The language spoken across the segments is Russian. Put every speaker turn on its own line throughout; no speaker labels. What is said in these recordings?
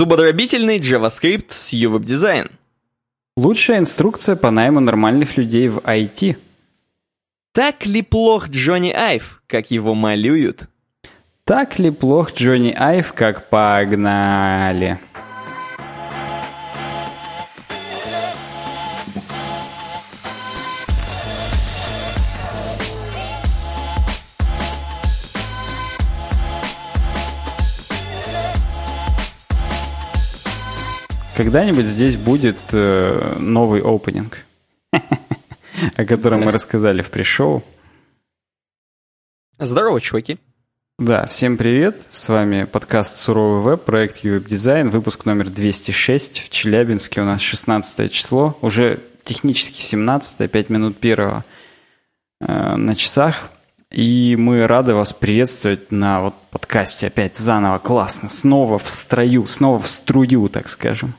Зубодробительный JavaScript с UWeb Design.
Лучшая инструкция по найму нормальных людей в IT.
Так ли плох Джонни Айв, как его малюют?
Так ли плох Джонни Айв, как погнали? Когда-нибудь здесь будет э, новый опенинг, о котором мы рассказали в пришоу.
Здорово, чуваки.
Да, всем привет. С вами подкаст «Суровый веб», проект UWeb Design, выпуск номер 206. В Челябинске у нас 16 число, уже технически 17, 5 минут первого э, на часах. И мы рады вас приветствовать на вот подкасте опять заново, классно, снова в строю, снова в струю, так скажем.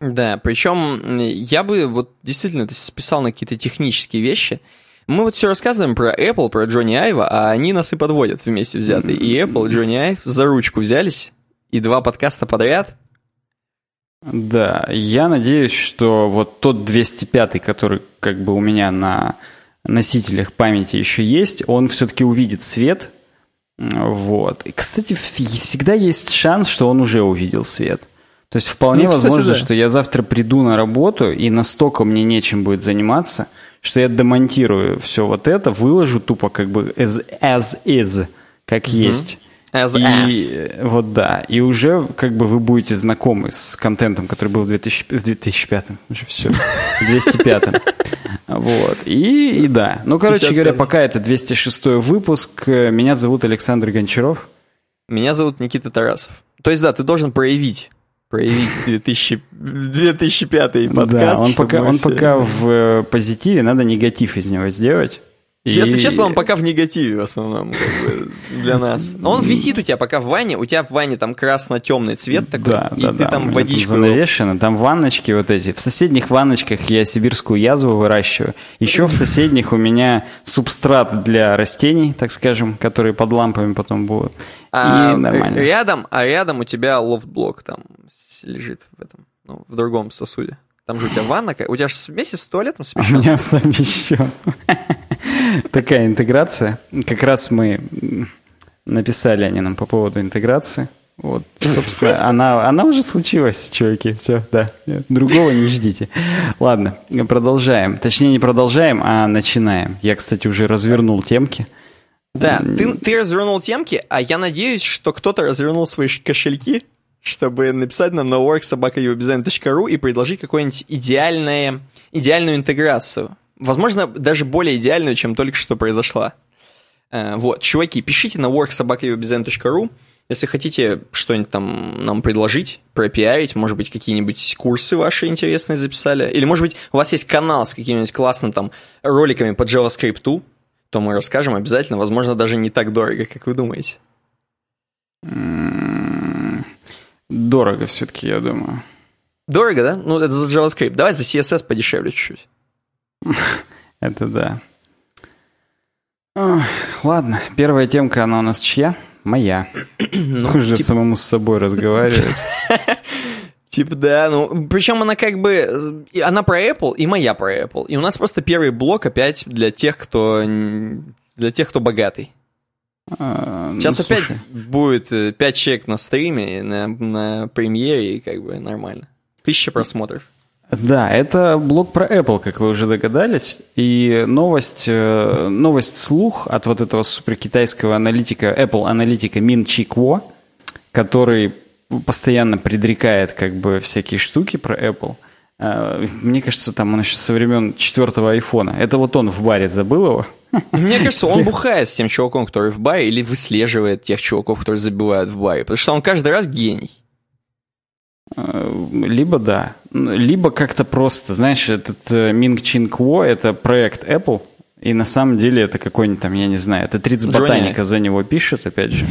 Да, причем я бы вот действительно это списал на какие-то технические вещи. Мы вот все рассказываем про Apple, про Джонни Айва, а они нас и подводят вместе взятые. И Apple, и Джонни Айв за ручку взялись, и два подкаста подряд.
Да, я надеюсь, что вот тот 205, который как бы у меня на носителях памяти еще есть, он все-таки увидит свет. Вот. И, кстати, всегда есть шанс, что он уже увидел свет. То есть вполне ну, кстати, возможно, да. что я завтра приду на работу, и настолько мне нечем будет заниматься, что я демонтирую все вот это, выложу тупо как бы as, as is, как mm-hmm. есть.
As
и
as.
вот да, и уже как бы вы будете знакомы с контентом, который был в, 2000, в 2005, уже все, в 205. Вот, и, и да. Ну, короче говоря, пока это 206 выпуск, меня зовут Александр Гончаров.
Меня зовут Никита Тарасов. То есть, да, ты должен проявить проявить 2000, 2005 подкаст.
Да, он пока, он пока в э, позитиве, надо негатив из него сделать.
И... Если честно, он пока в негативе в основном как бы, для нас. Он висит у тебя пока в ванне, у тебя в ванне там красно-темный цвет такой,
да,
и
да,
ты
да,
там водичку...
Занавешено, там ванночки вот эти. В соседних ванночках я сибирскую язву выращиваю. Еще в соседних у меня субстрат для растений, так скажем, которые под лампами потом будут.
А и нормально. Рядом, а рядом у тебя лофт-блок там лежит в этом, ну, в другом сосуде. Там же у тебя ванна, у тебя же вместе с туалетом
совмещен. У меня совмещен. Такая интеграция. Как раз мы написали они нам по поводу интеграции. Вот, собственно, она, она уже случилась, чуваки, все, да, другого не ждите. Ладно, продолжаем. Точнее, не продолжаем, а начинаем. Я, кстати, уже развернул темки.
Да, ты, ты развернул темки, а я надеюсь, что кто-то развернул свои кошельки чтобы написать нам на worksobakayodesign.ru и предложить какую-нибудь идеальную интеграцию. Возможно, даже более идеальную, чем только что произошла. Э, вот, чуваки, пишите на worksobakayodesign.ru, если хотите что-нибудь там нам предложить, пропиарить, может быть, какие-нибудь курсы ваши интересные записали, или, может быть, у вас есть канал с какими-нибудь классными там роликами по JavaScript, то мы расскажем обязательно, возможно, даже не так дорого, как вы думаете.
Дорого все-таки, я думаю.
Дорого, да? Ну, это за JavaScript. Давай за CSS подешевле чуть-чуть.
Это да. ладно, первая темка, она у нас чья? Моя. ну, Уже типа... самому с собой разговаривать.
Типа, да, ну, причем она как бы, она про Apple и моя про Apple. И у нас просто первый блок опять для тех, кто, для тех, кто богатый. Ну, Сейчас ну, опять слушай. будет 5 э, человек на стриме, на, на премьере, и как бы нормально. Тысяча просмотров.
Да, это блог про Apple, как вы уже догадались. И новость, э, новость слух от вот этого суперкитайского аналитика, Apple аналитика Мин Чи Кво, который постоянно предрекает как бы всякие штуки про Apple. Э, мне кажется, там он еще со времен четвертого айфона. Это вот он в баре забыл его.
Мне кажется, он бухает с тем чуваком, который в баре, или выслеживает тех чуваков, которые забивают в баре. Потому что он каждый раз гений.
Э, либо да. Либо как-то просто, знаешь, этот Минг Чин Кво — это проект Apple, и на самом деле это какой-нибудь там, я не знаю, это Триц Ботаника за него пишет, опять же.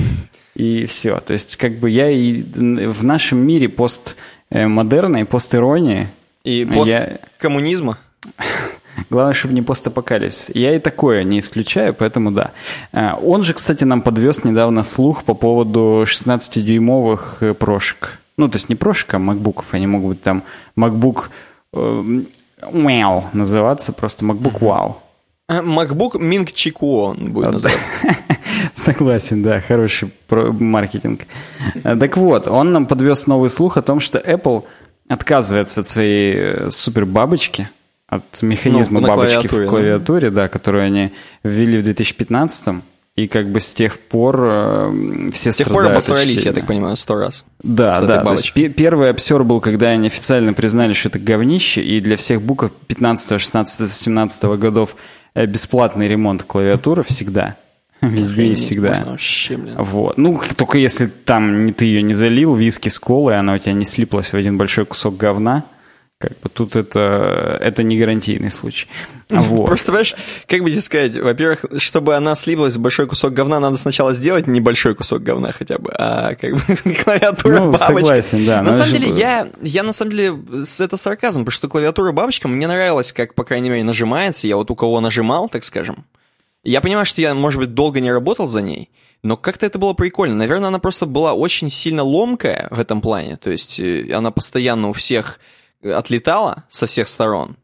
И все. То есть как бы я и в нашем мире постмодерна и постиронии
и посткоммунизма?
Главное, чтобы не постапокалипсис. Я и такое не исключаю, поэтому да. А, он же, кстати, нам подвез недавно слух по поводу 16-дюймовых э, прошек. Ну, то есть не прошек, а макбуков. Они могут быть там MacBook Wow называться, просто MacBook Wow.
MacBook Ming Chikuo он будет называться.
Согласен, да, хороший маркетинг. Э, так вот, он нам подвез новый слух о том, что Apple отказывается от своей э, супер бабочки, от механизма ну, бабочки клавиатуре, в клавиатуре, да. да, которую они ввели в 2015 и как бы с тех пор э, все
С тех пор обосрались, я так понимаю, сто раз.
Да, да. То есть первый обсер был, когда они официально признали, что это говнище, и для всех букв 15, 16, 17 годов э, бесплатный ремонт клавиатуры всегда. Везде и всегда. Вообще, вот. Ну, только если там ты ее не залил, виски с колой, она у тебя не слиплась в один большой кусок говна, как бы тут это, это не гарантийный случай.
Вот. Просто, понимаешь, как бы тебе сказать, во-первых, чтобы она слиплась в большой кусок говна, надо сначала сделать небольшой кусок говна хотя бы, а как бы клавиатура ну, бабочка.
согласен, да.
На самом деле, я, я на самом деле, это сарказм, потому что клавиатура бабочка мне нравилась, как, по крайней мере, нажимается. Я вот у кого нажимал, так скажем. Я понимаю, что я, может быть, долго не работал за ней, но как-то это было прикольно. Наверное, она просто была очень сильно ломкая в этом плане. То есть э, она постоянно у всех отлетала со всех сторон.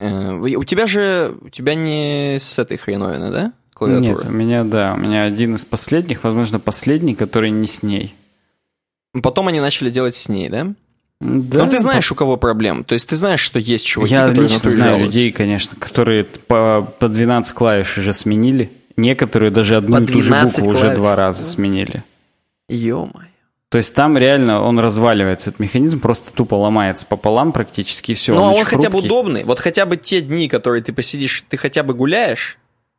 Э, у тебя же, у тебя не с этой хреновины, да?
Клавиатура? Нет, у меня, да, у меня один из последних, возможно, последний, который не с ней.
Потом они начали делать с ней, да? Да. Ну, ты знаешь, у кого проблем. То есть ты знаешь, что есть чуваки,
Я лично знаю жалуются. людей, конечно, которые по, по 12 клавиш уже сменили. Некоторые даже одну и ту же букву клавиш. уже два раза сменили.
Ё-моё.
То есть там реально он разваливается, этот механизм просто тупо ломается пополам практически, и все.
Ну, он а он хотя бы удобный. Вот хотя бы те дни, которые ты посидишь, ты хотя бы гуляешь,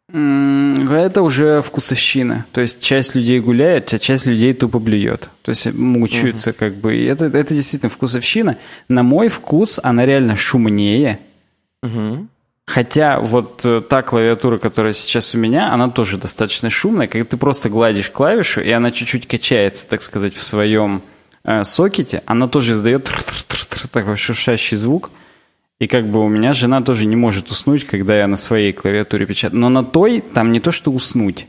это уже вкусовщина. То есть часть людей гуляет, а часть людей тупо блюет. То есть мучаются угу. как бы. И это, это действительно вкусовщина. На мой вкус она реально шумнее. Угу. Хотя вот э, та клавиатура, которая сейчас у меня, она тоже достаточно шумная. Когда ты просто гладишь клавишу, и она чуть-чуть качается, так сказать, в своем э, сокете, она тоже издает такой шуршащий звук. И как бы у меня жена тоже не может уснуть, когда я на своей клавиатуре печатаю. Но на той там не то, что уснуть.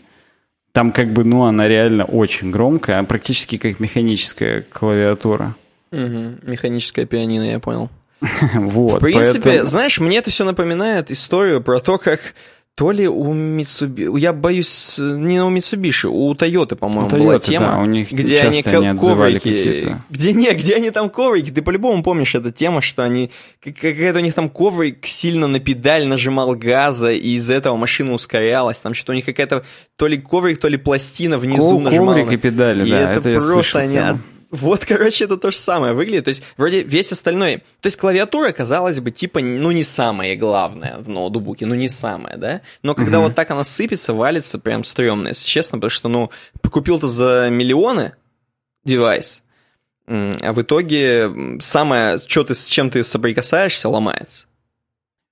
Там как бы, ну, она реально очень громкая, практически как механическая клавиатура.
Угу. Механическая пианино, я понял.
вот.
В принципе, поэтому... знаешь, мне это все напоминает историю про то, как то ли у Mitsubishi, я боюсь, не у Mitsubishi, у Toyota, по-моему, Toyota, была тема,
да, у них где они, они коврики,
где не, где они там коврики, ты по-любому помнишь эту тему, что они, какая-то у них там коврик сильно на педаль нажимал газа, и из этого машина ускорялась, там что-то у них какая-то, то ли коврик, то ли пластина внизу Ко- нажимала.
Коврик и педали, и да, это, это просто они тему.
Вот, короче, это то же самое выглядит. То есть, вроде весь остальной... То есть, клавиатура, казалось бы, типа, ну, не самое главное в ноутбуке, ну, не самое, да? Но когда вот так она сыпется, валится, прям стрёмно, если честно, потому что, ну, купил ты за миллионы девайс, а в итоге самое, что ты, с чем ты соприкасаешься, ломается.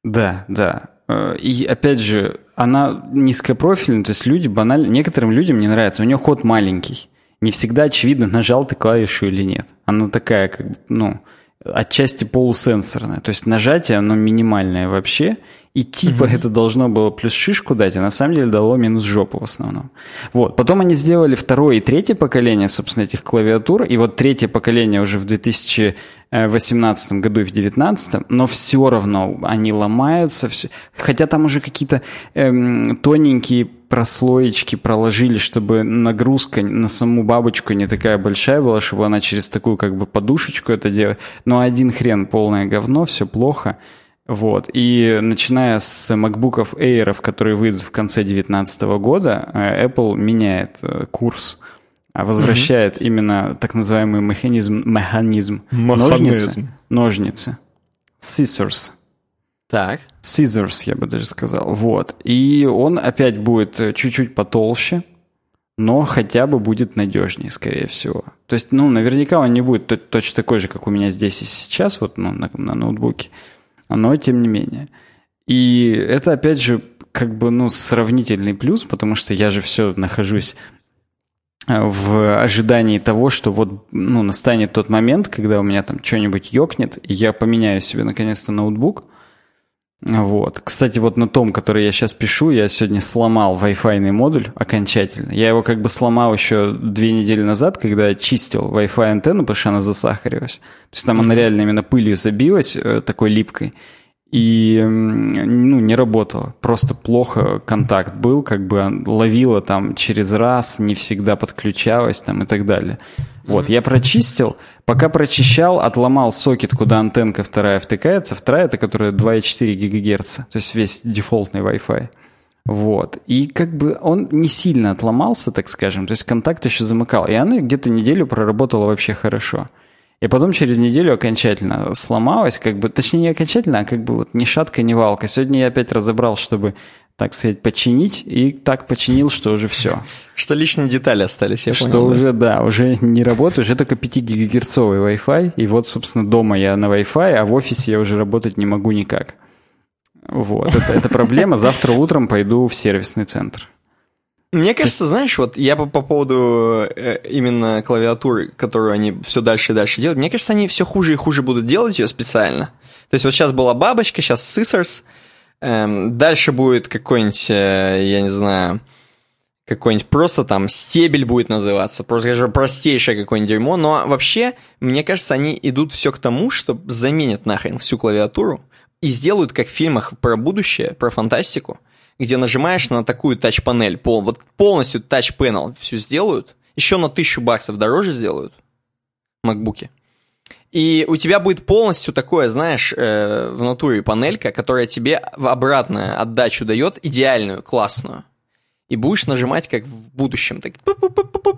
Да, да. Э, и опять же, она низкопрофильная, то есть люди банально, некоторым людям не нравится, у нее ход маленький не всегда очевидно, нажал ты клавишу или нет. Она такая, как бы, ну, отчасти полусенсорная. То есть нажатие, оно минимальное вообще, и типа mm-hmm. это должно было плюс шишку дать, а на самом деле дало минус жопу в основном. Вот. Потом они сделали второе и третье поколение, собственно, этих клавиатур, и вот третье поколение уже в 2018 году и в 2019, но все равно они ломаются, все... хотя там уже какие-то эм, тоненькие прослоечки проложили, чтобы нагрузка на саму бабочку не такая большая была, чтобы она через такую как бы подушечку это делала. Но один хрен, полное говно, все плохо. Вот. И начиная с MacBook Air, которые выйдут в конце 2019 года, э, Apple меняет э, курс, возвращает mm-hmm. именно так называемый механизм, механизм, ножницы, ножницы, scissors.
Так.
Scissors, я бы даже сказал. Вот. И он опять будет э, чуть-чуть потолще, но хотя бы будет надежнее, скорее всего. То есть, ну, наверняка он не будет точно такой же, как у меня здесь и сейчас, вот ну, на, на ноутбуке но тем не менее. И это, опять же, как бы, ну, сравнительный плюс, потому что я же все нахожусь в ожидании того, что вот, ну, настанет тот момент, когда у меня там что-нибудь ёкнет, и я поменяю себе наконец-то ноутбук. Вот. Кстати, вот на том, который я сейчас пишу, я сегодня сломал Wi-Fi модуль окончательно. Я его как бы сломал еще две недели назад, когда чистил Wi-Fi антенну, потому что она засахарилась. То есть там она реально именно пылью забилась, э, такой липкой и ну, не работало. Просто плохо контакт был, как бы ловила там через раз, не всегда подключалась там и так далее. Вот, я прочистил, пока прочищал, отломал сокет, куда антенка вторая втыкается. Вторая это которая 2,4 ГГц, то есть весь дефолтный Wi-Fi. Вот. И как бы он не сильно отломался, так скажем, то есть контакт еще замыкал. И она где-то неделю проработала вообще хорошо. И потом через неделю окончательно сломалась, как бы, точнее не окончательно, а как бы вот ни шатка, ни валка. Сегодня я опять разобрал, чтобы, так сказать, починить, и так починил, что уже все.
Что лишние детали остались, я
Что понял, уже, да? уже не работает, уже только 5 гигагерцовый Wi-Fi, и вот, собственно, дома я на Wi-Fi, а в офисе я уже работать не могу никак. Вот, это, это проблема. Завтра утром пойду в сервисный центр.
Мне кажется, знаешь, вот я по, по поводу э, именно клавиатуры, которую они все дальше и дальше делают, мне кажется, они все хуже и хуже будут делать ее специально. То есть вот сейчас была бабочка, сейчас scissors, эм, дальше будет какой-нибудь, э, я не знаю, какой-нибудь просто там стебель будет называться, просто скажу, простейшее какое-нибудь дерьмо, но вообще, мне кажется, они идут все к тому, что заменят нахрен всю клавиатуру и сделают, как в фильмах про будущее, про фантастику, где нажимаешь на такую тач-панель, пол, вот полностью тач-панел все сделают, еще на тысячу баксов дороже сделают макбуки. И у тебя будет полностью такое, знаешь, э, в натуре панелька, которая тебе в обратную отдачу дает идеальную, классную. И будешь нажимать как в будущем, так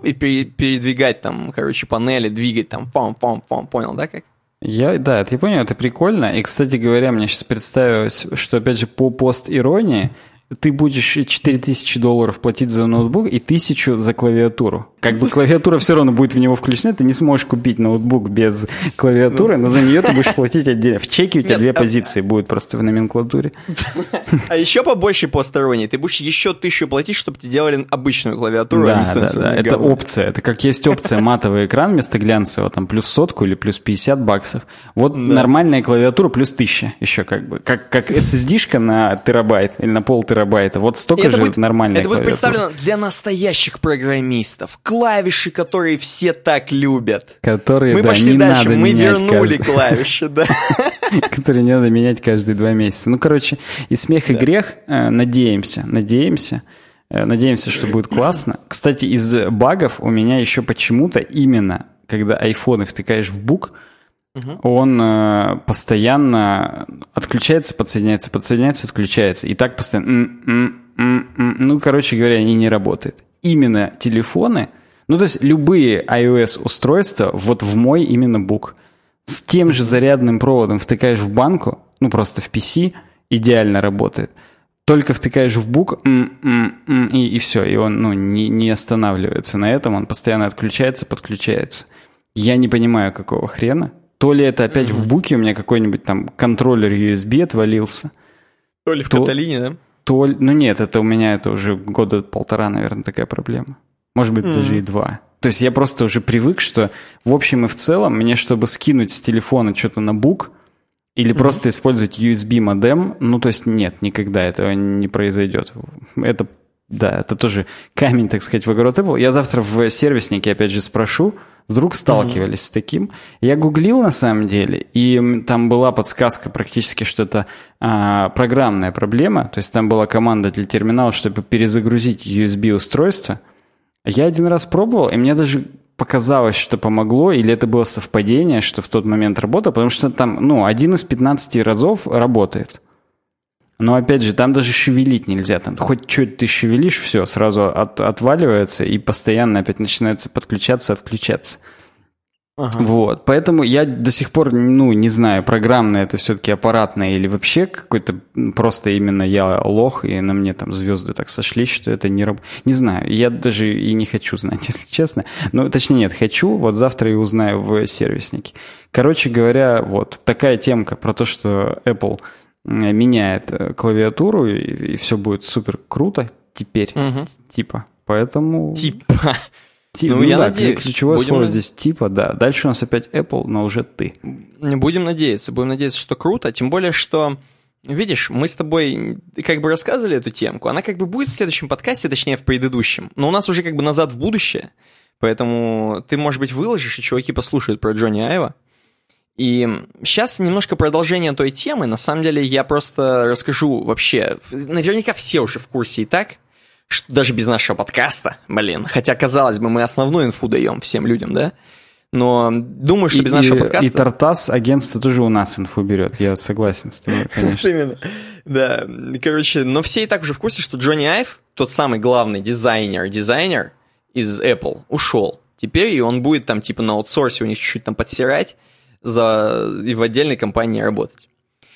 и передвигать там, короче, панели, двигать там, пам-пам-пам, понял, да, как?
Я, да, я понял, это прикольно. И, кстати говоря, мне сейчас представилось, что, опять же, по пост-иронии, ты будешь 4000 долларов платить за ноутбук и 1000 за клавиатуру. Как бы клавиатура все равно будет в него включена, ты не сможешь купить ноутбук без клавиатуры, но за нее ты будешь платить отдельно. В чеке у тебя Нет, две а... позиции будут просто в номенклатуре.
А еще побольше посторонней, ты будешь еще тысячу платить, чтобы тебе делали обычную клавиатуру,
да, а не да, да, это опция. Это как есть опция матовый экран вместо глянцевого, там плюс сотку или плюс 50 баксов. Вот да. нормальная клавиатура плюс 1000 еще как бы. Как, как SSD-шка на терабайт или на пол терабайт терабайта. Вот столько это же будет, нормальная
Это будет представлено для настоящих программистов. Клавиши, которые все так любят.
Которые, Мы да, пошли дальше,
мы вернули каждый... клавиши, да.
Которые не надо менять каждые два месяца. Ну, короче, и смех, и грех. Э, надеемся, надеемся. Э, надеемся, что будет классно. Кстати, из багов у меня еще почему-то именно, когда айфоны втыкаешь в бук, Угу. Он э, постоянно отключается, подсоединяется, подсоединяется, отключается. И так постоянно... Ну, короче говоря, они не работают. Именно телефоны, ну, то есть любые iOS-устройства, вот в мой именно бук, с тем же зарядным проводом втыкаешь в банку, ну, просто в PC, идеально работает. Только втыкаешь в бук, и, и все, и он ну, не, не останавливается на этом, он постоянно отключается, подключается. Я не понимаю, какого хрена. То ли это опять mm-hmm. в буке у меня какой-нибудь там контроллер USB отвалился.
То ли в то, Каталине, да?
То, ну нет, это у меня это уже года полтора, наверное, такая проблема. Может быть, mm-hmm. даже и два. То есть я просто уже привык, что в общем и в целом мне, чтобы скинуть с телефона что-то на бук, или mm-hmm. просто использовать USB модем, ну то есть нет, никогда этого не произойдет. Это да, это тоже камень, так сказать, в огород Apple. Я завтра в сервиснике опять же спрошу, вдруг сталкивались mm-hmm. с таким. Я гуглил на самом деле, и там была подсказка практически, что это а, программная проблема. То есть там была команда для терминала, чтобы перезагрузить USB-устройство. Я один раз пробовал, и мне даже показалось, что помогло, или это было совпадение, что в тот момент работало, потому что там, ну, один из 15 разов работает. Но опять же, там даже шевелить нельзя. Там хоть что-то ты шевелишь, все, сразу от, отваливается и постоянно опять начинается подключаться, отключаться. Ага. Вот, поэтому я до сих пор, ну, не знаю, программное это все-таки аппаратное или вообще какой-то просто именно я лох, и на мне там звезды так сошли, что это не работает. Не знаю, я даже и не хочу знать, если честно. Ну, точнее, нет, хочу, вот завтра и узнаю в сервиснике. Короче говоря, вот такая темка про то, что Apple меняет э, клавиатуру, и, и все будет супер круто теперь, угу. типа. Поэтому...
Типа.
Тип, ну, ну я да, надеюсь. Ключевое будем слово здесь типа, да. Дальше у нас опять Apple, но уже ты.
Будем надеяться, будем надеяться, что круто. Тем более, что видишь, мы с тобой как бы рассказывали эту темку, она как бы будет в следующем подкасте, точнее в предыдущем, но у нас уже как бы назад в будущее, поэтому ты, может быть, выложишь, и чуваки послушают про Джонни Айва. И сейчас немножко продолжение той темы, на самом деле я просто расскажу вообще, наверняка все уже в курсе и так, что даже без нашего подкаста, блин, хотя, казалось бы, мы основную инфу даем всем людям, да, но думаю, что без
и,
нашего подкаста...
И Тартас агентство тоже у нас инфу берет, я согласен с тобой, конечно.
Именно, да. Короче, но все и так уже в курсе, что Джонни Айв, тот самый главный дизайнер, дизайнер из Apple, ушел. Теперь и он будет там типа на аутсорсе у них чуть-чуть там подсирать за... и в отдельной компании работать.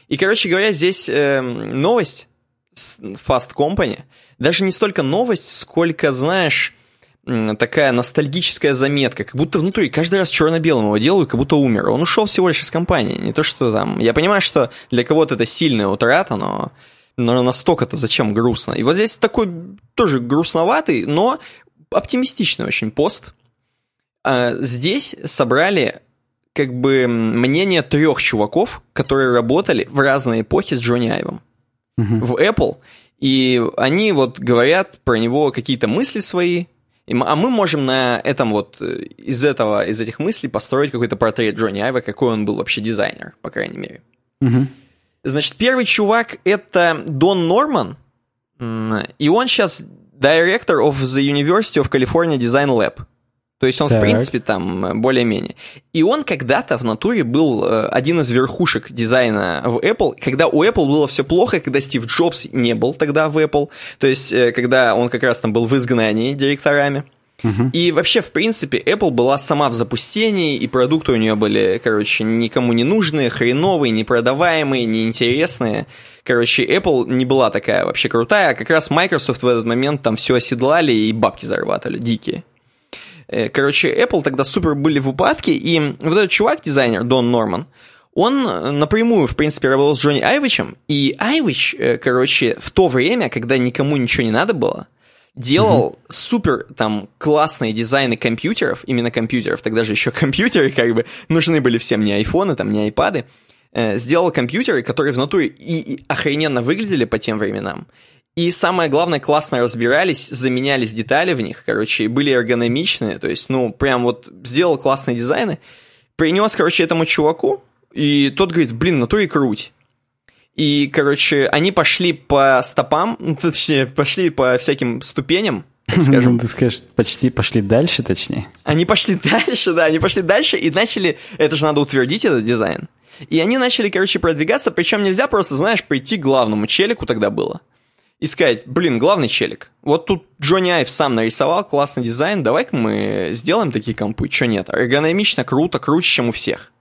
И, короче говоря, здесь э, новость Fast Company, даже не столько новость, сколько, знаешь, такая ностальгическая заметка, как будто внутри каждый раз черно-белым его делают, как будто умер. Он ушел всего лишь из компании, не то что там... Я понимаю, что для кого-то это сильная утрата, но, но настолько-то зачем грустно. И вот здесь такой тоже грустноватый, но оптимистичный очень пост. А, здесь собрали как бы мнение трех чуваков, которые работали в разные эпохи с Джонни Айвом. Угу. В Apple, и они вот говорят про него какие-то мысли свои, а мы можем на этом вот, э, из этого, из этих мыслей построить какой-то портрет Джонни Айва, какой он был вообще дизайнер, по крайней мере. Угу. Значит, первый чувак это Дон Норман, и он сейчас Director of the University of California Design Lab. То есть он, так. в принципе, там э, более-менее. И он когда-то в натуре был э, один из верхушек дизайна в Apple, когда у Apple было все плохо, когда Стив Джобс не был тогда в Apple, то есть э, когда он как раз там был в изгнании директорами. Uh-huh. И вообще, в принципе, Apple была сама в запустении, и продукты у нее были, короче, никому не нужные, хреновые, непродаваемые, неинтересные. Короче, Apple не была такая вообще крутая, а как раз Microsoft в этот момент там все оседлали и бабки зарабатывали дикие. Э, короче, Apple тогда супер были в упадке, и вот этот чувак, дизайнер, Дон Норман, он э, напрямую, в принципе, работал с Джонни Айвичем, и Айвич, э, короче, в то время, когда никому ничего не надо было, делал mm-hmm. супер там классные дизайны компьютеров, именно компьютеров, тогда же еще компьютеры как бы нужны были всем, не айфоны, там, не айпады, сделал компьютеры, которые в натуре и, и охрененно выглядели по тем временам, и самое главное, классно разбирались, заменялись детали в них, короче, были эргономичные, то есть, ну, прям вот сделал классные дизайны, принес, короче, этому чуваку, и тот говорит, блин, натуре круть. И, короче, они пошли по стопам, ну, точнее, пошли по всяким ступеням, так скажем.
Ты скажешь, почти пошли дальше, точнее.
Они пошли дальше, да, они пошли дальше и начали, это же надо утвердить этот дизайн. И они начали, короче, продвигаться, причем нельзя просто, знаешь, прийти к главному челику тогда было и сказать, блин, главный челик, вот тут Джонни Айв сам нарисовал классный дизайн, давай-ка мы сделаем такие компы, что нет, эргономично, круто, круче, чем у всех.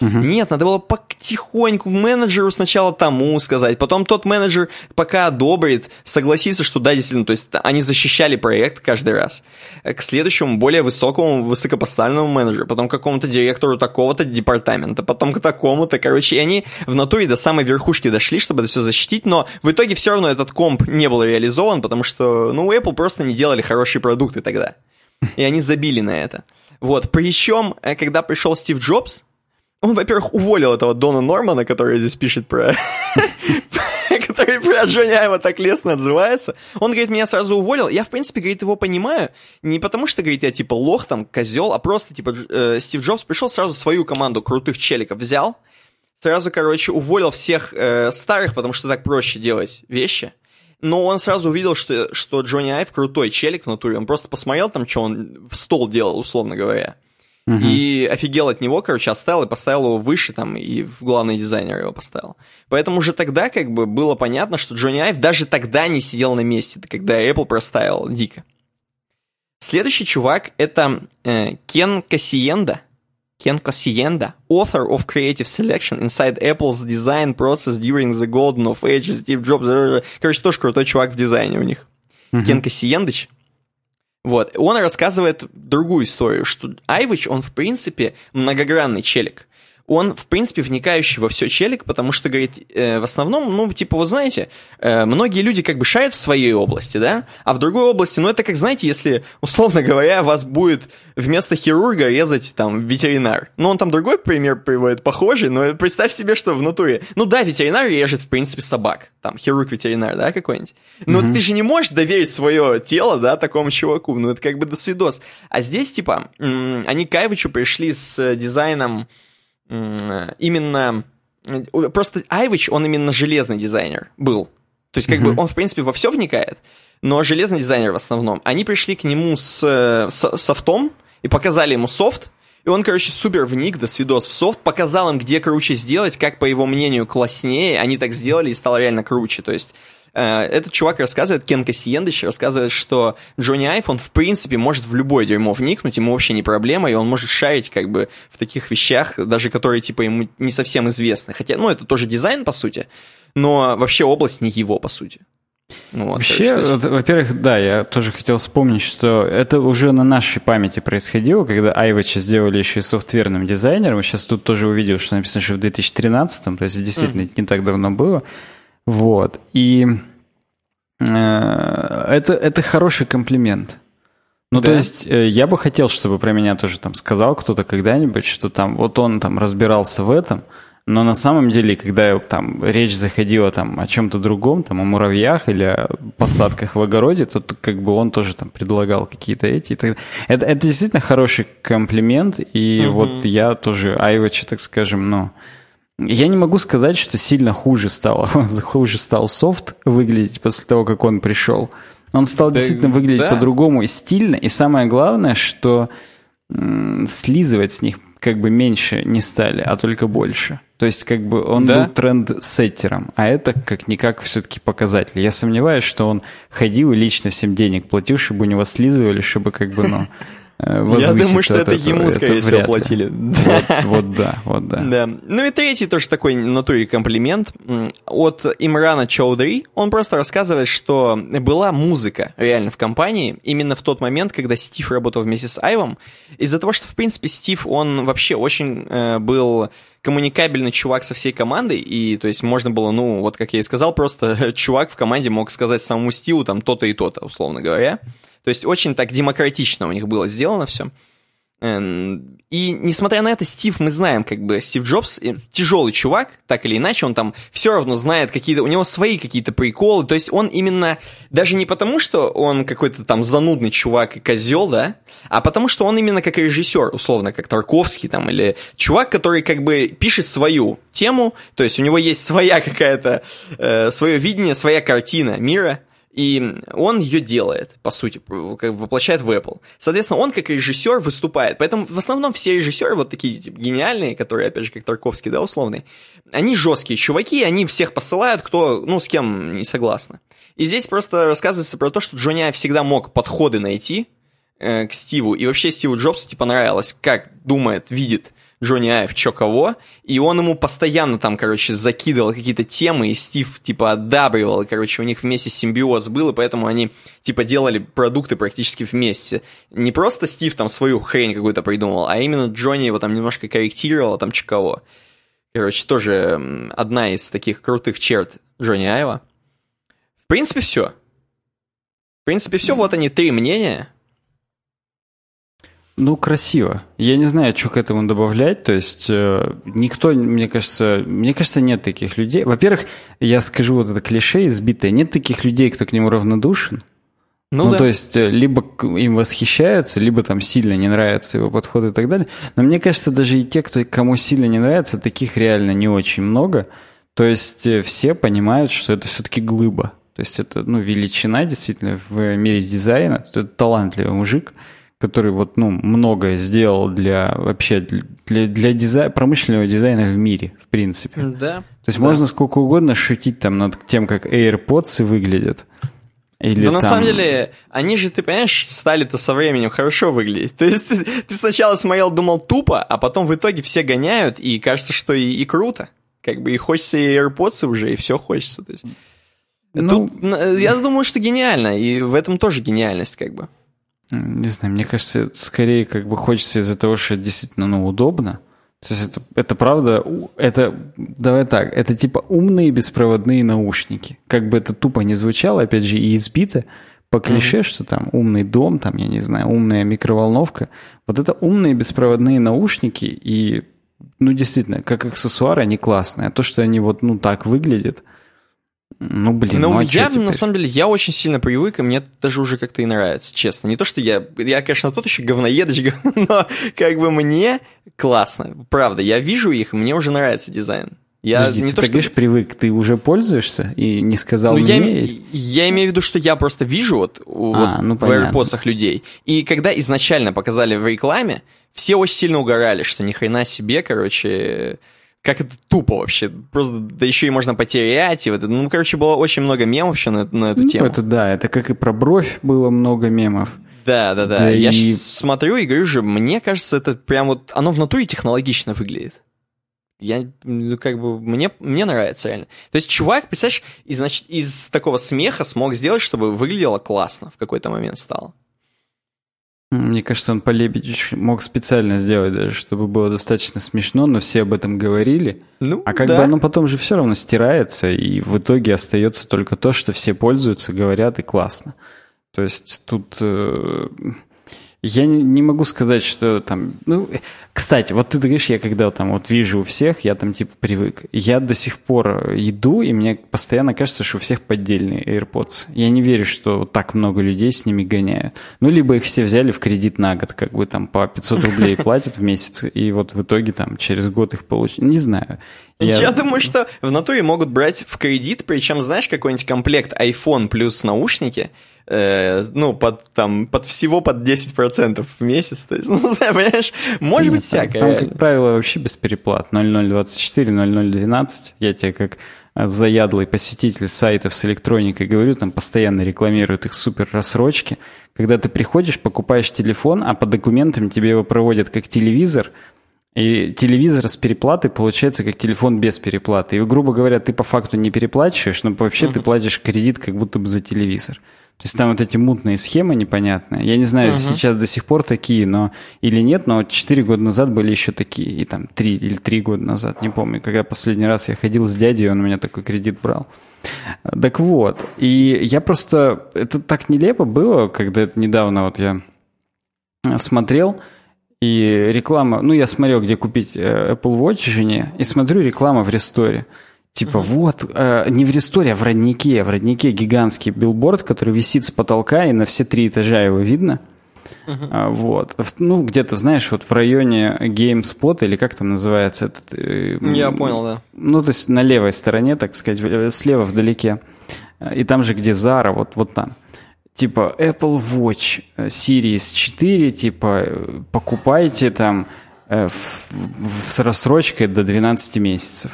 Угу. Нет, надо было потихоньку менеджеру сначала тому сказать, потом тот менеджер пока одобрит, согласится, что да, действительно, то есть они защищали проект каждый раз. К следующему, более высокому, высокопоставленному менеджеру, потом к какому-то директору такого-то департамента, потом к такому-то, короче, и они в натуре до самой верхушки дошли, чтобы это все защитить, но в итоге все равно этот комп не был реализован, потому что, ну, Apple просто не делали хорошие продукты тогда. И они забили на это. Вот, причем, э, когда пришел Стив Джобс, он, во-первых, уволил этого Дона Нормана, который здесь пишет про... который про Джонни Айва так лестно отзывается. Он, говорит, меня сразу уволил. Я, в принципе, говорит, его понимаю. Не потому что, говорит, я, типа, лох, там, козел, а просто, типа, э, Стив Джобс пришел сразу свою команду крутых челиков взял, сразу, короче, уволил всех э, старых, потому что так проще делать вещи. Но он сразу увидел, что, что Джонни Айв крутой челик в натуре. Он просто посмотрел там, что он в стол делал, условно говоря. Угу. И офигел от него, короче, оставил и поставил его выше там, и в главный дизайнер его поставил. Поэтому уже тогда как бы было понятно, что Джонни Айв даже тогда не сидел на месте, когда Apple проставил дико. Следующий чувак — это э, Кен Кассиенда. Кен Кассиенда, author of creative selection inside Apple's design process during the golden of age Steve Jobs. Короче, тоже крутой чувак в дизайне у них. Uh-huh. Кен Кассиендыч. Вот. Он рассказывает другую историю, что Айвич, он, в принципе, многогранный челик. Он, в принципе, вникающий во все челик, потому что, говорит, э, в основном, ну, типа, вот знаете, э, многие люди как бы шарят в своей области, да, а в другой области, ну, это как, знаете, если, условно говоря, вас будет вместо хирурга резать, там, ветеринар. Ну, он там другой пример приводит, похожий, но представь себе, что в натуре. Ну, да, ветеринар режет, в принципе, собак, там, хирург-ветеринар, да, какой-нибудь. Но mm-hmm. ты же не можешь доверить свое тело, да, такому чуваку, ну, это как бы досвидос. А здесь, типа, они к Айвичу пришли с дизайном именно... Просто Айвич, он именно железный дизайнер был. То есть, как mm-hmm. бы, он, в принципе, во все вникает, но железный дизайнер в основном. Они пришли к нему с, с софтом и показали ему софт, и он, короче, супер вник до свидос в софт, показал им, где круче сделать, как, по его мнению, класснее. Они так сделали и стало реально круче. То есть Э, этот чувак рассказывает, Кен Кассиендыч рассказывает, что Джонни Айфон в принципе может в любое дерьмо вникнуть, ему вообще не проблема, и он может шарить как бы в таких вещах, даже которые типа ему не совсем известны. Хотя, ну, это тоже дизайн, по сути, но вообще область не его, по сути.
Ну вот, Вообще, вот, во-первых, да, я тоже хотел вспомнить, что это уже на нашей памяти происходило, когда Айвача сделали еще и софтверным дизайнером. Сейчас тут тоже увидел, что написано, что в 2013, то есть действительно mm. не так давно было. Вот. И э, это, это хороший комплимент. Ну, да. то есть, э, я бы хотел, чтобы про меня тоже там сказал кто-то когда-нибудь, что там вот он там разбирался в этом, но на самом деле, когда там речь заходила там о чем-то другом, там о муравьях или о посадках в огороде, то как бы он тоже там предлагал какие-то эти. Это, это действительно хороший комплимент, и угу. вот я тоже Айвача, так скажем, ну, я не могу сказать, что сильно хуже стало. хуже стал софт выглядеть после того, как он пришел. Он стал да, действительно выглядеть да. по-другому и стильно. И самое главное, что м- слизывать с них как бы меньше не стали, а только больше. То есть как бы он да? был тренд-сеттером, а это как-никак все-таки показатель. Я сомневаюсь, что он ходил и лично всем денег платил, чтобы у него слизывали, чтобы как бы, ну,
Я думаю, что это этого. ему, скорее это всего, платили.
Вот, вот да, вот да.
да. Ну и третий тоже такой натуре комплимент от Имрана Чаудри. Он просто рассказывает, что была музыка реально в компании именно в тот момент, когда Стив работал вместе с Айвом. Из-за того, что, в принципе, Стив, он вообще очень э, был коммуникабельный чувак со всей командой, и, то есть, можно было, ну, вот как я и сказал, просто чувак в команде мог сказать самому Стиву там то-то и то-то, условно говоря. То есть очень так демократично у них было сделано все. Эм, и несмотря на это, Стив, мы знаем, как бы Стив Джобс э, тяжелый чувак, так или иначе, он там все равно знает какие-то, у него свои какие-то приколы, то есть он именно, даже не потому, что он какой-то там занудный чувак и козел, да, а потому что он именно как режиссер, условно, как Тарковский там, или чувак, который как бы пишет свою тему, то есть у него есть своя какая-то, э, свое видение, своя картина мира, и он ее делает, по сути, воплощает в Apple. Соответственно, он как режиссер выступает. Поэтому в основном все режиссеры, вот такие типа, гениальные, которые, опять же, как Тарковский, да, условные, они жесткие чуваки, они всех посылают, кто, ну, с кем не согласны. И здесь просто рассказывается про то, что Джонни всегда мог подходы найти э, к Стиву, и вообще Стиву Джобсу, типа, нравилось, как думает, видит Джонни Айв чё кого, и он ему постоянно там, короче, закидывал какие-то темы, и Стив, типа, одабривал, и, короче, у них вместе симбиоз был, и поэтому они, типа, делали продукты практически вместе. Не просто Стив там свою хрень какую-то придумал, а именно Джонни его там немножко корректировал, там чё кого. Короче, тоже одна из таких крутых черт Джонни Айва. В принципе, все. В принципе, все. Вот они, три мнения.
Ну, красиво. Я не знаю, что к этому добавлять. То есть э, никто, мне кажется, мне кажется, нет таких людей. Во-первых, я скажу вот это клише избитое. Нет таких людей, кто к нему равнодушен. Ну, ну да. то есть, э, либо им восхищаются, либо там сильно не нравится его подход и так далее. Но мне кажется, даже и те, кто, кому сильно не нравится, таких реально не очень много. То есть, э, все понимают, что это все-таки глыба. То есть, это, ну, величина действительно в мире дизайна. Это талантливый мужик который вот, ну, многое сделал для вообще для, для дизай, промышленного дизайна в мире, в принципе.
Да.
То есть да. можно сколько угодно шутить там над тем, как AirPods выглядят.
Или Но там... на самом деле, они же, ты понимаешь, стали-то со временем хорошо выглядеть. То есть ты сначала смотрел, думал тупо, а потом в итоге все гоняют, и кажется, что и, и круто. Как бы и хочется и AirPods уже, и все хочется. То есть... Ну... Тут, я думаю, что гениально, и в этом тоже гениальность, как бы.
Не знаю, мне кажется, скорее как бы хочется из-за того, что это действительно ну, удобно. То есть это, это правда, это, давай так, это типа умные беспроводные наушники. Как бы это тупо не звучало, опять же, и избито по клише, mm-hmm. что там умный дом, там, я не знаю, умная микроволновка. Вот это умные беспроводные наушники, и, ну, действительно, как аксессуар они классные. А то, что они вот, ну, так выглядят, ну, блин,
ну,
ну а
я, на самом деле, я очень сильно привык, и мне даже уже как-то и нравится, честно. Не то, что я, я, конечно, тот еще говноедочка, но как бы мне классно. Правда, я вижу их, и мне уже нравится дизайн. Я
Подожди, не ты то, так что... говоришь, привык, ты уже пользуешься и не сказал ну,
мне? Я, я имею в виду, что я просто вижу вот, а, вот ну, в AirPods людей. И когда изначально показали в рекламе, все очень сильно угорали, что ни хрена себе, короче, как это тупо вообще. Просто, да еще и можно потерять. И вот, ну, короче, было очень много мемов вообще на, на эту
ну,
тему.
это да, это как и про бровь было много мемов.
Да, да, да. да Я и... смотрю и говорю же, мне кажется, это прям вот, оно в натуре технологично выглядит. Я, ну, как бы, мне, мне нравится реально. То есть чувак, представляешь, из, значит, из такого смеха смог сделать, чтобы выглядело классно в какой-то момент стало.
Мне кажется, он по Лебедичу мог специально сделать даже, чтобы было достаточно смешно, но все об этом говорили. Ну, а как да. бы оно потом же все равно стирается, и в итоге остается только то, что все пользуются, говорят, и классно. То есть тут... Э, я не, не могу сказать, что там... Ну, кстати, вот ты говоришь, я когда там вот вижу у всех, я там типа привык. Я до сих пор иду, и мне постоянно кажется, что у всех поддельные AirPods. Я не верю, что вот так много людей с ними гоняют. Ну, либо их все взяли в кредит на год, как бы там по 500 рублей платят в месяц, и вот в итоге там через год их получат. Не знаю.
Я... я думаю, что в натуре могут брать в кредит, причем, знаешь, какой-нибудь комплект iPhone плюс наушники – э, ну, под, там, под всего под 10% в месяц. То есть, ну, понимаешь, может Нет, быть всякое.
Там, как правило, вообще без переплат. 0024, 0012. Я тебе как заядлый посетитель сайтов с электроникой говорю, там постоянно рекламируют их супер рассрочки. Когда ты приходишь, покупаешь телефон, а по документам тебе его проводят как телевизор, и телевизор с переплатой получается как телефон без переплаты. И, грубо говоря, ты по факту не переплачиваешь, но вообще uh-huh. ты платишь кредит как будто бы за телевизор. То есть там вот эти мутные схемы непонятные. Я не знаю, uh-huh. сейчас до сих пор такие, но или нет, но 4 года назад были еще такие. И там 3 или 3 года назад, не помню. Когда последний раз я ходил с дядей, он у меня такой кредит брал. Так вот, и я просто... Это так нелепо было, когда это недавно вот я смотрел, и реклама... Ну, я смотрел, где купить э, Apple Watch жене, и смотрю реклама в ресторе. Типа, угу. вот, э, не в ресторе, а в роднике. В роднике гигантский билборд, который висит с потолка, и на все три этажа его видно. Uh-huh. А, вот. Ну, где-то, знаешь, вот в районе GameSpot, или как там называется этот...
Э, Я понял, да.
Ну, то есть на левой стороне, так сказать, э, слева вдалеке. И там же, где Zara, вот, вот там. Типа Apple Watch э, Series 4, типа покупайте там э, в, в, с рассрочкой до 12 месяцев.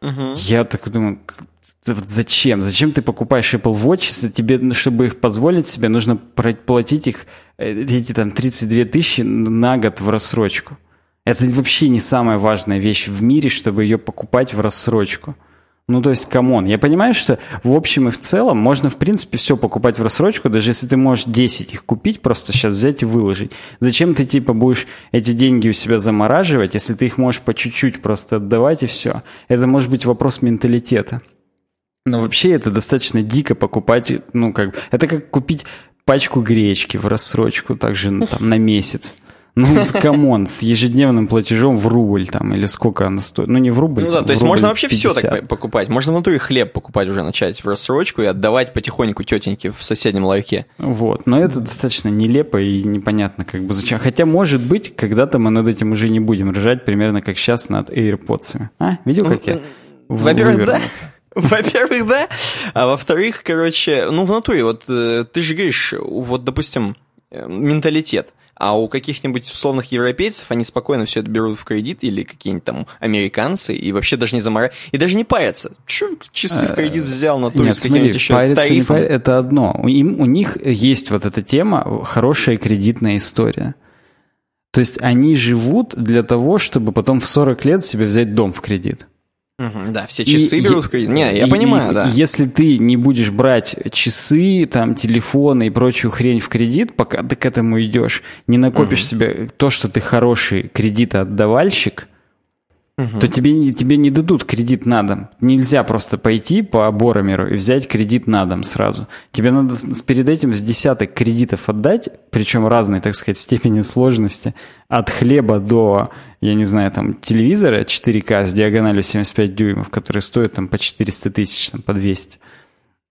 Угу. Я так думаю, зачем? Зачем ты покупаешь Apple Watch, если тебе, чтобы их позволить себе, нужно платить их, э, эти там 32 тысячи на год в рассрочку? Это вообще не самая важная вещь в мире, чтобы ее покупать в рассрочку. Ну, то есть, come on. Я понимаю, что в общем и в целом можно, в принципе, все покупать в рассрочку, даже если ты можешь 10 их купить, просто сейчас взять и выложить. Зачем ты, типа, будешь эти деньги у себя замораживать, если ты их можешь по чуть-чуть просто отдавать и все? Это может быть вопрос менталитета. Но вообще это достаточно дико покупать, ну, как... Это как купить пачку гречки в рассрочку, также ну, там, на месяц. Ну, come on, с ежедневным платежом в рубль там, или сколько она стоит. Ну, не в рубль.
Ну да, то есть можно вообще 50. все так покупать. Можно внутри хлеб покупать уже начать в рассрочку и отдавать потихоньку тетеньке в соседнем ларьке.
Вот, но это достаточно нелепо и непонятно как бы зачем. Хотя, может быть, когда-то мы над этим уже не будем ржать, примерно как сейчас над AirPods. А, видел, как я
Во-первых, да. Во-первых, да. А во-вторых, короче, ну, в натуре, вот э, ты же говоришь, вот, допустим, э, менталитет. А у каких-нибудь условных европейцев они спокойно все это берут в кредит или какие-нибудь там американцы и вообще даже не заморают. И даже не парятся. Че часы в кредит взял на туре с каким-нибудь еще тарифом?
Не это одно. Им, у них есть вот эта тема, хорошая кредитная история. То есть они живут для того, чтобы потом в 40 лет себе взять дом в кредит.
Угу, да, все часы и, берут в кредит. Не, я и, понимаю,
и,
да.
Если ты не будешь брать часы, там, телефоны и прочую хрень в кредит, пока ты к этому идешь, не накопишь угу. себе то, что ты хороший кредитоотдавальщик, угу. то тебе, тебе не дадут кредит на дом. Нельзя просто пойти по Боромеру и взять кредит на дом сразу. Тебе надо перед этим с десяток кредитов отдать, причем разной, так сказать, степени сложности. От хлеба до, я не знаю, там, телевизора 4К с диагональю 75 дюймов, который стоит там по 400 тысяч, там, по 200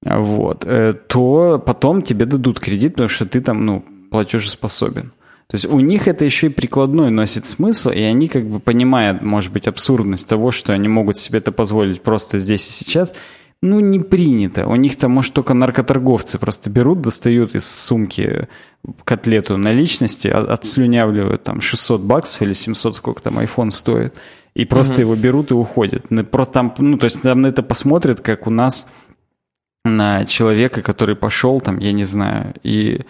вот, э, то потом тебе дадут кредит, потому что ты там, ну, платежеспособен. То есть у них это еще и прикладной носит смысл, и они как бы понимают, может быть, абсурдность того, что они могут себе это позволить просто здесь и сейчас. Ну, не принято. У них там, может, только наркоторговцы просто берут, достают из сумки котлету наличности, отслюнявливают там 600 баксов или 700, сколько там iPhone стоит, и просто угу. его берут и уходят. Просто там, ну, то есть там на это посмотрят, как у нас на человека, который пошел там, я не знаю, и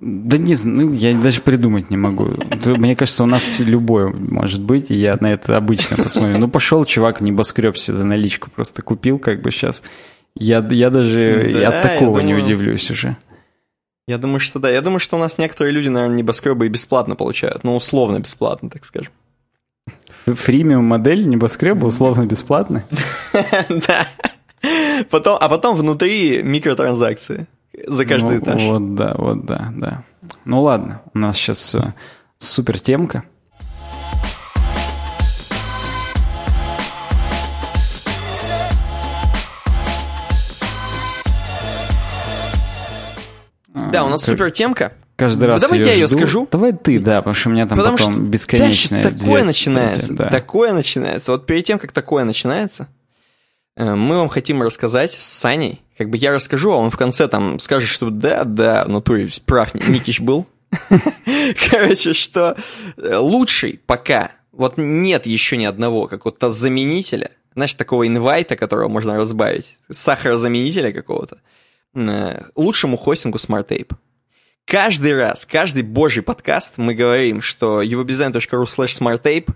да не знаю, ну, я даже придумать не могу. Мне кажется, у нас любое может быть, и я на это обычно посмотрю. Ну, пошел чувак небоскреб себе за наличку просто купил, как бы сейчас. Я, я даже да, от такого думаю, не удивлюсь уже.
Я думаю, что да. Я думаю, что у нас некоторые люди, наверное, небоскребы и бесплатно получают. Ну, условно бесплатно, так скажем.
Фримиум модель небоскреба условно бесплатно?
Да. Потом, а потом внутри микротранзакции за каждый
ну,
этаж.
Вот да, вот да, да. Ну ладно, у нас сейчас э, супер темка.
Да, у нас как... супер темка.
Каждый раз
Давай я ее
жду.
скажу.
Давай ты, да, потому что у меня там потому потом что бесконечное.
Такое начинается. Да. Такое начинается. Вот перед тем, как такое начинается, мы вам хотим рассказать с Саней. Как бы я расскажу, а он в конце там скажет, что да, да, в натуре прав Никич был. Короче, что э, лучший пока, вот нет еще ни одного какого-то заменителя, знаешь, такого инвайта, которого можно разбавить, сахарозаменителя какого-то, э, лучшему хостингу SmartTape. Каждый раз, каждый божий подкаст мы говорим, что uwebdesign.ru slash smarttape,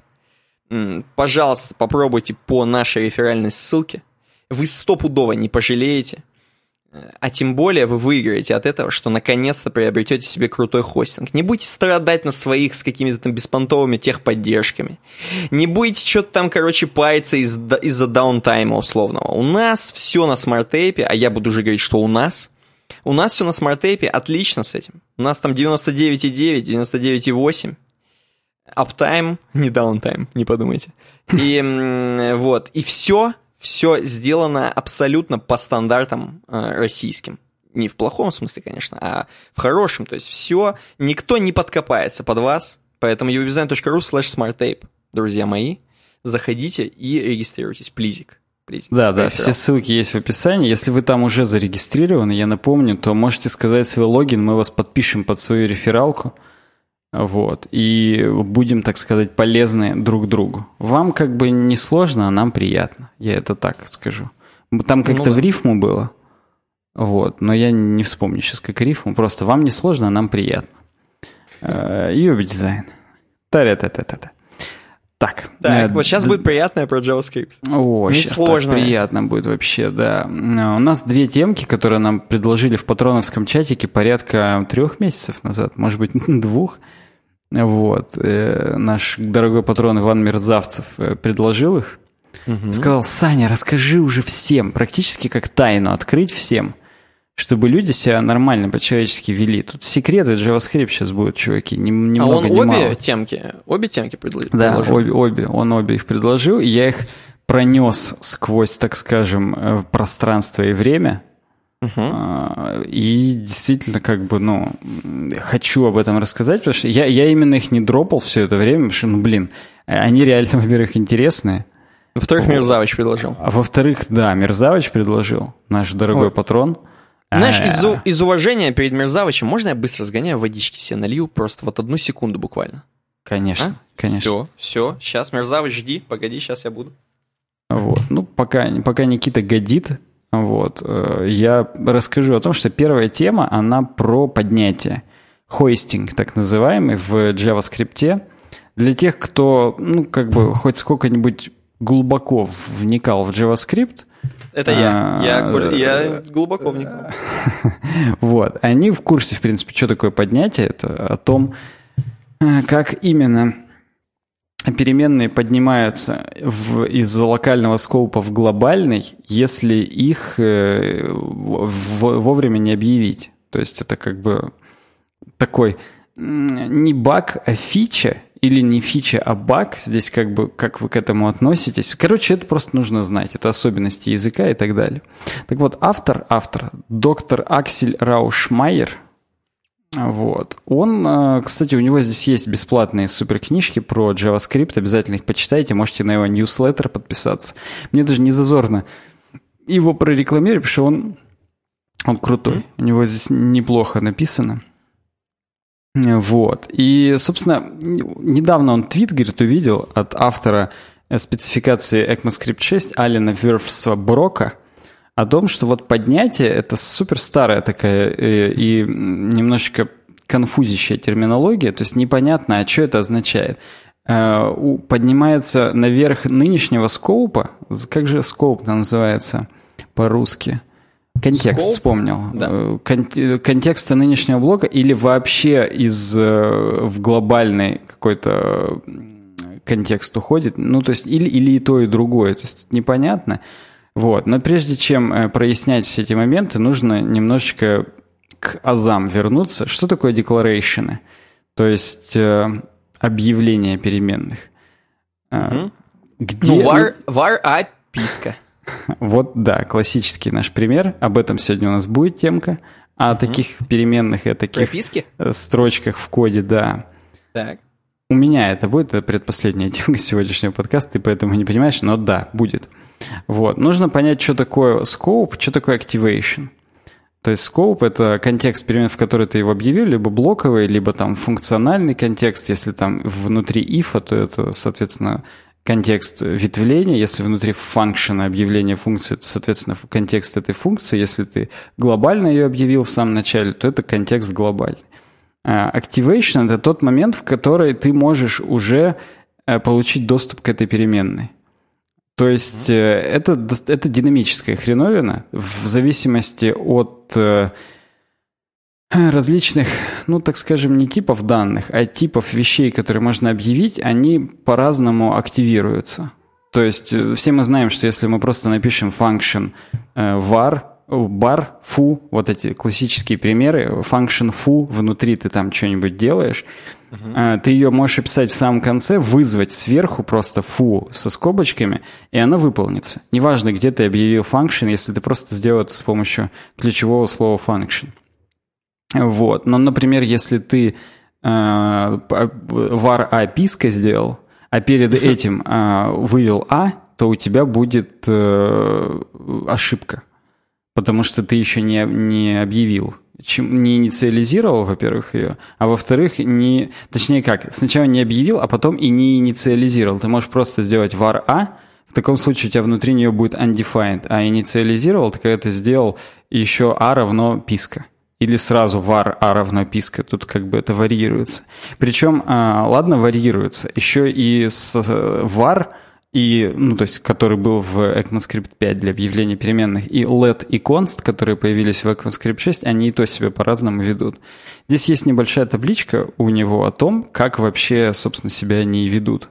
пожалуйста, попробуйте по нашей реферальной ссылке – вы стопудово не пожалеете. А тем более вы выиграете от этого, что наконец-то приобретете себе крутой хостинг. Не будете страдать на своих с какими-то там беспонтовыми техподдержками. Не будете что-то там, короче, париться из- из-за даунтайма условного. У нас все на SmartTape, а я буду уже говорить, что у нас. У нас все на SmartTape, отлично с этим. У нас там 99,9, 99,8. Аптайм, не даунтайм, не подумайте. И вот, и все все сделано абсолютно по стандартам э, российским. Не в плохом смысле, конечно, а в хорошем. То есть все, никто не подкопается под вас. Поэтому uwebdesign.ru slash smarttape, друзья мои. Заходите и регистрируйтесь, please'ик.
Please'ик. Да, да, все ссылки есть в описании. Если вы там уже зарегистрированы, я напомню, то можете сказать свой логин, мы вас подпишем под свою рефералку. Вот. И будем, так сказать, полезны друг другу. Вам как бы не сложно, а нам приятно. Я это так скажу. Там ну как-то ну, да. в рифму было. Вот. Но я не вспомню сейчас, как рифму. Просто вам не сложно, а нам приятно. Юби дизайн. Та-та-та-та-та. Так.
Так, э, вот сейчас будет приятное про JavaScript.
О, не сейчас сложно. приятно будет вообще, да. У нас две темки, которые нам предложили в патроновском чатике порядка трех месяцев назад, может быть, двух. Вот. Э, наш дорогой патрон Иван Мерзавцев э, предложил их. Угу. Сказал, Саня, расскажи уже всем, практически как тайну открыть всем, чтобы люди себя нормально по-человечески вели. Тут секреты JavaScript сейчас будут, чуваки, ни, ни а много,
он
ни
обе
мало.
темки, обе темки предложил?
Да, обе, обе, он обе их предложил, и я их пронес сквозь, так скажем, э, пространство и время – Uh-huh. И действительно, как бы, ну, хочу об этом рассказать, потому что я, я именно их не дропал все это время, потому что, ну, блин, они реально, во-первых, интересные.
Во-вторых, Мерзавыч предложил.
А во-вторых, да, Мерзавыч предложил, наш дорогой вот. патрон.
Знаешь, а. из, из уважения перед Мерзавычем, можно я быстро сгоняю водички себе налью? Просто вот одну секунду буквально.
Конечно, а? конечно.
Все, все, сейчас, Мерзавыч, жди, погоди, сейчас я буду.
Вот, ну, пока, пока Никита годит, вот. Э, я расскажу о том, что первая тема, она про поднятие. Хостинг, так называемый, в JavaScript. Для тех, кто, ну, как бы, хоть сколько-нибудь глубоко вникал в JavaScript,
это я. А, я, я глубоко вникал.
Вот. Они в курсе, в принципе, что такое поднятие. Это о том, э, как именно переменные поднимаются в, из локального скопа в глобальный, если их э, в, вовремя не объявить. То есть это как бы такой не баг, а фича, или не фича, а баг. Здесь как бы, как вы к этому относитесь. Короче, это просто нужно знать. Это особенности языка и так далее. Так вот, автор, автор, доктор Аксель Раушмайер – вот. Он, э, кстати, у него здесь есть бесплатные суперкнижки про JavaScript, обязательно их почитайте, можете на его ньюслеттер подписаться. Мне даже не зазорно его прорекламировать, потому что он, он крутой. У него здесь неплохо написано. Вот. И, собственно, недавно он твит, говорит, увидел от автора спецификации ECMAScript 6 Алина Верфса Брока – о том, что вот поднятие — это супер старая такая э, и немножечко конфузящая терминология, то есть непонятно, а что это означает. Э, поднимается наверх нынешнего скоупа, как же скоуп называется по-русски? Контекст Scope? вспомнил. Да. Э, кон контекста нынешнего блока или вообще из в глобальный какой-то контекст уходит. Ну, то есть или, или и то, и другое. То есть непонятно. Вот. Но прежде чем э, прояснять все эти моменты, нужно немножечко к азам вернуться. Что такое декларейшены? То есть э, объявление переменных.
Угу. Где... Ну, var, var описка.
Вот, да, классический наш пример. Об этом сегодня у нас будет темка. О угу. таких переменных и о таких Прописки? строчках в коде, да. Так. У меня это будет это предпоследняя темка сегодняшнего подкаста, ты поэтому не понимаешь, но да, будет. Вот. Нужно понять, что такое scope, что такое activation. То есть scope — это контекст перемен, в который ты его объявил, либо блоковый, либо там функциональный контекст. Если там внутри if, то это, соответственно, контекст ветвления. Если внутри функшена объявления функции, это, соответственно, контекст этой функции. Если ты глобально ее объявил в самом начале, то это контекст глобальный. А, activation — это тот момент, в который ты можешь уже э, получить доступ к этой переменной. То есть mm-hmm. это, это динамическая хреновина в зависимости от э, различных, ну, так скажем, не типов данных, а типов вещей, которые можно объявить, они по-разному активируются. То есть э, все мы знаем, что если мы просто напишем function var, бар, фу, вот эти классические примеры, function foo, внутри ты там что-нибудь делаешь, uh-huh. ты ее можешь описать в самом конце, вызвать сверху просто фу со скобочками, и она выполнится. Неважно, где ты объявил function, если ты просто сделал это с помощью ключевого слова function. Вот. Но, например, если ты э, var a писка сделал, а перед этим э, вывел а, то у тебя будет э, ошибка потому что ты еще не, не объявил, чем, не инициализировал, во-первых, ее, а во-вторых, не, точнее как, сначала не объявил, а потом и не инициализировал. Ты можешь просто сделать var a, в таком случае у тебя внутри нее будет undefined, а инициализировал, ты когда ты сделал еще a равно писка. Или сразу var a равно писка, тут как бы это варьируется. Причем, а, ладно, варьируется, еще и с var и, ну, то есть, который был в ECMAScript 5 для объявления переменных, и let и const, которые появились в ECMAScript 6, они и то себя по-разному ведут. Здесь есть небольшая табличка у него о том, как вообще, собственно, себя они ведут.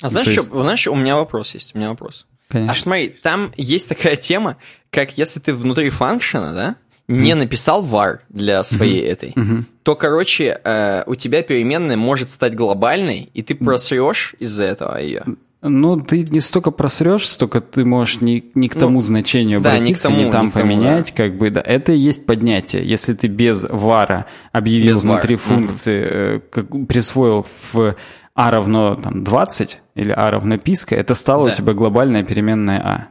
А знаешь, есть... что, знаешь, у меня вопрос есть, у меня вопрос. Конечно. А смотри, там есть такая тема, как если ты внутри функшена, да, не mm. написал var для своей mm-hmm. этой, mm-hmm. то, короче, э, у тебя переменная может стать глобальной, и ты просрешь из-за этого ее.
Ну, ты не столько просрешь, столько ты можешь не, не к тому ну, значению обратиться, да, не, тому, не там не поменять, тому, да. как бы, да. Это и есть поднятие. Если ты без вара объявил без внутри var. функции, mm как, присвоил в а равно там, 20 или а равно писка, это стало да. у тебя глобальная переменная а.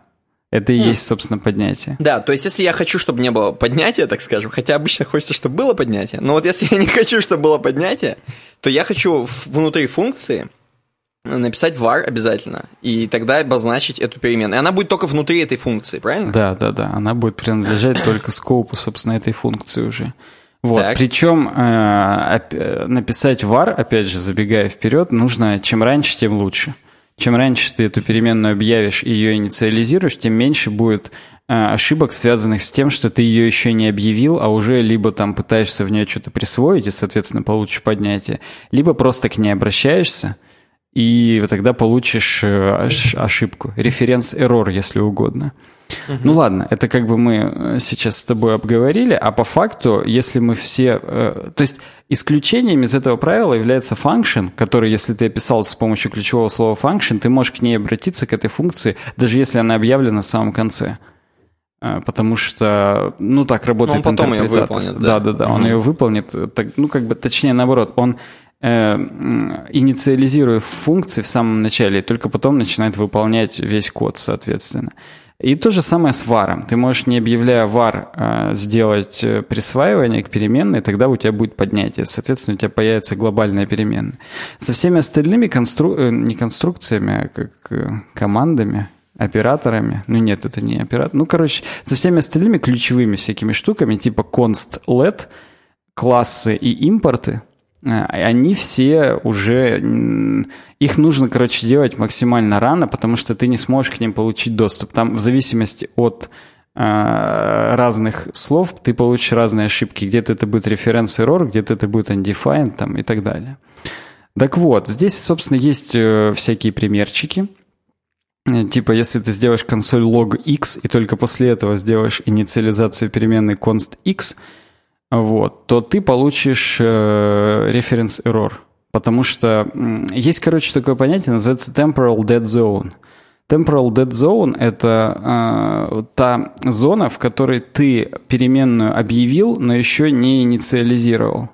Это и mm. есть, собственно, поднятие.
Да, то есть если я хочу, чтобы не было поднятия, так скажем, хотя обычно хочется, чтобы было поднятие, но вот если я не хочу, чтобы было поднятие, то я хочу внутри функции написать var обязательно, и тогда обозначить эту перемену. И она будет только внутри этой функции, правильно?
Да, да, да. Она будет принадлежать только скопу, собственно, этой функции уже. Вот. Так. Причем э, написать var, опять же, забегая вперед, нужно чем раньше, тем лучше. Чем раньше ты эту переменную объявишь и ее инициализируешь, тем меньше будет э, ошибок, связанных с тем, что ты ее еще не объявил, а уже либо там пытаешься в нее что-то присвоить и, соответственно, получишь поднятие, либо просто к ней обращаешься – и тогда получишь э, ошибку. Референс error, если угодно. Угу. Ну ладно, это как бы мы э, сейчас с тобой обговорили, а по факту, если мы все... Э, то есть исключением из этого правила является function, который, если ты описал с помощью ключевого слова function, ты можешь к ней обратиться, к этой функции, даже если она объявлена в самом конце. Э, потому что, ну, так работает
Но он потом ее выполнит, да?
Да, да, да, угу. он ее выполнит. Так, ну, как бы, точнее, наоборот, он э, инициализирует функции в самом начале, и только потом начинает выполнять весь код, соответственно. И то же самое с var. Ты можешь, не объявляя var, а, сделать э, присваивание к переменной, тогда у тебя будет поднятие. Соответственно, у тебя появится глобальная переменная. Со всеми остальными констру... Э, не конструкциями, а как э, командами, операторами. Ну нет, это не оператор. Ну, короче, со всеми остальными ключевыми всякими штуками, типа const let, классы и импорты, Э, они все уже... Их нужно, короче, делать максимально рано, потому что ты не сможешь к ним получить доступ. Там в зависимости от э, разных слов ты получишь разные ошибки. Где-то это будет референс error, где-то это будет undefined там, и так далее. Так вот, здесь, собственно, есть э, всякие примерчики. Типа, если ты сделаешь консоль log x и только после этого сделаешь инициализацию переменной const x – вот, то ты получишь э, reference error. Потому что есть, короче, такое понятие, называется temporal dead zone. Temporal dead zone — это э, та зона, в которой ты переменную объявил, но еще не инициализировал.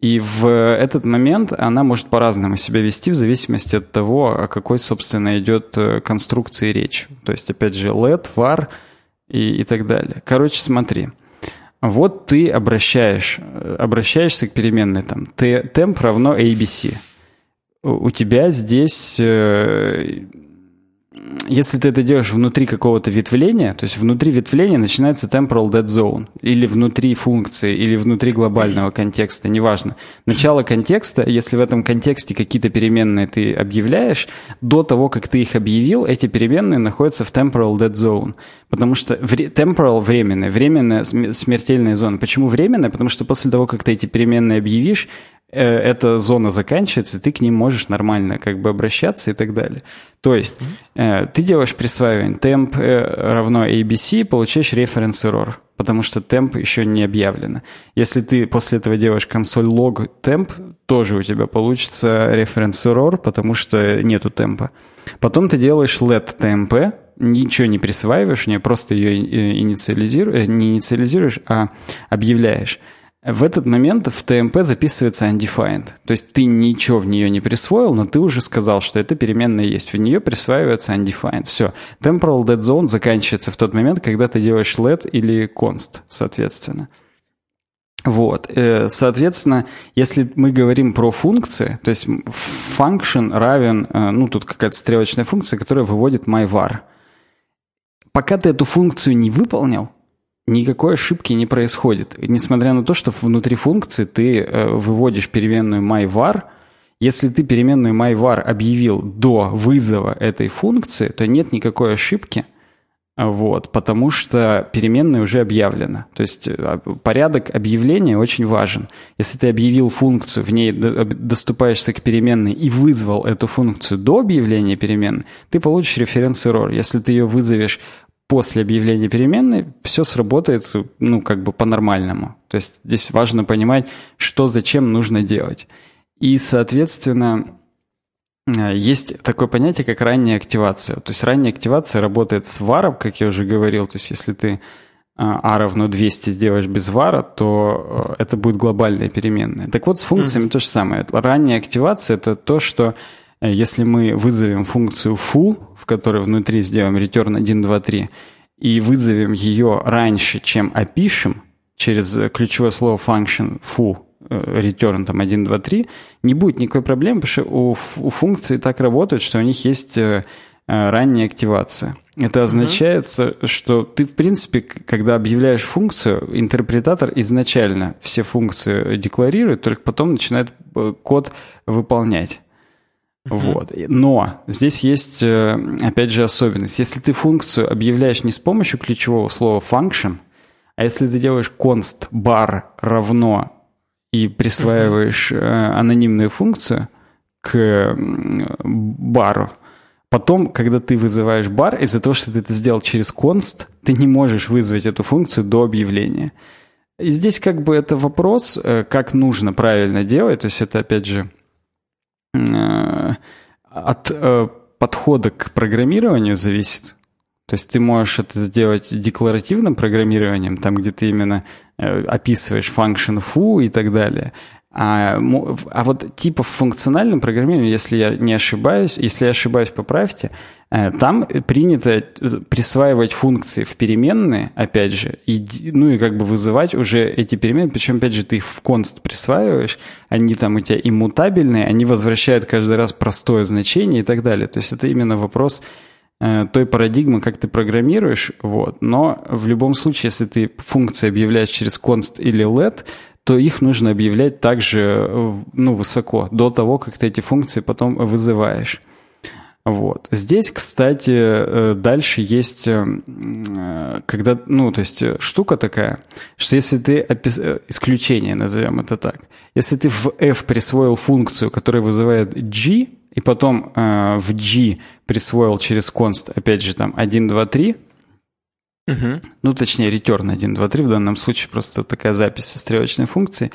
И в этот момент она может по-разному себя вести в зависимости от того, о какой, собственно, идет э, конструкции речь. То есть, опять же, let, var и, и так далее. Короче, смотри. Вот ты обращаешь, обращаешься к переменной там темп равно ABC. У тебя здесь э, если ты это делаешь внутри какого-то ветвления, то есть внутри ветвления начинается temporal dead zone, или внутри функции, или внутри глобального контекста, неважно. Начало контекста, если в этом контексте какие-то переменные ты объявляешь, до того, как ты их объявил, эти переменные находятся в temporal dead zone. Потому что temporal временная, временная смертельная зона. Почему временная? Потому что после того, как ты эти переменные объявишь, эта зона заканчивается, ты к ним можешь нормально как бы обращаться и так далее. То есть mm-hmm. ты делаешь присваивание temp э, равно abc, получаешь reference error, потому что temp еще не объявлено. Если ты после этого делаешь консоль log temp, тоже у тебя получится reference error, потому что нету темпа. Потом ты делаешь let temp, ничего не присваиваешь, не просто ее инициализируешь, не инициализируешь, а объявляешь. В этот момент в ТМП записывается undefined. То есть ты ничего в нее не присвоил, но ты уже сказал, что эта переменная есть. В нее присваивается undefined. Все. Temporal dead zone заканчивается в тот момент, когда ты делаешь let или const, соответственно. Вот, э, соответственно, если мы говорим про функции, то есть function равен, э, ну, тут какая-то стрелочная функция, которая выводит myvar. Пока ты эту функцию не выполнил, никакой ошибки не происходит. Несмотря на то, что внутри функции ты э, выводишь переменную myVar, если ты переменную myVar объявил до вызова этой функции, то нет никакой ошибки, вот, потому что переменная уже объявлена. То есть э, порядок объявления очень важен. Если ты объявил функцию, в ней доступаешься к переменной и вызвал эту функцию до объявления переменной, ты получишь референс-эррор. Если ты ее вызовешь после объявления переменной все сработает, ну, как бы по-нормальному. То есть здесь важно понимать, что зачем нужно делать. И, соответственно, э, есть такое понятие, как ранняя активация. То есть ранняя активация работает с варом, как я уже говорил. То есть если ты а равно 200 сделаешь без вара, то э, это будет глобальная переменная. Так вот, с функциями mm-hmm. то же самое. Ранняя активация – это то, что Э, если мы вызовем функцию foo, в которой внутри сделаем return 1, 2, 3, и вызовем ее раньше, чем опишем, через ключевое слово function foo, э, return там 1, 2, 3, не будет никакой проблемы, потому что у, у функций так работает, что у них есть э, ранняя активация. Это означает, mm-hmm. что ты, в принципе, когда объявляешь функцию, интерпретатор изначально все функции декларирует, только потом начинает код выполнять. Вот. Но здесь есть, э, опять же, особенность. Если ты функцию объявляешь не с помощью ключевого слова function, а если ты делаешь const bar равно и присваиваешь э, анонимную функцию, к бару. Потом, когда ты вызываешь бар, из-за того, что ты это сделал через const, ты не можешь вызвать эту функцию до объявления. И здесь как бы это вопрос, э, как нужно правильно делать. То есть это, опять же, от э, подхода к программированию зависит. То есть ты можешь это сделать декларативным программированием, там, где ты именно описываешь function foo и так далее. А, а вот типа в функциональном программировании, если я не ошибаюсь, если я ошибаюсь, поправьте, э, там принято присваивать функции в переменные, опять же, и, ну и как бы вызывать уже эти переменные, причем, опять же, ты их в const присваиваешь, они там у тебя иммутабельные, они возвращают каждый раз простое значение и так далее. То есть это именно вопрос э, той парадигмы, как ты программируешь, вот. Но в любом случае, если ты функции объявляешь через const или let, то их нужно объявлять также э, ну, высоко, до того, как ты эти функции потом вызываешь. Вот. Здесь, кстати, э, дальше есть, э, когда, ну, то есть штука такая, что если ты, опис... исключение назовем это так, если ты в f присвоил функцию, которая вызывает g, и потом э, в g присвоил через const, опять же, там 1, 2, 3, угу. ну, точнее, return 1, 2, 3 в данном случае просто такая запись со стрелочной функции,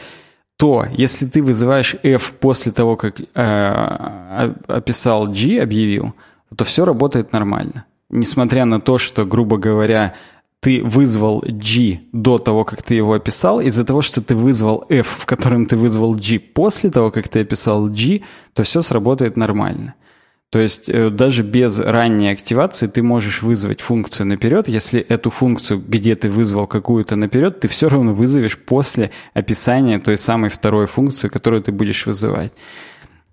то если ты вызываешь f после того, как э, описал g, объявил, то все работает нормально. Несмотря на то, что, грубо говоря, ты вызвал g до того, как ты его описал, из-за того, что ты вызвал f, в котором ты вызвал g после того, как ты описал g, то все сработает нормально. То есть э, даже без ранней активации ты можешь вызвать функцию наперед. Если эту функцию, где ты вызвал какую-то наперед, ты все равно вызовешь после описания той самой второй функции, которую ты будешь вызывать.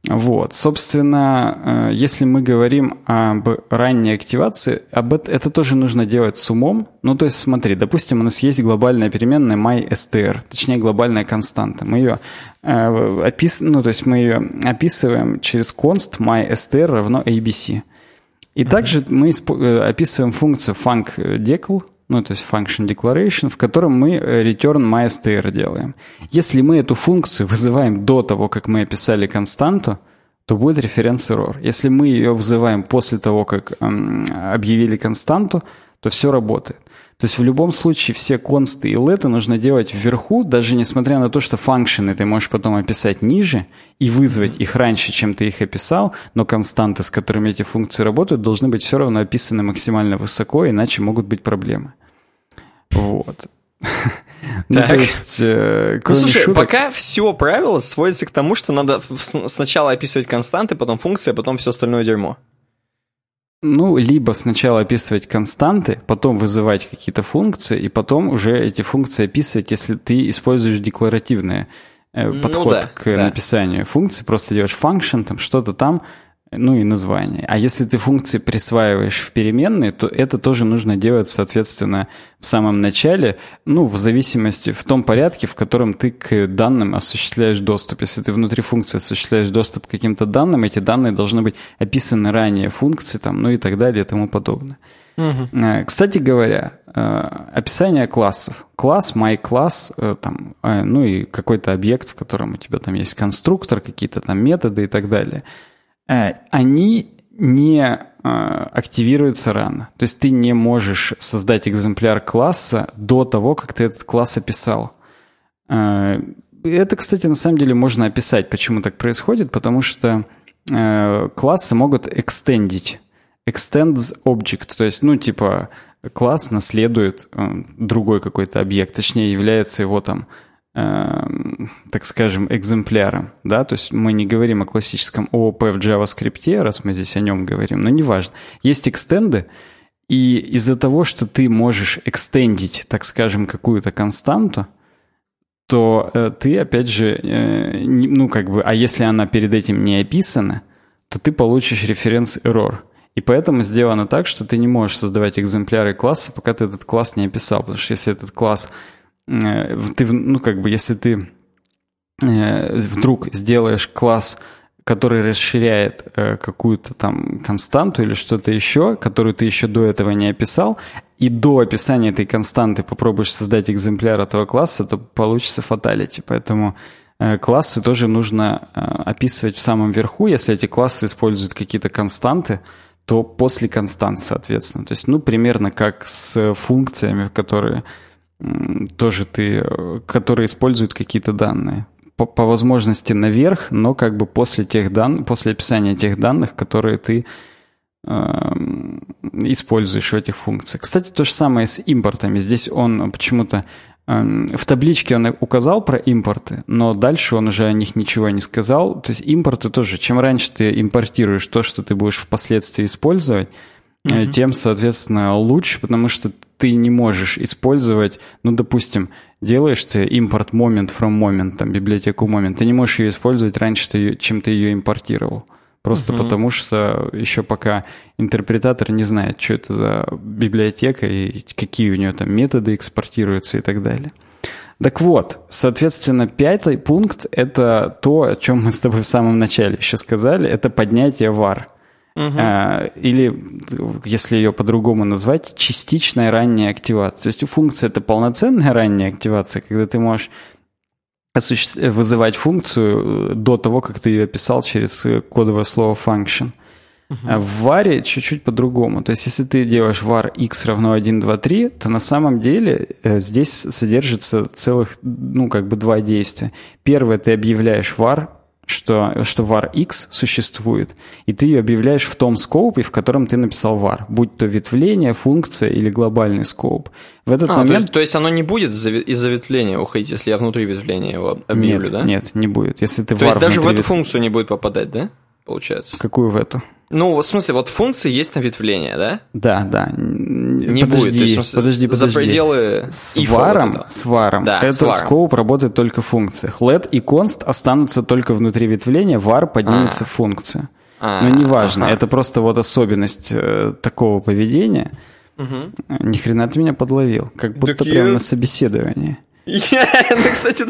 Вот, собственно, э, если мы говорим об ранней активации, об это, это тоже нужно делать с умом. Ну, то есть, смотри, допустим, у нас есть глобальная переменная myStr, точнее, глобальная константа. Мы ее э, опис... ну, то есть мы ее описываем через const myStr равно abc. И mm-hmm. также мы э, описываем функцию funcDecl, ну, то есть function declaration, в котором мы э, return mystr делаем. Если мы эту функцию вызываем до того, как мы описали константу, то будет референс-эррор. Если мы ее вызываем после того, как эм, объявили константу, то все работает. То есть в любом случае все консты и леты нужно делать вверху, даже несмотря на то, что функшены ты можешь потом описать ниже и вызвать их раньше, чем ты их описал, но константы, с которыми эти функции работают, должны быть все равно описаны максимально высоко, иначе могут быть проблемы. Вот.
Ну, то есть, э, ну, слушай, пока все правило сводится к тому, что надо сначала описывать константы, потом функции, а потом все остальное дерьмо.
Ну, либо сначала описывать константы, потом вызывать какие-то функции, и потом уже эти функции описывать, если ты используешь декларативный э, подход ну, да, к да. написанию функции, просто делаешь function, там что-то там, ну и название. А если ты функции присваиваешь в переменные, то это тоже нужно делать, соответственно, в самом начале, ну, в зависимости, в том порядке, в котором ты к данным осуществляешь доступ. Если ты внутри функции осуществляешь доступ к каким-то данным, эти данные должны быть описаны ранее функции, там, ну и так далее и тому подобное. Угу. Кстати говоря, э, описание классов. Класс, my-класс, э, там, ну и какой-то объект, в котором у тебя там есть конструктор, какие-то там методы и так далее – они не э, активируются рано. То есть ты не можешь создать экземпляр класса до того, как ты этот класс описал. Э, это, кстати, на самом деле можно описать, почему так происходит, потому что классы могут экстендить. Extends object, то есть, ну, типа, класс наследует другой какой-то объект, точнее, является его там так скажем, экземпляром, да, то есть мы не говорим о классическом ООП в JavaScript, раз мы здесь о нем говорим, но неважно. Есть экстенды, и из-за того, что ты можешь экстендить, так скажем, какую-то константу, то э, ты, опять же, э, ну, как бы, а если она перед этим не описана, то ты получишь референс-эррор. И поэтому сделано так, что ты не можешь создавать экземпляры класса, пока ты этот класс не описал. Потому что если этот класс ты, ну, как бы, если ты э, вдруг сделаешь класс, который расширяет э, какую-то там константу или что-то еще, которую ты еще до этого не описал, и до описания этой константы попробуешь создать экземпляр этого класса, то получится фаталити. Поэтому э, классы тоже нужно э, описывать в самом верху. Если эти классы используют какие-то константы, то после констант, соответственно. То есть, ну, примерно как с функциями, которые тоже ты, которые используют какие-то данные. По, по возможности наверх, но как бы после тех данных, после описания тех данных, которые ты Эм, используешь в этих функциях. Кстати, то же самое с импортами. Здесь он почему-то эм, в табличке он указал про импорты, но дальше он уже о них ничего не сказал. То есть импорты тоже, чем раньше ты импортируешь то, что ты будешь впоследствии использовать, mm-hmm. тем, соответственно, лучше, потому что ты не можешь использовать, ну, допустим, делаешь ты импорт момент from moment, там, библиотеку момент, ты не можешь ее использовать раньше, чем ты ее импортировал. Просто угу. потому что еще пока интерпретатор не знает, что это за библиотека и какие у нее там методы экспортируются и так далее. Так вот, соответственно, пятый пункт — это то, о чем мы с тобой в самом начале еще сказали, это поднятие var. Угу. А, или, если ее по-другому назвать, частичная ранняя активация. То есть у функции это полноценная ранняя активация, когда ты можешь вызывать функцию э, до того, как ты ее описал через э, кодовое слово function. Uh-huh. В var чуть-чуть по-другому. То есть, если ты делаешь var x равно 1, 2, 3, то на самом деле э, здесь содержится целых, ну, как бы два действия. Первое, ты объявляешь var что, что var x существует, и ты ее объявляешь в том скоупе, в котором ты написал var, будь то ветвление, функция или глобальный скоуп. В этот
а,
момент...
То есть, то есть оно не будет из-за ветвления уходить, если я внутри ветвления его объявлю,
нет,
да?
Нет, не будет. Если ты
то есть даже в эту
ветв...
функцию не будет попадать, да? Получается.
Какую в эту?
Ну, в смысле, вот функции есть на ветвление, да?
Да, да.
Не
подожди,
будет. Есть,
подожди, подожди.
За пределы
с варом, вот с варом. Да, это с скоуп работает только в функциях. Let и const останутся только внутри ветвления, var поднимется а. в функцию. А, Но неважно, ага. это просто вот особенность э, такого поведения. Угу. Ни хрена ты меня подловил, как будто так прямо я... на собеседовании.
Ну, кстати,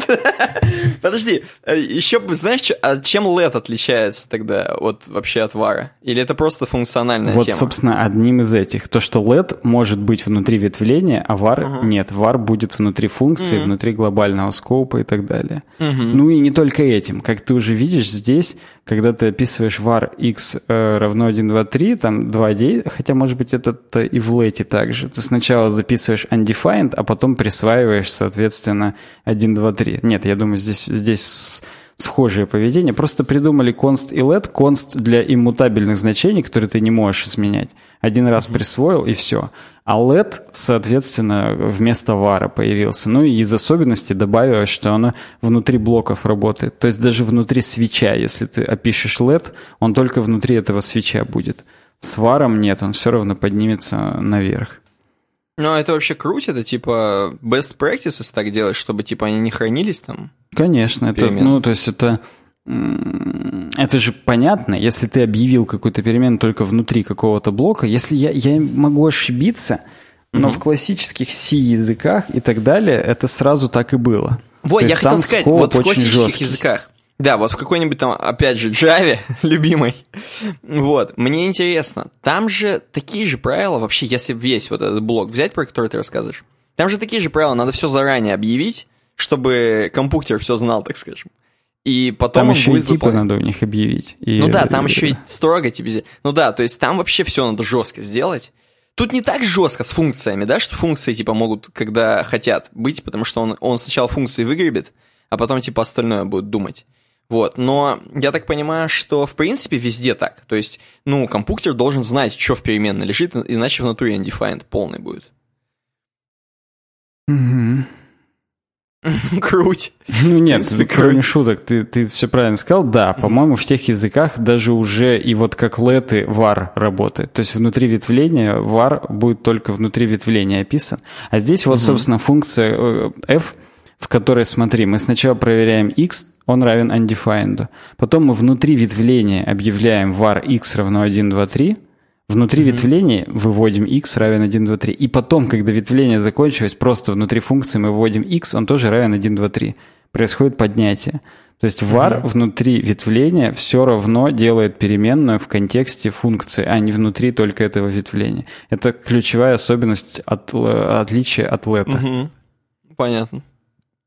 подожди, э, еще, знаешь, а чем LED отличается тогда вот вообще от вара? Или это просто функциональная
вот,
тема?
Вот, собственно, одним из этих. То, что LED может быть внутри ветвления, а var uh-huh. нет. var будет внутри функции, uh-huh. внутри глобального скопа и так далее. Uh-huh. Ну и не только этим. Как ты уже видишь, здесь, когда ты описываешь var x э, равно 1, 2, 3, там 2 d, хотя, может быть, это и в LED также. Ты сначала записываешь undefined, а потом присваиваешь, соответственно, соответственно, 1, 2, 3. Нет, я думаю, здесь, здесь схожее поведение. Просто придумали const и let. Const для иммутабельных значений, которые ты не можешь изменять. Один раз присвоил, и все. А let, соответственно, вместо var появился. Ну и из особенностей добавилось, что оно внутри блоков работает. То есть даже внутри свеча, если ты опишешь let, он только внутри этого свеча будет. С варом нет, он все равно поднимется наверх.
Ну, а это вообще круть, это типа best practices так делать, чтобы типа они не хранились там?
Конечно, это, ну, то есть это это же понятно, если ты объявил какую-то перемену только внутри какого-то блока, если я, я могу ошибиться, но mm-hmm. в классических C-языках и так далее это сразу так и было.
Вот, я хотел сказать, вот в классических жесткий. языках да, вот в какой-нибудь там, опять же, Java, любимой. Вот, мне интересно, там же такие же правила, вообще, если весь вот этот блок взять, про который ты рассказываешь, там же такие же правила, надо все заранее объявить, чтобы компьютер все знал, так скажем. И потом
там еще будет и типы выполнять. надо у них объявить.
И... Ну да, там еще и строго тебе... Ну да, то есть там вообще все надо жестко сделать. Тут не так жестко с функциями, да, что функции типа могут, когда хотят быть, потому что он, он сначала функции выгребет, а потом типа остальное будет думать. Вот, но я так понимаю, что в принципе везде так. То есть, ну, компьютер должен знать, что в переменной лежит, иначе в натуре undefined полный будет.
Угу.
Круть.
Ну нет, кроме шуток, ты, ты все правильно сказал. Да, по-моему, в тех языках даже уже и вот как леты var работает. То есть внутри ветвления var будет только внутри ветвления описан. А здесь вот, собственно, функция э, f, в которой, смотри, мы сначала проверяем x, он равен undefined. Потом мы внутри ветвления объявляем var x равно 1, 2, 3. Внутри mm-hmm. ветвления выводим x равен 1, 2, 3. И потом, когда ветвление закончилось, просто внутри функции мы выводим x, он тоже равен 1, 2, 3. Происходит поднятие. То есть var mm-hmm. внутри ветвления все равно делает переменную в контексте функции, а не внутри только этого ветвления. Это ключевая особенность от, отличия от лета.
Mm-hmm. Понятно.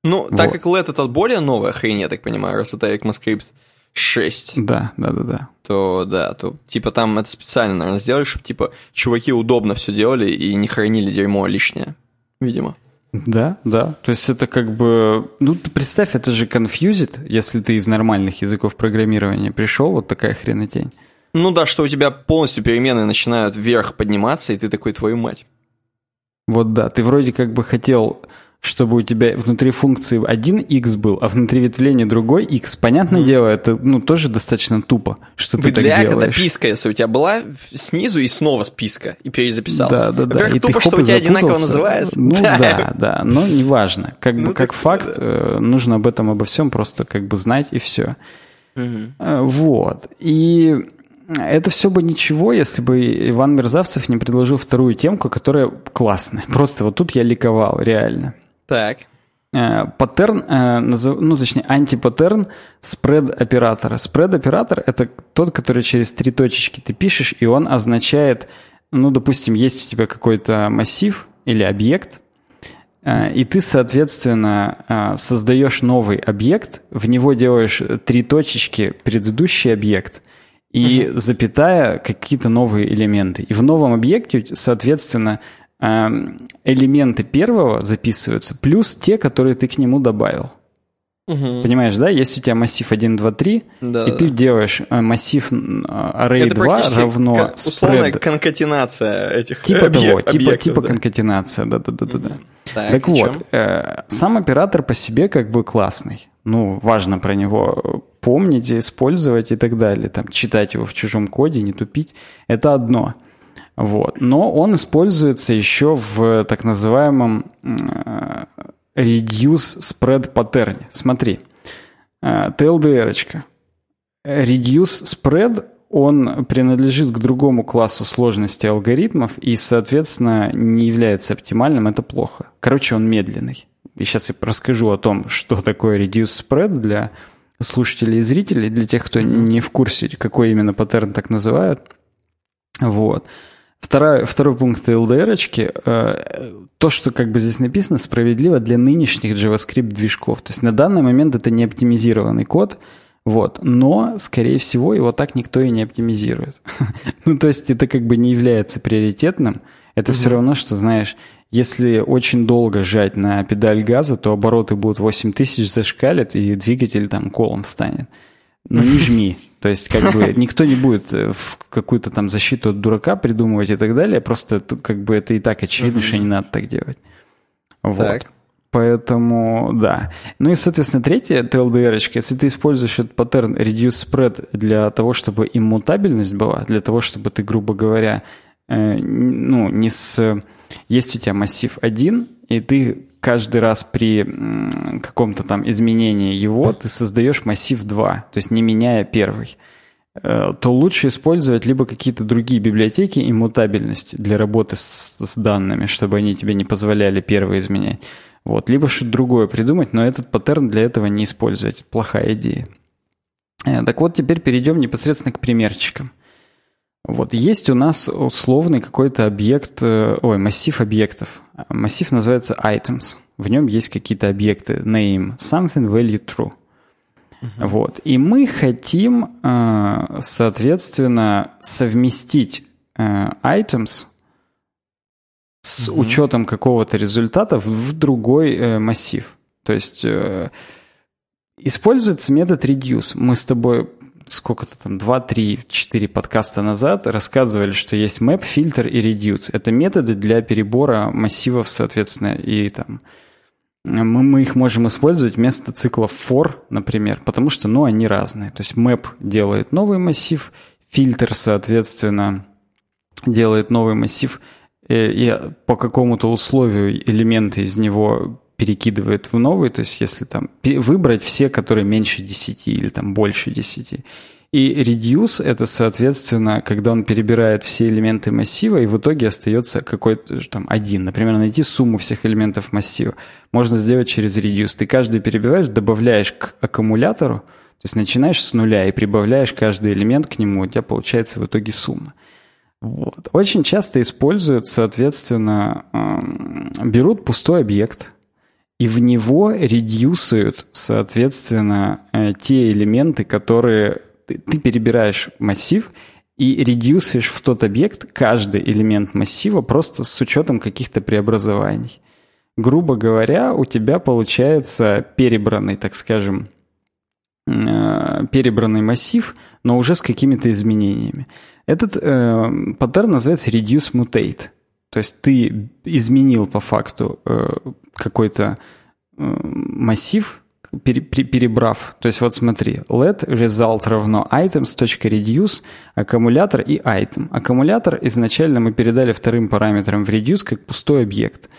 Ну, вот. так как LED это более новая хрень, я так понимаю, раз это ECMAScript 6.
Да, да, да, да.
То да, то типа там это специально, наверное, сделали, чтобы типа чуваки удобно все делали и не хранили дерьмо лишнее, видимо.
Да, да. То есть это как бы... Ну, ты представь, это же confused, если ты из нормальных языков программирования пришел, вот такая хренотень.
Ну да, что у тебя полностью перемены начинают вверх подниматься, и ты такой, твою мать.
Вот да, ты вроде как бы хотел чтобы у тебя внутри функции один x был, а внутри ветвления другой x. Понятное mm. дело, это ну, тоже достаточно тупо, что ты
Выделяя,
так делаешь.
когда писка, если у тебя была снизу и снова списка, и перезаписалась.
Да, да, да.
И тупо, ты что у тебя одинаково называется.
Ну да, да, да но неважно. Как ну, бы как факт, да. Э, нужно об этом обо всем просто как бы знать и все. Mm-hmm. Вот. И это все бы ничего, если бы Иван Мерзавцев не предложил вторую темку, которая классная. Просто вот тут я ликовал, реально.
Так.
Э, паттерн, э, ну точнее антипаттерн спред оператора. Спред оператор это тот, который через три точечки ты пишешь, и он означает, ну допустим, есть у тебя какой-то массив или объект, э, и ты, соответственно, создаешь новый объект, в него делаешь три точечки предыдущий объект и uh-huh. запятая какие-то новые элементы. И в новом объекте, соответственно, элементы первого записываются, плюс те, которые ты к нему добавил. Угу. Понимаешь, да? Если у тебя массив 1, 2, 3, да, и да. ты делаешь э, массив э, array Это 2 равно кон-
условная конкатенация этих
Типа объек- того, типа, типа да. конкатенация, да-да-да. да. Так, так вот, э, сам оператор по себе как бы классный. Ну, важно про него помнить, использовать и так далее. Там, читать его в чужом коде, не тупить. Это одно. Вот. Но он используется еще в так называемом reduce spread pattern. Смотри, TLDR. -очка. Reduce spread он принадлежит к другому классу сложности алгоритмов и, соответственно, не является оптимальным, это плохо. Короче, он медленный. И сейчас я расскажу о том, что такое reduce spread для слушателей и зрителей, для тех, кто не в курсе, какой именно паттерн так называют. Вот. Второй, второй пункт LDR-очки, э, то, что как бы здесь написано, справедливо для нынешних JavaScript-движков. То есть на данный момент это не оптимизированный код, вот. Но, скорее всего, его так никто и не оптимизирует. ну, то есть это как бы не является приоритетным. Это все равно, что, знаешь, если очень долго жать на педаль газа, то обороты будут 8000 зашкалят, и двигатель там колом станет. Но не жми. То есть, как бы, никто не будет э, в какую-то там защиту от дурака придумывать и так далее, просто как бы это и так очевидно, что не надо так делать. Вот. Так. Поэтому, да. Ну и, соответственно, третье, TLDR, если ты используешь этот паттерн reduce spread для того, чтобы иммутабельность была, для того, чтобы ты, грубо говоря, э, ну, не с... Есть у тебя массив 1, и ты каждый раз при каком-то там изменении его ты создаешь массив 2, то есть не меняя первый, э, то лучше использовать либо какие-то другие библиотеки иммутабельности для работы с, с данными, чтобы они тебе не позволяли первые изменять. Вот. Либо что-то другое придумать, но этот паттерн для этого не использовать. Плохая идея. Э, так вот, теперь перейдем непосредственно к примерчикам. Вот есть у нас условный какой-то объект, э, ой, массив объектов. Массив называется items. В нем есть какие-то объекты. Name, something, value, true. Uh-huh. Вот. И мы хотим, э, соответственно, совместить э, items с uh-huh. учетом какого-то результата в другой массив. То есть используется метод reduce. Мы с тобой сколько-то там, 2, 3, 4 подкаста назад рассказывали, что есть map, фильтр и reduce. Это методы для перебора массивов, соответственно, и там мы, мы их можем использовать вместо циклов for, например, потому что, ну, они разные. То есть map делает новый массив, фильтр, соответственно, делает новый массив, э, и по какому-то условию элементы из него перекидывает в новый, то есть если там выбрать все, которые меньше 10 или там больше 10. И reduce — это, соответственно, когда он перебирает все элементы массива, и в итоге остается какой-то там один. Например, найти сумму всех элементов массива. Можно сделать через reduce. Ты каждый перебиваешь, добавляешь к аккумулятору, то есть начинаешь с нуля и прибавляешь каждый элемент к нему, у тебя получается в итоге сумма. Вот. Очень часто используют, соответственно, берут пустой объект, и в него редюсуют, соответственно, э, те элементы, которые ты, перебираешь массив и редюсишь в тот объект каждый элемент массива просто с учетом каких-то преобразований. Грубо говоря, у тебя получается перебранный, так скажем, э, перебранный массив, но уже с какими-то изменениями. Этот э, паттерн называется reduce mutate. То есть ты изменил по факту э, какой-то э, массив, пере, перебрав. То есть вот смотри, let result равно items.reduce, аккумулятор и item. Аккумулятор изначально мы передали вторым параметром в reduce как пустой объект.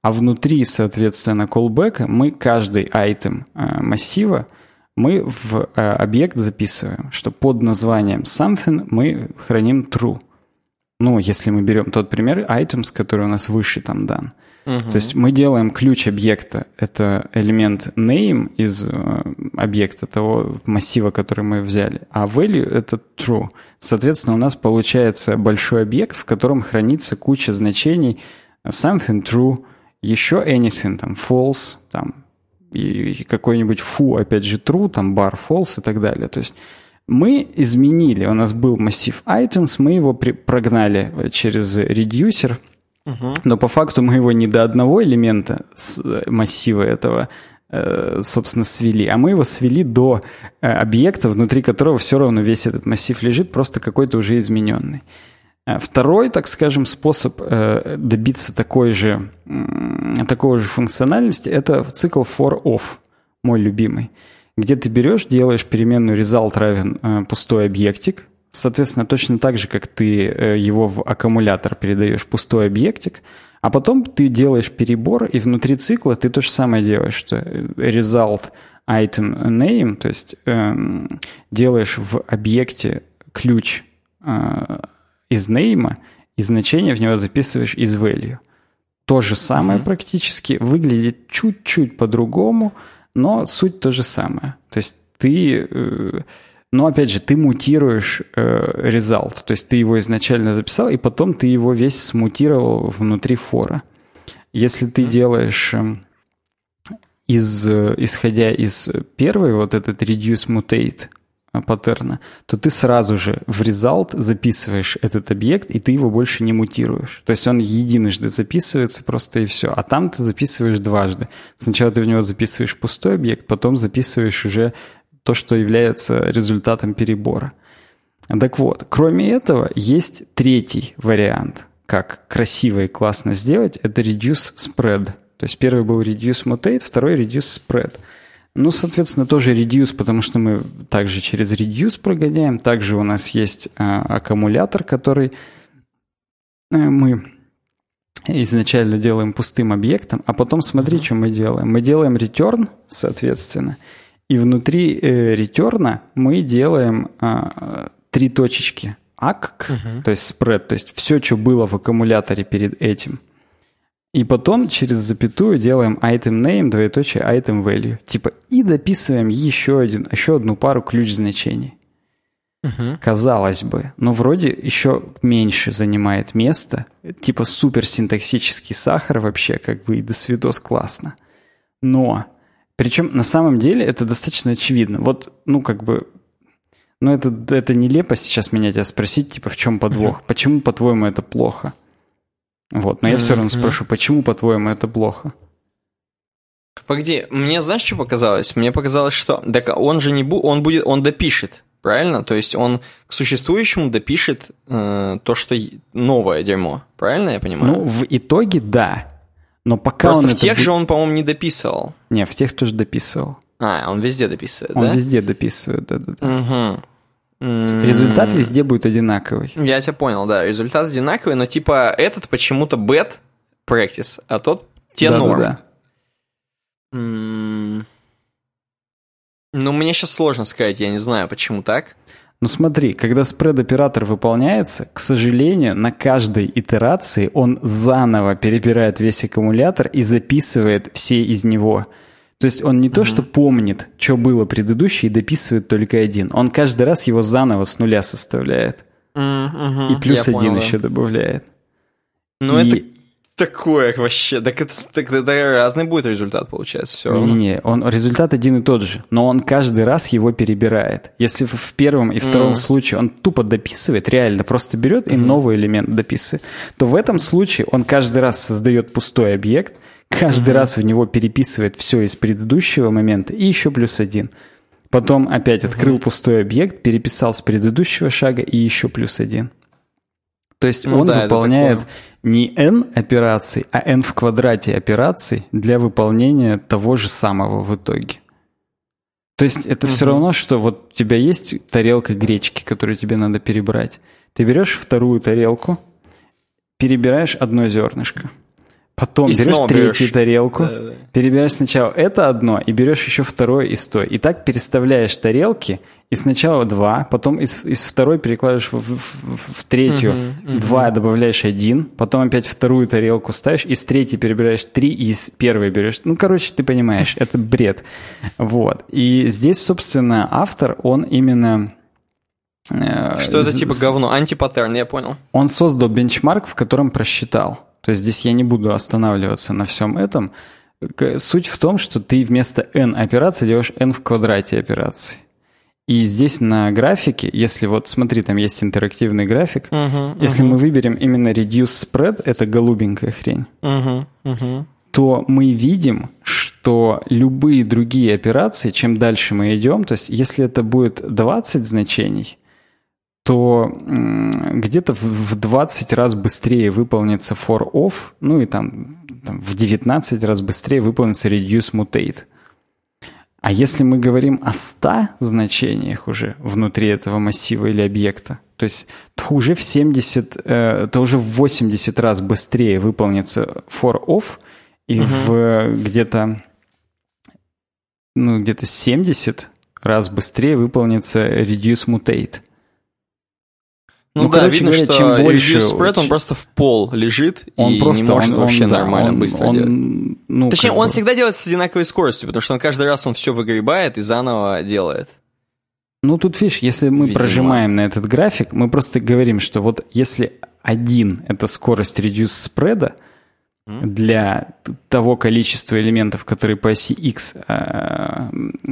А внутри, соответственно, callback мы каждый item э, массива мы в объект записываем, что под названием something мы храним true. Ну, если мы берем тот пример items, который у нас выше там дан. Угу. То есть мы делаем ключ объекта, это элемент name из э, объекта того массива, который мы взяли, а value это true. Соответственно, у нас получается большой объект, в котором хранится куча значений something true, еще anything, там false, там и какой-нибудь фу, опять же, true, там bar false и так далее. То есть мы изменили, у нас был массив items, мы его прогнали через редюсер, но по факту мы его не до одного элемента с массива этого, э, собственно, свели, а мы его свели до э, объекта, внутри которого все равно весь этот массив лежит, просто какой-то уже измененный. Э, второй, так скажем, способ добиться такой же, такой же функциональности – это цикл for off, мой любимый, где ты берешь, делаешь переменную result равен пустой объектик, Соответственно, точно так же, как ты э, его в аккумулятор передаешь пустой объектик, а потом ты делаешь перебор, и внутри цикла ты то же самое делаешь, что result item name, то есть эм, делаешь в объекте ключ э, из name, и значение в него записываешь из value. То же самое mm-hmm. практически, выглядит чуть-чуть по-другому, но суть то же самое. То есть ты... Э, но опять же, ты мутируешь э, result, то есть ты его изначально записал, и потом ты его весь смутировал внутри фора. Если ты делаешь э, из, э, исходя из первой вот этот reduce mutate паттерна, то ты сразу же в result записываешь этот объект, и ты его больше не мутируешь. То есть он единожды записывается просто и все. А там ты записываешь дважды. Сначала ты в него записываешь пустой объект, потом записываешь уже то, что является результатом перебора. Так вот, кроме этого, есть третий вариант, как красиво и классно сделать, это reduce spread. То есть первый был reduce mutate, второй reduce spread. Ну, соответственно, тоже reduce, потому что мы также через reduce прогоняем. Также у нас есть э, аккумулятор, который э, мы изначально делаем пустым объектом, а потом смотри, что мы делаем. Мы делаем return, соответственно, и внутри э, ретерна мы делаем э, три точечки. ACK, угу. то есть spread, то есть все, что было в аккумуляторе перед этим. И потом через запятую делаем item name, двоеточие item value. Типа и дописываем еще, один, еще одну пару ключ значений. Угу. Казалось бы, но вроде еще меньше занимает место. Типа супер синтаксический сахар вообще, как бы и до свидос классно. Но причем на самом деле это достаточно очевидно. Вот, ну, как бы, ну, это, это нелепо сейчас меня тебя спросить, типа, в чем подвох? Mm-hmm. Почему, по-твоему, это плохо? Вот, но я mm-hmm. все равно спрошу, почему, по-твоему, это плохо?
Погоди, мне знаешь, что показалось? Мне показалось, что так он же не бу, он будет, он допишет, правильно? То есть он к существующему допишет э, то, что новое дерьмо, правильно я понимаю?
Ну, в итоге да. Но пока
Просто
он
в тех же он, по-моему, не дописывал.
Не, в тех тоже дописывал.
А, он везде дописывает,
он
да?
Он везде дописывает, да-да-да.
Угу.
Результат везде будет одинаковый.
Я тебя понял, да. Результат одинаковый, но типа этот почему-то bad practice, а тот те да, норм. Да, да. Ну, мне сейчас сложно сказать, я не знаю, почему так.
Ну смотри, когда спред-оператор выполняется, к сожалению, на каждой итерации он заново перебирает весь аккумулятор и записывает все из него. То есть он не mm-hmm. то, что помнит, что было предыдущее, и дописывает только один. Он каждый раз его заново с нуля составляет.
Mm-hmm.
И плюс Я один понял, еще да. добавляет.
Ну, и... это такое вообще? Так это, так это разный будет результат, получается, все равно.
Не-не-не, он, результат один и тот же, но он каждый раз его перебирает. Если в, первом и втором mm. случае он тупо дописывает, реально просто берет и mm. новый элемент дописывает, то в этом случае он каждый раз создает пустой объект, каждый mm-hmm. раз в него переписывает все из предыдущего момента и еще плюс один. Потом опять mm-hmm. открыл пустой объект, переписал с предыдущего шага и еще плюс один. То есть ну, он да, выполняет не n операций, а n в квадрате операций для выполнения того же самого в итоге. То есть это все равно, что вот у тебя есть тарелка гречки, которую тебе надо перебрать. Ты берешь вторую тарелку, перебираешь одно зернышко. Потом и берешь третью берешь. тарелку, да, да. перебираешь сначала это одно и берешь еще второе из той. И так переставляешь тарелки, и сначала два, потом из, из второй перекладываешь в, в, в, в третью, uh-huh, uh-huh. два добавляешь один, потом опять вторую тарелку ставишь, из третьей перебираешь три, и из первой берешь. Ну, короче, ты понимаешь, это бред. Вот. И здесь, собственно, автор, он именно...
Э, Что это типа говно? Антипаттерн, я понял.
Он создал бенчмарк, в котором просчитал. То есть здесь я не буду останавливаться на всем этом. Суть в том, что ты вместо n операций делаешь n в квадрате операций. И здесь на графике, если вот смотри, там есть интерактивный график, uh-huh, если uh-huh. мы выберем именно reduce spread, это голубенькая хрень, uh-huh, uh-huh. то мы видим, что любые другие операции, чем дальше мы идем, то есть если это будет 20 значений, то где-то в 20 раз быстрее выполнится for off, ну и там, там в 19 раз быстрее выполнится reduce mutate. А если мы говорим о 100 значениях уже внутри этого массива или объекта, то есть то уже в 70, э, то уже в 80 раз быстрее выполнится for off, и угу. в где-то ну, где-то 70 раз быстрее выполнится reduce mutate.
Ну, ну да, короче видно, говоря, что чем больше... спред, он просто в пол лежит он и просто, не может он, вообще он, нормально он, быстро он, делать. Ну, Точнее, он бы... всегда делает с одинаковой скоростью, потому что он каждый раз он все выгребает и заново делает.
Ну, тут, видишь, если мы Видимо. прожимаем на этот график, мы просто говорим, что вот если один — это скорость reduce спреда, для того количества элементов, которые по оси x, э,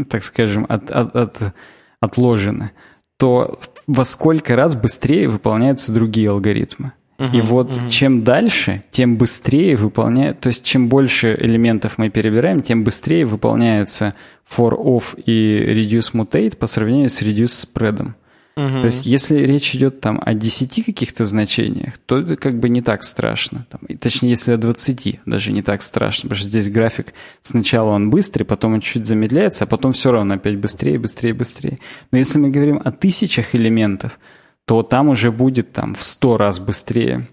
так скажем, от, от, от, отложены, то во сколько раз быстрее выполняются другие алгоритмы. Uh-huh, и вот uh-huh. чем дальше, тем быстрее выполняют, то есть чем больше элементов мы перебираем, тем быстрее выполняется for off и reduce mutate по сравнению с reduce spread. Угу. То есть, если речь идет там о 10 каких-то значениях, то это как бы не так страшно. Там, и, точнее, если о 20, даже не так страшно, потому что здесь график сначала он быстрый, потом он чуть замедляется, а потом все равно опять быстрее, быстрее, быстрее. Но если мы говорим о тысячах элементов, то там уже будет там в 100 раз быстрее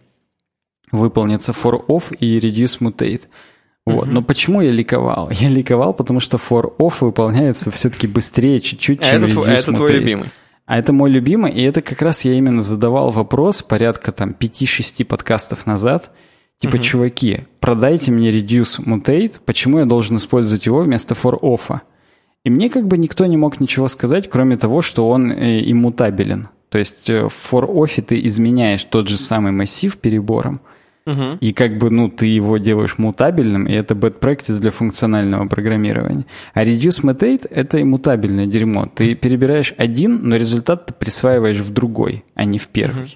выполнится for off и reduce mutate. Вот. Uh-huh. Но почему я ликовал? Я ликовал, потому что for off выполняется все-таки быстрее чуть-чуть, а чем
это,
reduce
а это твой любимый?
А это мой любимый, и это как раз я именно задавал вопрос порядка там 5-6 подкастов назад. Типа, угу. чуваки, продайте мне Reduce Mutate, почему я должен использовать его вместо for off? И мне как бы никто не мог ничего сказать, кроме того, что он э, иммутабелен. То есть э, в for off ты изменяешь тот же самый массив перебором, Угу. И как бы, ну, ты его делаешь мутабельным, и это bad practice для функционального программирования. А reduce mutate — это иммутабельное дерьмо. Ты перебираешь один, но результат ты присваиваешь в другой, а не в первый. Угу.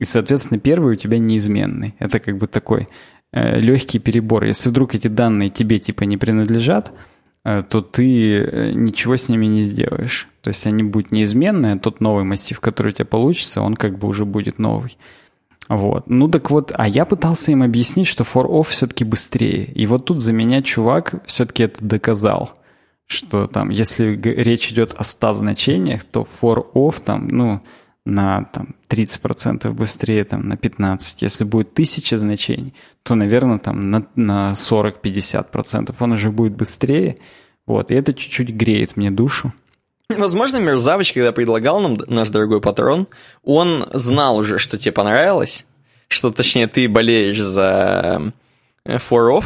И, соответственно, первый у тебя неизменный. Это как бы такой э, легкий перебор. Если вдруг эти данные тебе типа не принадлежат, э, то ты э, ничего с ними не сделаешь. То есть они будут неизменные, а тот новый массив, который у тебя получится, он как бы уже будет новый. Вот. Ну так вот, а я пытался им объяснить, что for off все-таки быстрее. И вот тут за меня чувак все-таки это доказал. Что там, если речь идет о 100 значениях, то for off там, ну, на там, 30% быстрее, там, на 15%. Если будет 1000 значений, то, наверное, там, на, на 40-50% он уже будет быстрее. Вот. И это чуть-чуть греет мне душу.
Возможно, Мерзавыч, когда предлагал нам наш дорогой патрон, он знал уже, что тебе понравилось, что, точнее, ты болеешь за э, For Off,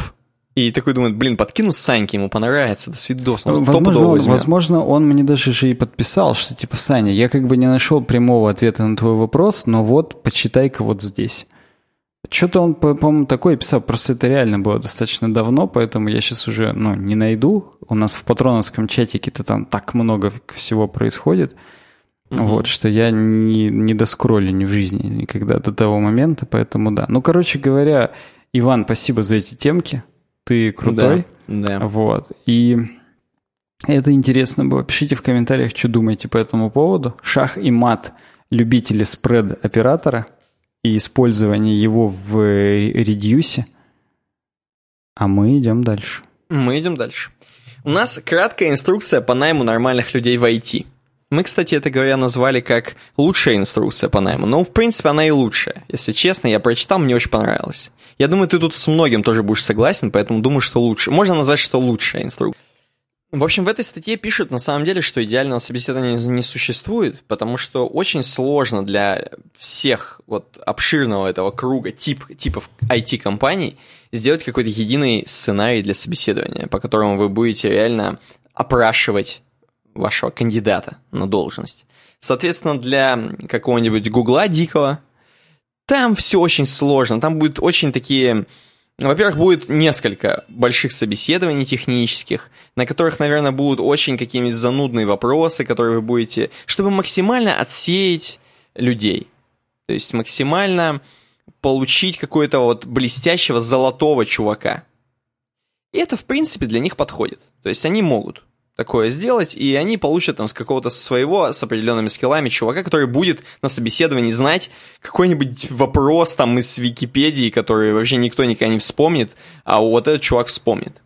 и такой думает, блин, подкину Саньке, ему понравится, до свидос.
Он возможно, он, возможно, он мне даже же и подписал, что типа, Саня, я как бы не нашел прямого ответа на твой вопрос, но вот, почитай-ка вот здесь. Что-то он, по-моему, такое писал, просто это реально было достаточно давно, поэтому я сейчас уже, ну, не найду. У нас в патроновском чатике-то там так много всего происходит, угу. вот, что я не, не доскроллю ни в жизни никогда до того момента, поэтому да. Ну, короче говоря, Иван, спасибо за эти темки, ты крутой.
Да, да.
Вот, и это интересно было. Пишите в комментариях, что думаете по этому поводу. Шах и мат любители спред-оператора – и использование его в редюсе. А мы идем дальше.
Мы идем дальше. У нас краткая инструкция по найму нормальных людей в IT. Мы, кстати, это говоря, назвали как лучшая инструкция по найму. Но, в принципе, она и лучшая. Если честно, я прочитал, мне очень понравилось. Я думаю, ты тут с многим тоже будешь согласен, поэтому думаю, что лучше. Можно назвать, что лучшая инструкция. В общем, в этой статье пишут на самом деле, что идеального собеседования не существует, потому что очень сложно для всех вот обширного этого круга тип, типов IT-компаний сделать какой-то единый сценарий для собеседования, по которому вы будете реально опрашивать вашего кандидата на должность. Соответственно, для какого-нибудь гугла дикого там все очень сложно, там будут очень такие во-первых, будет несколько больших собеседований технических, на которых, наверное, будут очень какие-нибудь занудные вопросы, которые вы будете, чтобы максимально отсеять людей. То есть максимально получить какого-то вот блестящего золотого чувака. И это, в принципе, для них подходит. То есть они могут такое сделать, и они получат там с какого-то своего, с определенными скиллами чувака, который будет на собеседовании знать какой-нибудь вопрос там из Википедии, который вообще никто никогда не вспомнит, а вот этот чувак вспомнит.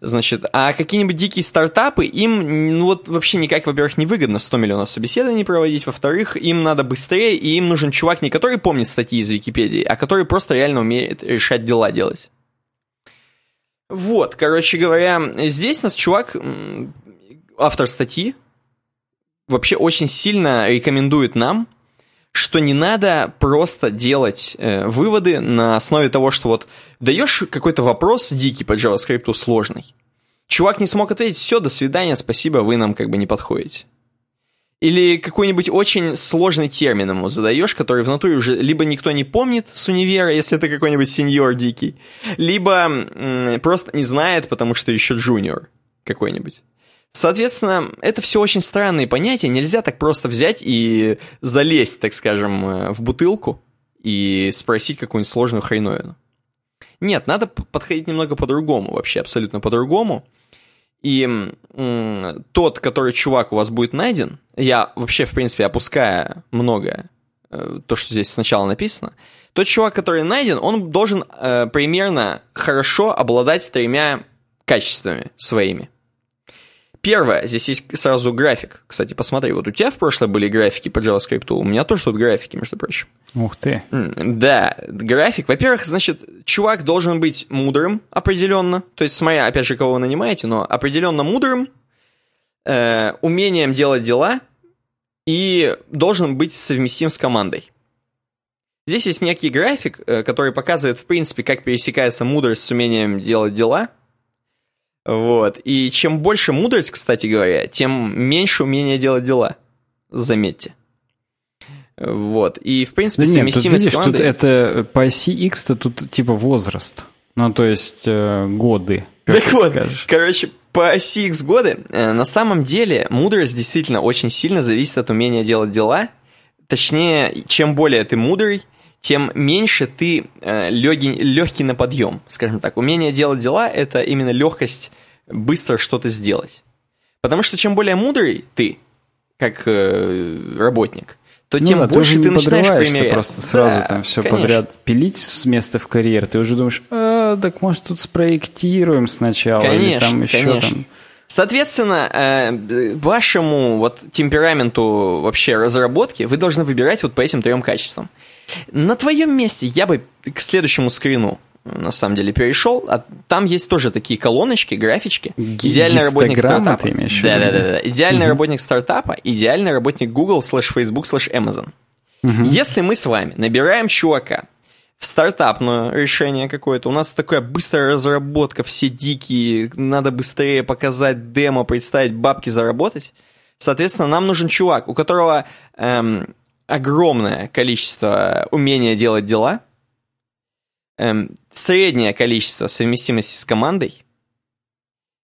Значит, а какие-нибудь дикие стартапы, им ну, вот вообще никак, во-первых, не выгодно 100 миллионов собеседований проводить, во-вторых, им надо быстрее, и им нужен чувак не который помнит статьи из Википедии, а который просто реально умеет решать дела делать. Вот, короче говоря, здесь нас чувак, автор статьи, вообще очень сильно рекомендует нам, что не надо просто делать э, выводы на основе того, что вот даешь какой-то вопрос дикий по JavaScript сложный. Чувак не смог ответить, все, до свидания, спасибо, вы нам как бы не подходите. Или какой-нибудь очень сложный термин ему задаешь, который в натуре уже либо никто не помнит с универа, если это какой-нибудь сеньор дикий, либо просто не знает, потому что еще джуниор какой-нибудь. Соответственно, это все очень странные понятия, нельзя так просто взять и залезть, так скажем, э, в бутылку и спросить какую-нибудь сложную хреновину. Нет, надо подходить немного по-другому, вообще абсолютно по-другому. И тот, который чувак у вас будет найден, я вообще, в принципе, опуская многое, э, то, что здесь сначала написано, тот чувак, который найден, он должен э, примерно хорошо обладать тремя качествами своими. Первое, здесь есть сразу график. Кстати, посмотри, вот у тебя в прошлое были графики по JavaScript, у меня тоже тут графики, между прочим.
Ух ты.
Да, график. Во-первых, значит, чувак должен быть мудрым определенно. То есть, смотря, опять же, кого вы нанимаете, но определенно мудрым, э, умением делать дела и должен быть совместим с командой. Здесь есть некий график, э, который показывает, в принципе, как пересекается мудрость с умением делать дела – вот. И чем больше мудрость, кстати говоря, тем меньше умения делать дела. Заметьте. Вот. И, в принципе,
да нет, тут, видишь, командой... тут это по оси X-то тут типа возраст. Ну, то есть э, годы.
так вот, скажешь. короче, по оси X годы, э, на самом деле мудрость действительно очень сильно зависит от умения делать дела. Точнее, чем более ты мудрый, тем меньше ты э, легкий, легкий на подъем, скажем так. Умение делать дела — это именно легкость быстро что-то сделать. Потому что чем более мудрый ты, как э, работник, то ну тем да, больше ты, ты начинаешь примерять.
просто сразу да, там все конечно. подряд пилить с места в карьер. Ты уже думаешь, а, так может тут спроектируем сначала конечно, или там еще конечно. там...
Соответственно, э, вашему вот темпераменту вообще разработки вы должны выбирать вот по этим трем качествам. На твоем месте я бы к следующему скрину на самом деле перешел, а там есть тоже такие колоночки, графички.
Идеальный работник стартапа. Ты имеешь
да, да, да, да. Идеальный угу. работник стартапа, идеальный работник Google слэш Facebook слэш Amazon. Угу. Если мы с вами набираем чувака в стартапное решение какое-то, у нас такая быстрая разработка, все дикие, надо быстрее показать демо, представить, бабки заработать, соответственно, нам нужен чувак, у которого эм, огромное количество умения делать дела, эм, среднее количество совместимости с командой,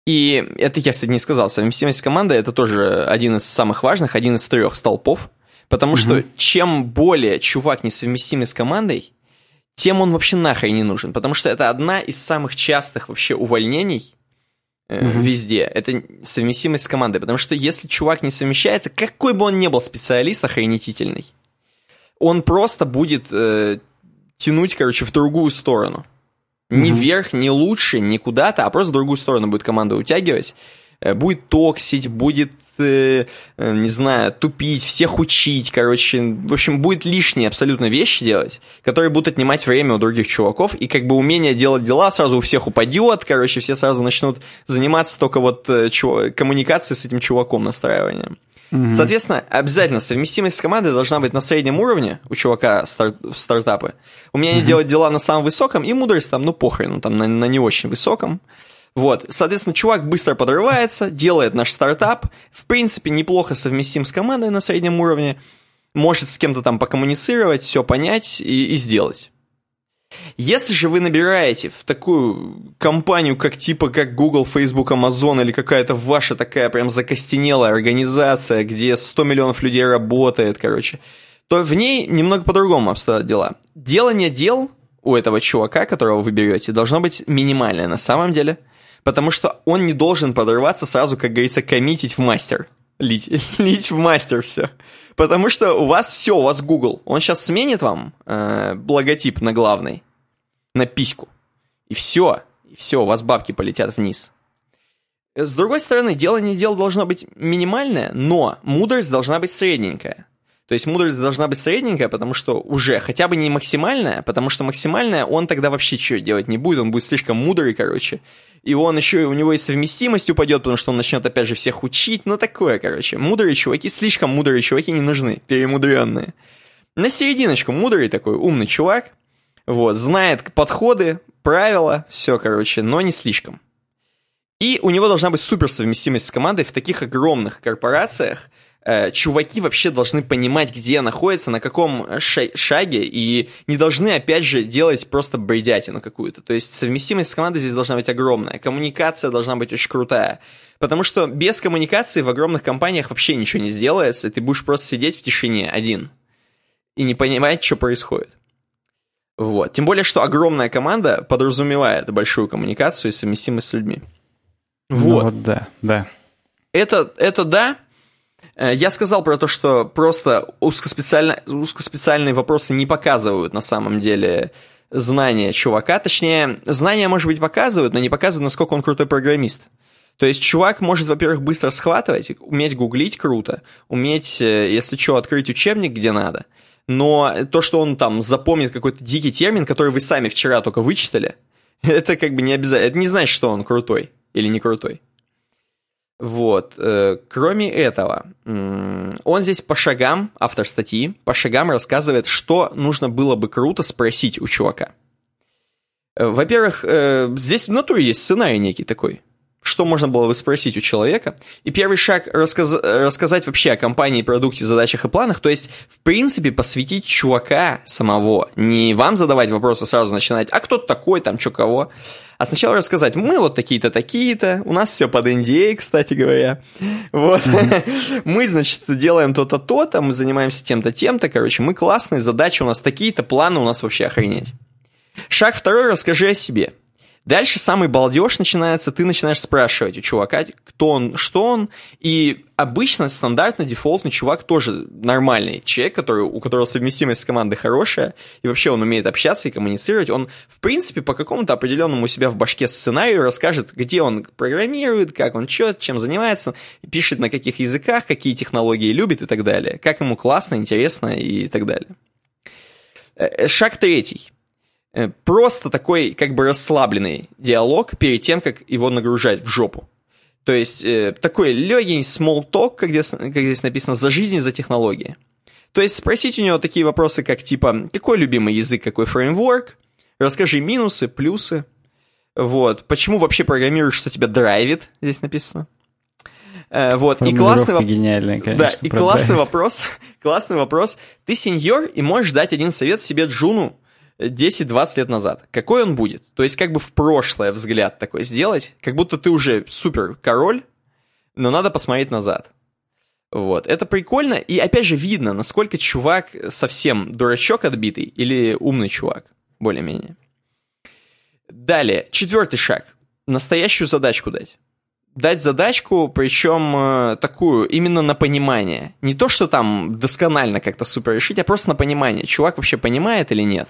и это я, кстати, не сказал, совместимость с командой это тоже один из самых важных, один из трех столпов, потому угу. что чем более чувак несовместимый с командой, тем он вообще нахрен не нужен, потому что это одна из самых частых вообще увольнений э, угу. везде. Это совместимость с командой, потому что если чувак не совмещается, какой бы он ни был специалист охренетительный, он просто будет э, тянуть, короче, в другую сторону. Ни угу. вверх, ни лучше, ни куда-то, а просто в другую сторону будет команда утягивать. Э, будет токсить, будет, э, э, не знаю, тупить, всех учить, короче. В общем, будет лишние абсолютно вещи делать, которые будут отнимать время у других чуваков, и как бы умение делать дела сразу у всех упадет, короче, все сразу начнут заниматься только вот чу- коммуникацией с этим чуваком, настраиванием. Угу. Соответственно, обязательно совместимость с командой должна быть на среднем уровне у чувака стар- в стартапы. Умение угу. делать дела на самом высоком, и мудрость там, ну, похрен, ну, там, на, на не очень высоком. Вот, соответственно, чувак быстро подрывается, делает наш стартап, в принципе, неплохо совместим с командой на среднем уровне, может с кем-то там покоммуницировать, все понять и, и сделать. Если же вы набираете в такую компанию, как типа как Google, Facebook, Amazon или какая-то ваша такая прям закостенелая организация, где 100 миллионов людей работает, короче, то в ней немного по-другому обстоят дела. Делание дел у этого чувака, которого вы берете, должно быть минимальное на самом деле – потому что он не должен подрываться сразу, как говорится, коммитить в мастер. Лить, лить в мастер все. Потому что у вас все, у вас Google. Он сейчас сменит вам э, логотип на главный, на письку. И все, и все, у вас бабки полетят вниз. С другой стороны, дело не дело должно быть минимальное, но мудрость должна быть средненькая. То есть мудрость должна быть средненькая, потому что уже хотя бы не максимальная, потому что максимальная он тогда вообще что делать не будет, он будет слишком мудрый, короче. И он еще, у него и совместимость упадет, потому что он начнет опять же всех учить, ну такое, короче. Мудрые чуваки, слишком мудрые чуваки не нужны, перемудренные. На серединочку мудрый такой, умный чувак, вот, знает подходы, правила, все, короче, но не слишком. И у него должна быть суперсовместимость с командой в таких огромных корпорациях, э, чуваки вообще должны понимать, где находятся, на каком шаге, и не должны, опять же, делать просто бредятину какую-то. То есть совместимость с командой здесь должна быть огромная, коммуникация должна быть очень крутая. Потому что без коммуникации в огромных компаниях вообще ничего не сделается, и ты будешь просто сидеть в тишине один и не понимать, что происходит. Вот. Тем более, что огромная команда подразумевает большую коммуникацию и совместимость с людьми.
Ну вот. Ну, вот да, да.
Это, это да, я сказал про то, что просто узкоспециально, узкоспециальные вопросы не показывают на самом деле знания чувака. Точнее, знания, может быть, показывают, но не показывают, насколько он крутой программист. То есть чувак может, во-первых, быстро схватывать, уметь гуглить круто, уметь, э, если что, открыть учебник где надо. Но то, что он там запомнит какой-то дикий термин, который вы сами вчера только вычитали, это как бы не обязательно. Это не значит, что он крутой или не крутой. Вот. Э, кроме этого, он здесь по шагам, автор статьи, по шагам рассказывает, что нужно было бы круто спросить у чувака. Э, во-первых, э, здесь в натуре есть сценарий некий такой что можно было бы спросить у человека. И первый шаг рассказ... рассказать вообще о компании, продукте, задачах и планах, то есть, в принципе, посвятить чувака самого. Не вам задавать вопросы, сразу начинать, а кто такой, там, что кого. А сначала рассказать, мы вот такие-то, такие-то, у нас все под NDA, кстати говоря. Вот. мы, значит, делаем то-то, то-то, мы занимаемся тем-то, тем-то, короче, мы классные, задачи у нас такие-то, планы у нас вообще охренеть. Шаг второй, расскажи о себе. Дальше самый балдеж начинается, ты начинаешь спрашивать у чувака, кто он, что он, и обычно стандартно дефолтный чувак тоже нормальный человек, который, у которого совместимость с командой хорошая, и вообще он умеет общаться и коммуницировать, он, в принципе, по какому-то определенному у себя в башке сценарию расскажет, где он программирует, как он что, чем занимается, пишет на каких языках, какие технологии любит и так далее, как ему классно, интересно и так далее. Э, шаг третий. Э, просто такой как бы расслабленный диалог перед тем, как его нагружать в жопу. То есть э, такой легень small talk, как здесь, как здесь написано, за жизнь и за технологии. То есть спросить у него такие вопросы, как типа, какой любимый язык, какой фреймворк, расскажи минусы, плюсы, вот, почему вообще программируешь, что тебя драйвит, здесь написано. Э, вот, и классный, воп...
гениальная, конечно,
да, и классный вопрос, классный вопрос. Ты сеньор и можешь дать один совет себе Джуну 10-20 лет назад. Какой он будет? То есть как бы в прошлое взгляд такой сделать, как будто ты уже супер король, но надо посмотреть назад. Вот, это прикольно, и опять же видно, насколько чувак совсем дурачок отбитый или умный чувак, более-менее. Далее, четвертый шаг. Настоящую задачку дать. Дать задачку, причем э, такую, именно на понимание. Не то, что там досконально как-то супер решить, а просто на понимание. Чувак вообще понимает или нет?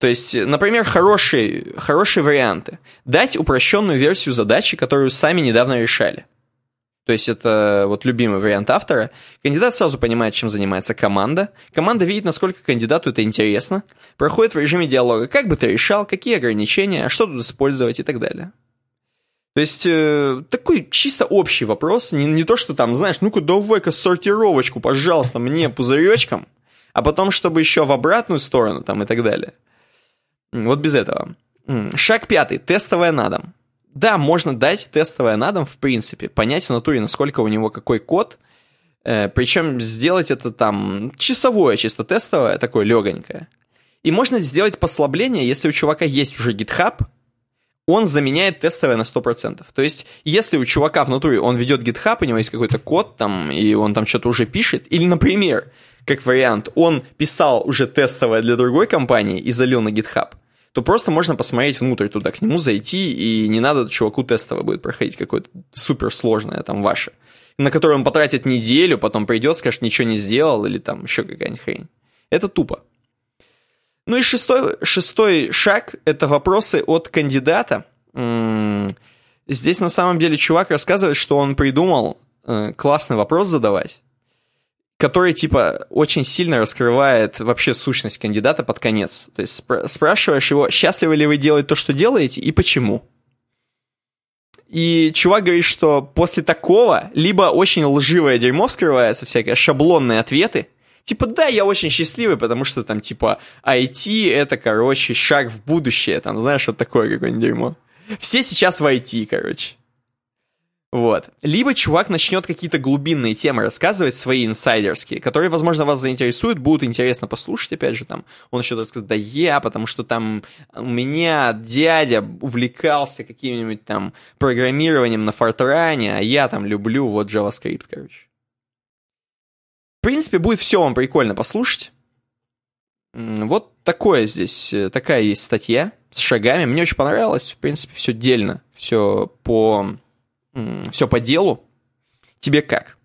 То есть, например, хорошие, хорошие варианты. Дать упрощенную версию задачи, которую сами недавно решали. То есть это вот любимый вариант автора. Кандидат сразу понимает, чем занимается команда. Команда видит, насколько кандидату это интересно. Проходит в режиме диалога, как бы ты решал, какие ограничения, что тут использовать и так далее. То есть э, такой чисто общий вопрос, не, не то, что там, знаешь, ну-ка давай-ка сортировочку, пожалуйста, мне пузыречком, а потом, чтобы еще в обратную сторону там и так далее. Вот без этого. Шаг пятый. Тестовое на дом. Да, можно дать тестовое на дом, в принципе, понять в натуре, насколько у него какой код, э, причем сделать это там часовое, чисто тестовое, такое легонькое. И можно сделать послабление, если у чувака есть уже GitHub, он заменяет тестовое на 100%. То есть, если у чувака в натуре он ведет GitHub, у него есть какой-то код там, и он там что-то уже пишет, или, например, как вариант, он писал уже тестовое для другой компании и залил на GitHub, то просто можно посмотреть внутрь туда, к нему зайти, и не надо чуваку тестовое будет проходить какое-то суперсложное там ваше, на которое он потратит неделю, потом придет, скажет, ничего не сделал, или там еще какая-нибудь хрень. Это тупо. Ну и шестой, шестой шаг — это вопросы от кандидата. Здесь на самом деле чувак рассказывает, что он придумал э, классный вопрос задавать, который, типа, очень сильно раскрывает вообще сущность кандидата под конец. То есть спр- спрашиваешь его, счастливы ли вы делать то, что делаете, и почему. И чувак говорит, что после такого либо очень лживое дерьмо вскрывается, всякие шаблонные ответы, типа, да, я очень счастливый, потому что там, типа, IT — это, короче, шаг в будущее, там, знаешь, вот такое какое-нибудь дерьмо. Все сейчас в IT, короче. Вот. Либо чувак начнет какие-то глубинные темы рассказывать, свои инсайдерские, которые, возможно, вас заинтересуют, будут интересно послушать, опять же, там, он еще рассказать, да я, потому что там у меня дядя увлекался каким-нибудь там программированием на Фортране, а я там люблю вот JavaScript, короче. В принципе, будет все вам прикольно послушать. Вот такое здесь, э, такая есть статья с шагами. Мне очень понравилось, в принципе, все дельно, все по все по делу. Тебе как?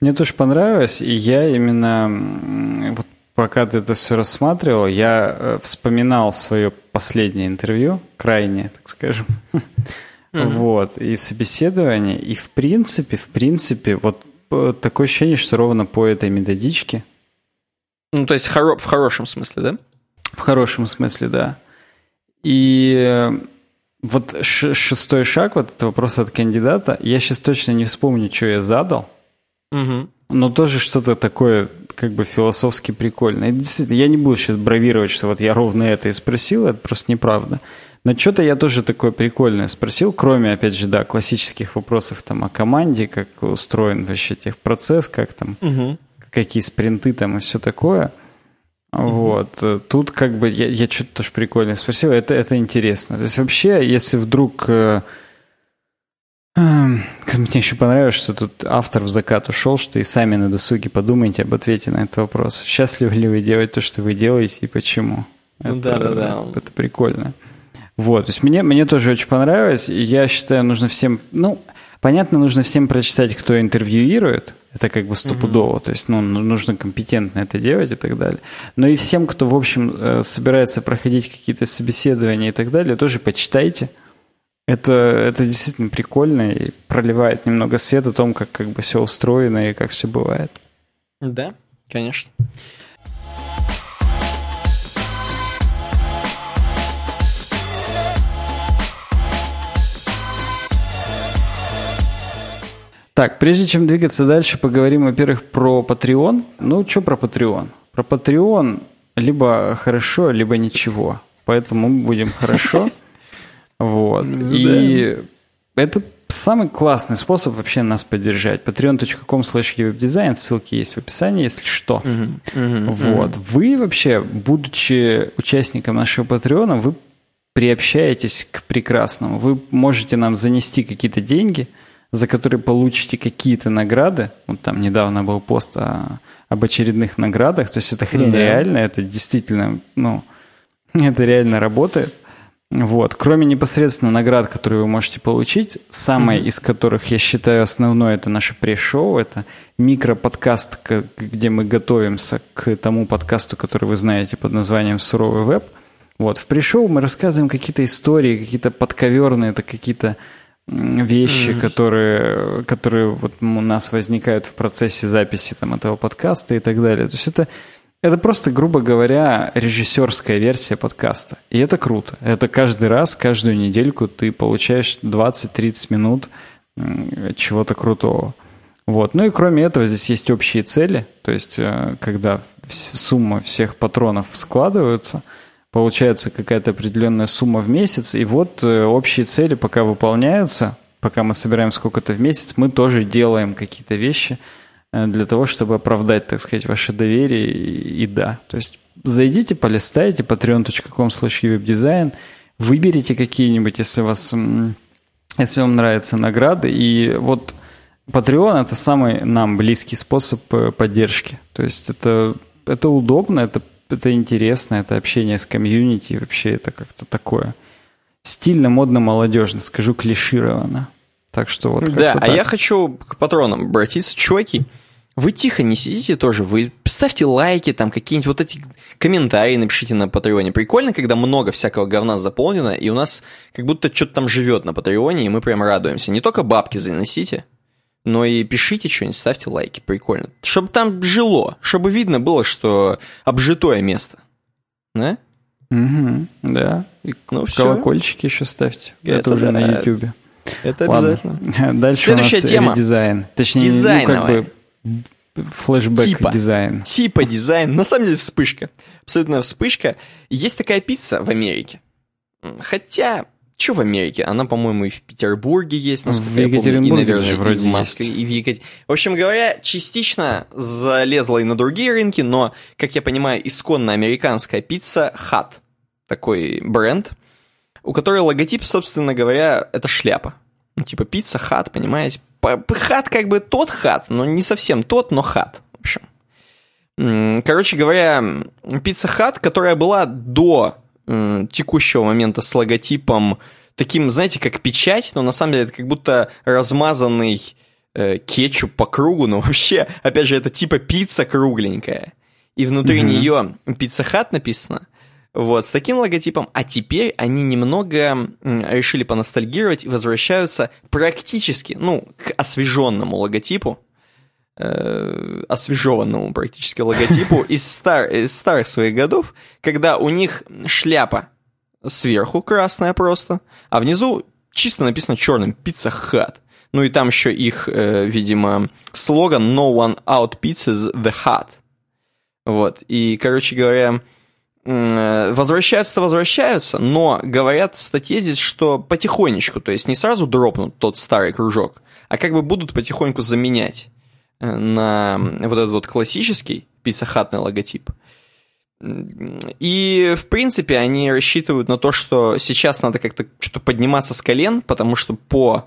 Мне тоже понравилось, и я именно, вот пока ты это все рассматривал, я э, вспоминал свое последнее интервью, крайнее, так скажем, mm-hmm. вот, и собеседование, и в принципе, в принципе, вот э, такое ощущение, что ровно по этой методичке.
Ну, то есть хоро- в хорошем смысле, да?
В хорошем смысле, да. И э, вот шестой шаг, вот этот вопрос от кандидата, я сейчас точно не вспомню, что я задал, угу. но тоже что-то такое как бы философски прикольное. И действительно, я не буду сейчас бравировать, что вот я ровно это и спросил, это просто неправда. Но что-то я тоже такое прикольное спросил, кроме, опять же, да, классических вопросов там о команде, как устроен вообще техпроцесс, как там, угу. какие спринты там и все такое – вот. Тут как бы я, я что-то тоже прикольно спросил. Это, это интересно. То есть вообще, если вдруг... Э, э, мне еще понравилось, что тут автор в закат ушел, что и сами на досуге подумайте об ответе на этот вопрос. Счастливы ли вы делать то, что вы делаете, и почему?
Ну, это, да, да, да.
Это прикольно. Вот, то есть мне, мне тоже очень понравилось, и я считаю, нужно всем, ну, понятно, нужно всем прочитать, кто интервьюирует, это как бы стопудово. Mm-hmm. То есть, ну, нужно компетентно это делать и так далее. Но и всем, кто, в общем, э, собирается проходить какие-то собеседования и так далее, тоже почитайте. Это, это действительно прикольно и проливает немного света о том, как, как бы все устроено и как все бывает.
Да, конечно.
Так, прежде чем двигаться дальше, поговорим, во-первых, про Patreon. Ну, что про Patreon? Про Patreon либо хорошо, либо ничего. Поэтому мы будем хорошо. Вот. Ну И это самый классный способ вообще нас поддержать. patreon.com slash дизайн ссылки есть в описании, если что. Вот. Вы вообще, будучи участником нашего Патреона, вы приобщаетесь к прекрасному. Вы можете нам занести какие-то деньги, за которые получите какие-то награды. Вот там недавно был пост о- об очередных наградах. То есть это хрень
Да.
реальная, это действительно, ну, это реально работает. Вот. Кроме непосредственно наград, которые вы можете получить, самое из которых, я считаю, основное, это наше пресс-шоу, это микроподкаст, где мы готовимся к тому подкасту, который вы знаете под названием «Суровый веб». Вот. В пресс-шоу мы рассказываем какие-то истории, какие-то подковерные, это какие-то вещи, которые, которые вот у нас возникают в процессе записи там, этого подкаста и так далее. То есть это это просто, грубо говоря, режиссерская версия подкаста. И это круто. Это каждый раз, каждую недельку ты получаешь 20-30 минут чего-то крутого. Вот. Ну и кроме этого здесь есть общие цели. То есть, э, когда сумма всех патронов складываются, получается какая-то определенная сумма в месяц. И вот э, общие цели пока выполняются, пока мы собираем сколько-то в месяц, мы тоже делаем какие-то вещи э, для того, чтобы оправдать, так сказать, ваше доверие и, да. То есть зайдите, полистайте patreon.com slash webdesign, выберите какие-нибудь, если вас если вам нравятся награды. И вот Patreon это самый нам близкий способ э, поддержки. То есть это, это удобно, это, это интересно, это общение с комьюнити, вообще это как-то такое стильно, модно, молодежно, скажу клишированно. Так что вот
Да, а
так.
я хочу к патронам обратиться. Чуваки, вы тихо не сидите тоже, вы ставьте лайки, там какие-нибудь вот эти комментарии напишите на Патреоне. Прикольно, когда много всякого говна заполнено, и у нас как будто что-то там живет на Патреоне, и мы прям радуемся. Не только бабки заносите, но и пишите что-нибудь, ставьте лайки, прикольно. Чтобы там жило, чтобы видно было, что обжитое место. Да?
Мгм, да. И
Ну,
колокольчики еще ставьте. Это,
Это
уже на
да.
Ютубе.
Это
Ладно.
обязательно.
Дальше
Следующая
у нас
тема.
редизайн. Точнее, ну, как
Дизайновая.
бы флешбэк
Типа.
дизайн.
Типа дизайн. На самом деле вспышка. Абсолютно вспышка. Есть такая пицца в Америке. Хотя, что в Америке? Она, по-моему, и в Петербурге есть, насколько
В
я помню, и, наверное,
даже
и
вроде
в Москве, и в Екатеринбурге. В общем говоря, частично залезла и на другие рынки, но, как я понимаю, исконно американская Pizza Hut. Такой бренд, у которой логотип, собственно говоря, это шляпа. Ну, типа Pizza Hut, понимаете? Hut как бы тот hat, но не совсем тот, но hat, в общем. Короче говоря, Pizza Hut, которая была до текущего момента с логотипом таким, знаете, как печать, но на самом деле это как будто размазанный э, кетчуп по кругу, но вообще, опять же, это типа пицца кругленькая. И внутри
Мгм.
нее пицца хат написано. Вот, с таким логотипом. А теперь они немного решили поностальгировать и возвращаются практически, ну, к освеженному логотипу. Э, освежеванному практически логотипу из, стар, из старых своих годов, когда у них шляпа сверху красная просто, а внизу чисто написано черным «Pizza Hut». Ну и там еще их, э, видимо, слоган «No one out pizzas the hut». Вот, и, короче говоря, э, возвращаются-то возвращаются, но говорят в статье здесь, что потихонечку, то есть не сразу дропнут тот старый кружок, а как бы будут потихоньку заменять на вот этот вот классический пиццахатный логотип. И, в принципе, они рассчитывают на то, что сейчас надо как-то что-то подниматься с колен, потому что по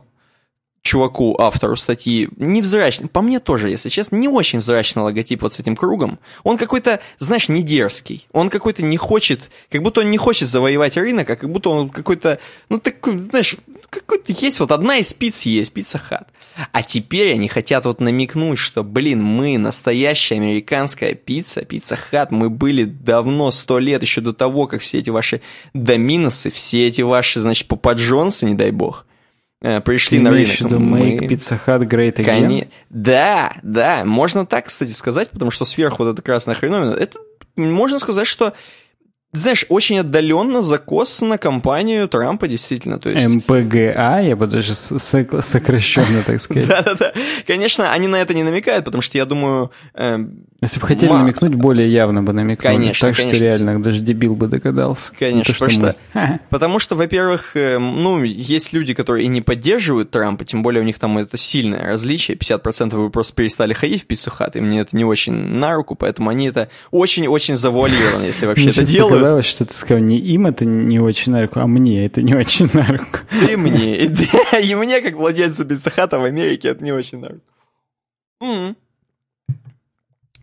чуваку, автору статьи, невзрачный, по мне тоже, если честно, не очень взрачный логотип вот с этим кругом. Он какой-то, знаешь, не дерзкий. Он какой-то не хочет, как будто он не хочет завоевать рынок, а как будто он какой-то, ну такой, знаешь, какой-то есть, вот одна из пиц есть, Pizza Hut. А теперь они хотят вот намекнуть, что, блин, мы настоящая американская пицца, Pizza Hut, мы были давно, сто лет, еще до того, как все эти ваши Domino's'ы, все эти ваши, значит, Papa John's'ы, не дай бог, пришли
Ты
на рынок.
в виду
Мы-
Make Pizza Hut Great Again?
Коне- Да, да, можно так, кстати, сказать, потому что сверху вот эта красная хреновина, это можно сказать, что знаешь, очень отдаленно закос на компанию Трампа, действительно. То есть...
МПГА, я бы даже сокращенно, так сказать.
Да-да-да. Конечно, они на это не намекают, потому что я думаю... Э,
Если бы хотели намекнуть, более явно бы намекнули. Конечно, Так что реально, даже дебил бы догадался.
Конечно, потому что, потому что, во-первых, э, ну, есть люди, которые и не поддерживают Трампа, тем более у них там это сильное различие. 50% вы просто перестали ходить в пиццу хат, и мне это не очень на руку, поэтому они это очень-очень завуалированы, если вообще это делают
показалось, что ты сказал, не им это не очень на руку, а мне это не очень на руку.
И мне. И, и мне, как владельцу пиццехата в Америке, это не очень на руку.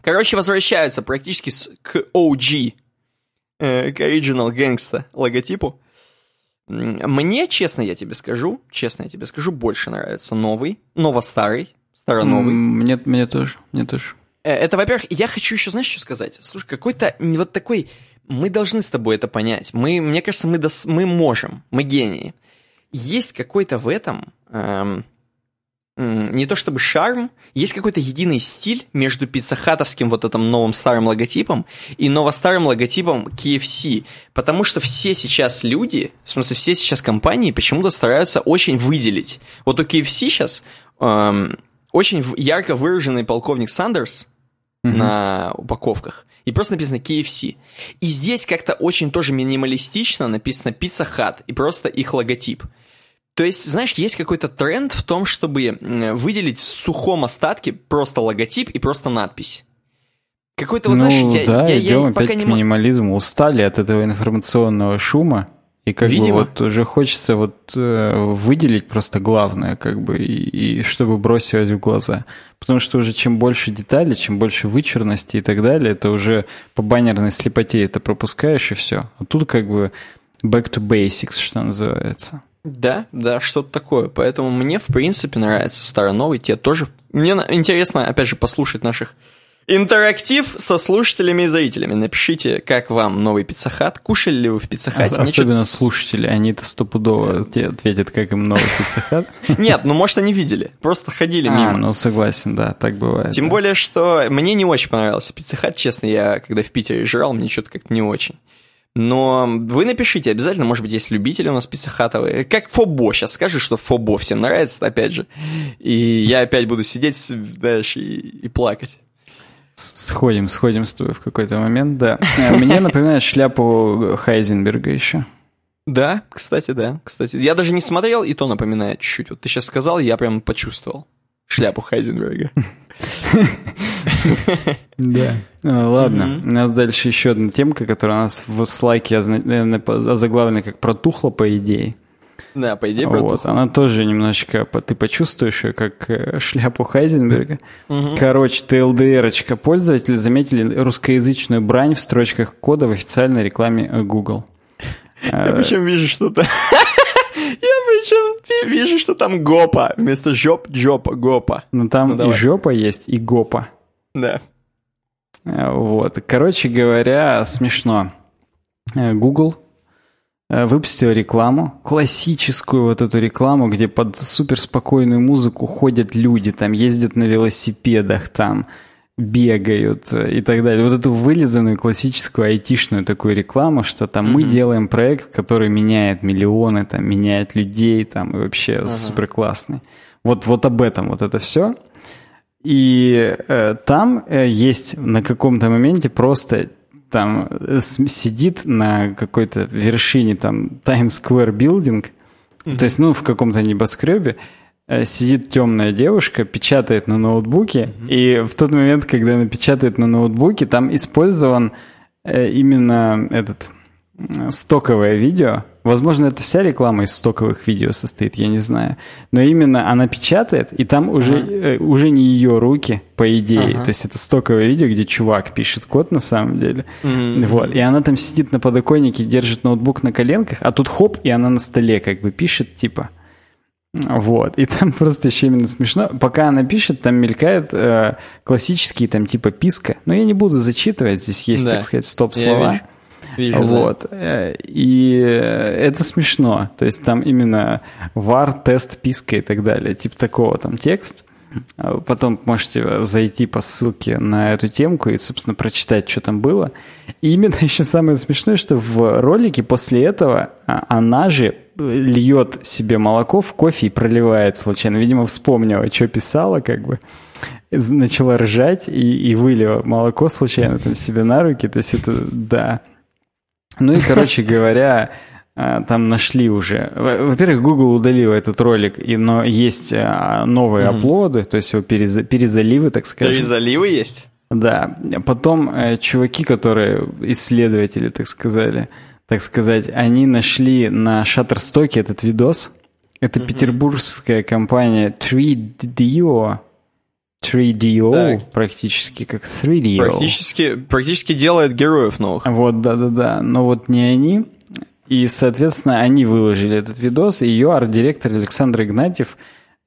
Короче, возвращаются практически с, к OG, э, к Original Gangsta логотипу. Мне, честно я тебе скажу, честно я тебе скажу, больше нравится новый, ново-старый, старо-новый.
Мне, мне тоже, мне тоже.
Э, это, во-первых, я хочу еще, знаешь, что сказать? Слушай, какой-то вот такой мы должны с тобой это понять. Мы, мне кажется, мы, дос, мы можем, мы гении. Есть какой-то в этом, эм, не то чтобы шарм, есть какой-то единый стиль между пиццахатовским вот этим новым старым логотипом и новостарым логотипом KFC. Потому что все сейчас люди, в смысле все сейчас компании почему-то стараются очень выделить. Вот у KFC сейчас эм, очень ярко выраженный полковник Сандерс mm-hmm. на упаковках и просто написано KFC. И здесь как-то очень тоже минималистично написано Pizza Hut и просто их логотип. То есть, знаешь, есть какой-то тренд в том, чтобы выделить в сухом остатке просто логотип и просто надпись.
Какой-то, вот, ну, знаешь, да, я, идем я, я опять пока к не... минимализму. Устали от этого информационного шума. И как Видимо. бы вот уже хочется вот э, выделить просто главное, как бы, и, и чтобы бросилось в глаза. Потому что уже чем больше деталей, чем больше вычурности и так далее, это уже по баннерной слепоте это пропускаешь и все. А тут как бы back to basics, что называется.
Да, да, что-то такое. Поэтому мне, в принципе, нравится старо-новый. Тебе тоже... Мне интересно, опять же, послушать наших Интерактив со слушателями и зрителями. Напишите, как вам новый пиццахат. Кушали ли вы в пиццахате?
А, особенно слушатели, они-то стопудово ответят, как им новый пиццахат.
Нет, ну может они видели, просто ходили а, мимо.
ну согласен, да, так бывает.
Тем более, что мне не очень понравился пиццахат, честно, я когда в Питере жрал, мне что-то как-то не очень. Но вы напишите обязательно, может быть, есть любители у нас пиццехатовые. Как Фобо, сейчас скажи, что Фобо всем нравится, опять же. И я опять буду сидеть, знаешь, и, и плакать.
Сходим, сходим с тобой в какой-то момент, да. Э, мне напоминает шляпу Хайзенберга еще.
Да, кстати, да. Кстати, я даже не смотрел, и то напоминает чуть-чуть. Вот ты сейчас сказал, я прям почувствовал шляпу Хайзенберга.
Да. Ну, ладно, у нас дальше еще одна темка, которая у нас в слайке озаглавлена как протухла, по идее.
Да, по идее,
Вот, она тоже немножечко, ты почувствуешь ее, как э, шляпу Хайзенберга. Угу. Короче, ТЛДРочка. Пользователи заметили русскоязычную брань в строчках кода в официальной рекламе Google.
Я э, причем вижу что-то... Я причем вижу, что там гопа вместо жоп, джопа, гопа.
Ну там ну, и жопа есть, и гопа.
Да.
Э, вот. Короче говоря, смешно. Google Э, выпустил рекламу, классическую вот эту рекламу, где под суперспокойную музыку ходят люди, там ездят на велосипедах, там бегают э, и так далее. Вот эту вылизанную классическую айтишную такую рекламу, что там mm-hmm. мы делаем проект, который меняет миллионы, там меняет людей, там и вообще uh-huh. супер классный. Вот, вот об этом вот это все. И э, там э, есть на каком-то моменте просто там э, сидит на какой-то вершине там Times Square Building, mm-hmm. то есть, ну, в каком-то небоскребе, э, сидит темная девушка, печатает на ноутбуке, mm-hmm. и в тот момент, когда она печатает на ноутбуке, там использован э, именно этот стоковое видео. Возможно, это вся реклама из стоковых видео состоит, я не знаю. Но именно она печатает, и там уже, ага. э, уже не ее руки, по идее. Ага. То есть это стоковое видео, где чувак пишет код на самом деле. Mm-hmm. Вот. И она там сидит на подоконнике, держит ноутбук на коленках, а тут хоп, и она на столе как бы пишет, типа. Вот, и там просто еще именно смешно. Пока она пишет, там мелькает э, классические там типа писка. Но я не буду зачитывать, здесь есть, да. так сказать, стоп-слова. Вижу, вот. Да. И это смешно. То есть там именно var, тест, писка и так далее. Типа такого там текст. Потом можете зайти по ссылке на эту темку и, собственно, прочитать, что там было. И именно еще самое смешное, что в ролике после этого а, она же льет себе молоко в кофе и проливает случайно. Видимо, вспомнила, что писала, как бы начала ржать и, и вылила молоко случайно там себе на руки. То есть это, да. Ну и, короче говоря, а, там нашли уже. Во-первых, Google удалил этот ролик, и, но есть а, новые mm-hmm. оплоды, то есть его перез, перезаливы, так сказать.
Перезаливы есть?
Да. Потом э, чуваки, которые исследователи, так сказали, так сказать, они нашли на Shutterstock этот видос. Это mm-hmm. петербургская компания 3DO. 3DO так. практически как 3DO.
Практически, практически делает героев новых.
Вот, да-да-да. Но вот не они. И, соответственно, они выложили этот видос, и ее арт-директор Александр Игнатьев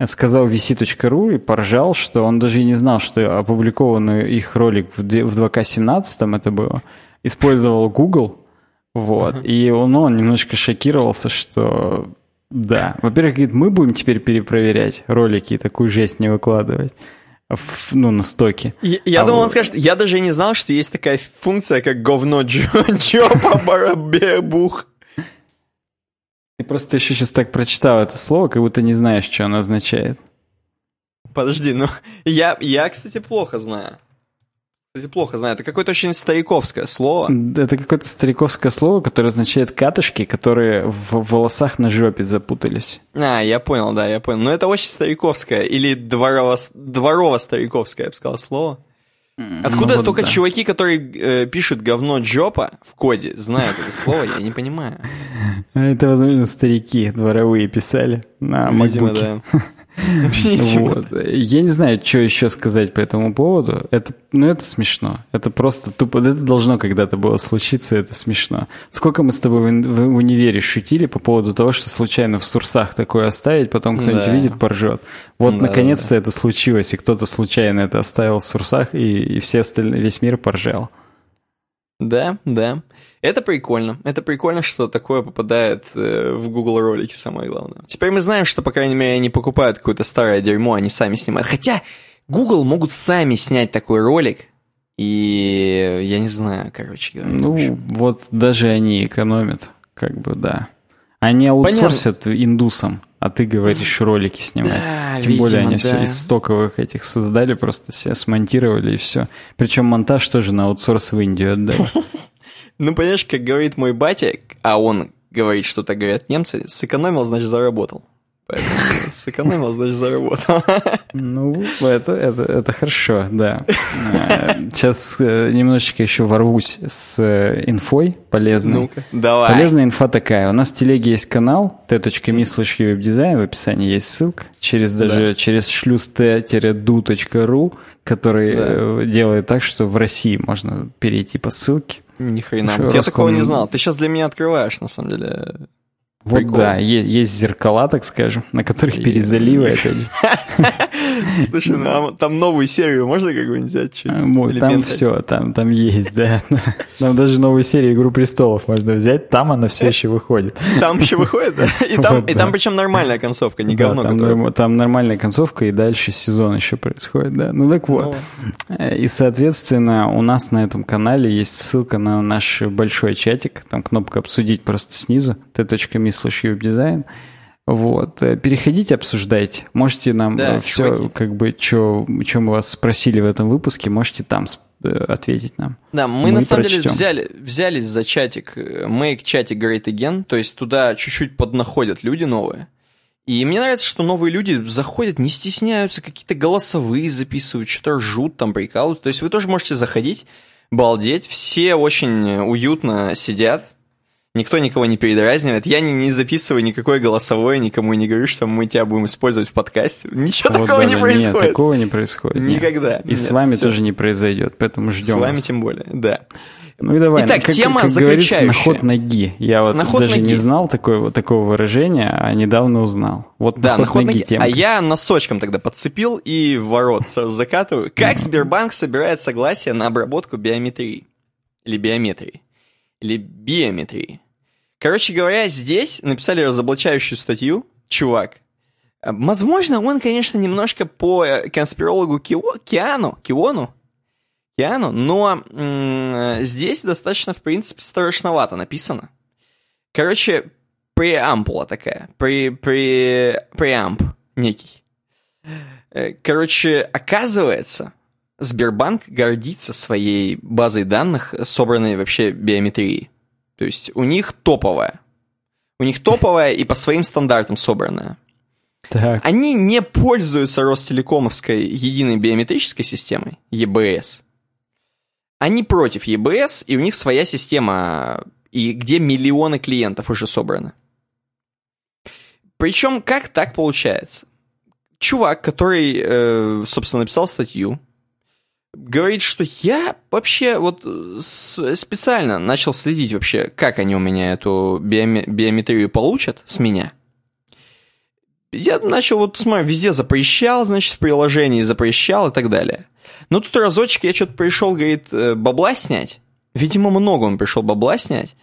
сказал vc.ru и поржал, что он даже и не знал, что опубликованный их ролик в 2К17 это было, использовал Google, вот, uh-huh. и он, ну, он немножко шокировался, что да, во-первых, говорит, мы будем теперь перепроверять ролики и такую жесть не выкладывать в, ну, на стоке.
Я, я а думал, вот... он скажет, я даже не знал, что есть такая функция, как говно Джопа Барабебух.
Ты просто еще сейчас так прочитал это слово, как будто не знаешь, что оно означает.
Подожди, ну, я, я, кстати, плохо знаю. Кстати, плохо знаю. Это какое-то очень стариковское слово.
Это какое-то стариковское слово, которое означает катышки, которые в волосах на жопе запутались.
А, я понял, да, я понял. Но это очень стариковское или дворово, дворово-стариковское, я бы сказал, слово. Откуда ну, вот только да. чуваки, которые э, пишут говно джопа в коде, знают это слово, я не понимаю.
Это, возможно, старики дворовые писали на Видимо, да. Вот. Я не знаю, что еще сказать по этому поводу. Это, ну, это смешно. Это просто тупо. Это должно когда-то было случиться, это смешно. Сколько мы с тобой в, в, в универе шутили по поводу того, что случайно в сурсах такое оставить, потом кто-нибудь да. видит, поржет. Вот, да, наконец-то да. это случилось, и кто-то случайно это оставил в сурсах, и, и все остальные, весь мир поржал.
Да, да. Это прикольно. Это прикольно, что такое попадает э, в Google ролики, самое главное. Теперь мы знаем, что, по крайней мере, они покупают какое-то старое дерьмо, они сами снимают. Хотя Google могут сами снять такой ролик, и я не знаю, короче говоря.
Ну, вот даже они экономят, как бы, да. Они аутсорсят Понятно. индусам, а ты говоришь ролики снимать. Да, Тем видимо, более они да. все из стоковых этих создали, просто все смонтировали и все. Причем монтаж тоже на аутсорс в Индию отдали.
Ну, понимаешь, как говорит мой батя, а он говорит, что так говорят немцы, сэкономил, значит, заработал. Поэтому сэкономил, значит, заработал.
Ну, это, это, это хорошо, да. Сейчас э, немножечко еще ворвусь с э, инфой полезной. Ну-ка,
давай.
Полезная инфа такая. У нас в телеге есть канал t.me slash веб-дизайн, в описании есть ссылка. Через даже да. через шлюз t-du.ru, который да. Э, делает так, что в России можно перейти по ссылке.
Ни хрена. Я такого не знал. Ты сейчас для меня открываешь, на самом деле.
Вот Прикол. да, есть зеркала, так скажем, на которых перезаливы, опять же.
Слушай, ну, а там новую серию можно какую-нибудь взять?
А, там все, там, там есть, да. Там даже новую серию «Игру престолов» можно взять, там она все еще выходит.
Там еще выходит, да? И там, вот, и там причем нормальная концовка, не говно.
Да, там, которое... там нормальная концовка, и дальше сезон еще происходит, да. Ну так вот. Ну, и, соответственно, у нас на этом канале есть ссылка на наш большой чатик, там кнопка «Обсудить» просто снизу, t.me slash веб-дизайн. Вот. Э, переходите, обсуждайте. Можете нам да, все, чуваки. как бы, что мы вас спросили в этом выпуске, можете там э, ответить нам.
Да, мы, мы на самом прочтем. деле взяли, взялись за чатик, э, make чатик great again, то есть туда чуть-чуть поднаходят люди новые. И мне нравится, что новые люди заходят, не стесняются, какие-то голосовые записывают, что-то ржут, там прикалывают. То есть вы тоже можете заходить, балдеть, все очень уютно сидят, Никто никого не передразнивает. Я не, не записываю никакое голосовое, никому не говорю, что мы тебя будем использовать в подкасте. Ничего вот, такого да, не происходит.
Нет, такого не происходит.
Никогда.
И нет, с вами все. тоже не произойдет, поэтому ждем.
С вами
вас.
тем более, да.
Ну и давай.
Итак,
как,
тема
как,
как говорится,
на ход ноги. Я вот на даже ноги. не знал такое, такого выражения, а недавно узнал. Вот
да, на ход, на ход ноги. ноги темка. А я носочком тогда подцепил и в ворот сразу закатываю. Как Сбербанк собирает согласие на обработку биометрии? Или биометрии? Или биометрии? Короче говоря, здесь написали разоблачающую статью, чувак. Возможно, он, конечно, немножко по э, конспирологу Кио, Киану, Киону, Киану, но м- здесь достаточно, в принципе, страшновато написано. Короче, преампула такая, при, при, преамп некий. Э, короче, оказывается, Сбербанк гордится своей базой данных, собранной вообще биометрией. То есть у них топовая. У них топовая и по своим стандартам собранная. Так. Они не пользуются Ростелекомовской единой биометрической системой, ЕБС. Они против ЕБС, и у них своя система, и где миллионы клиентов уже собраны. Причем, как так получается? Чувак, который, э, собственно, написал статью, говорит, что я вообще вот специально начал следить вообще, как они у меня эту биометрию получат с меня – я начал вот, смотри, везде запрещал, значит, в приложении запрещал и так далее. Но тут разочек я что-то пришел, говорит, э, бабла снять. Видимо, много он пришел бабла снять.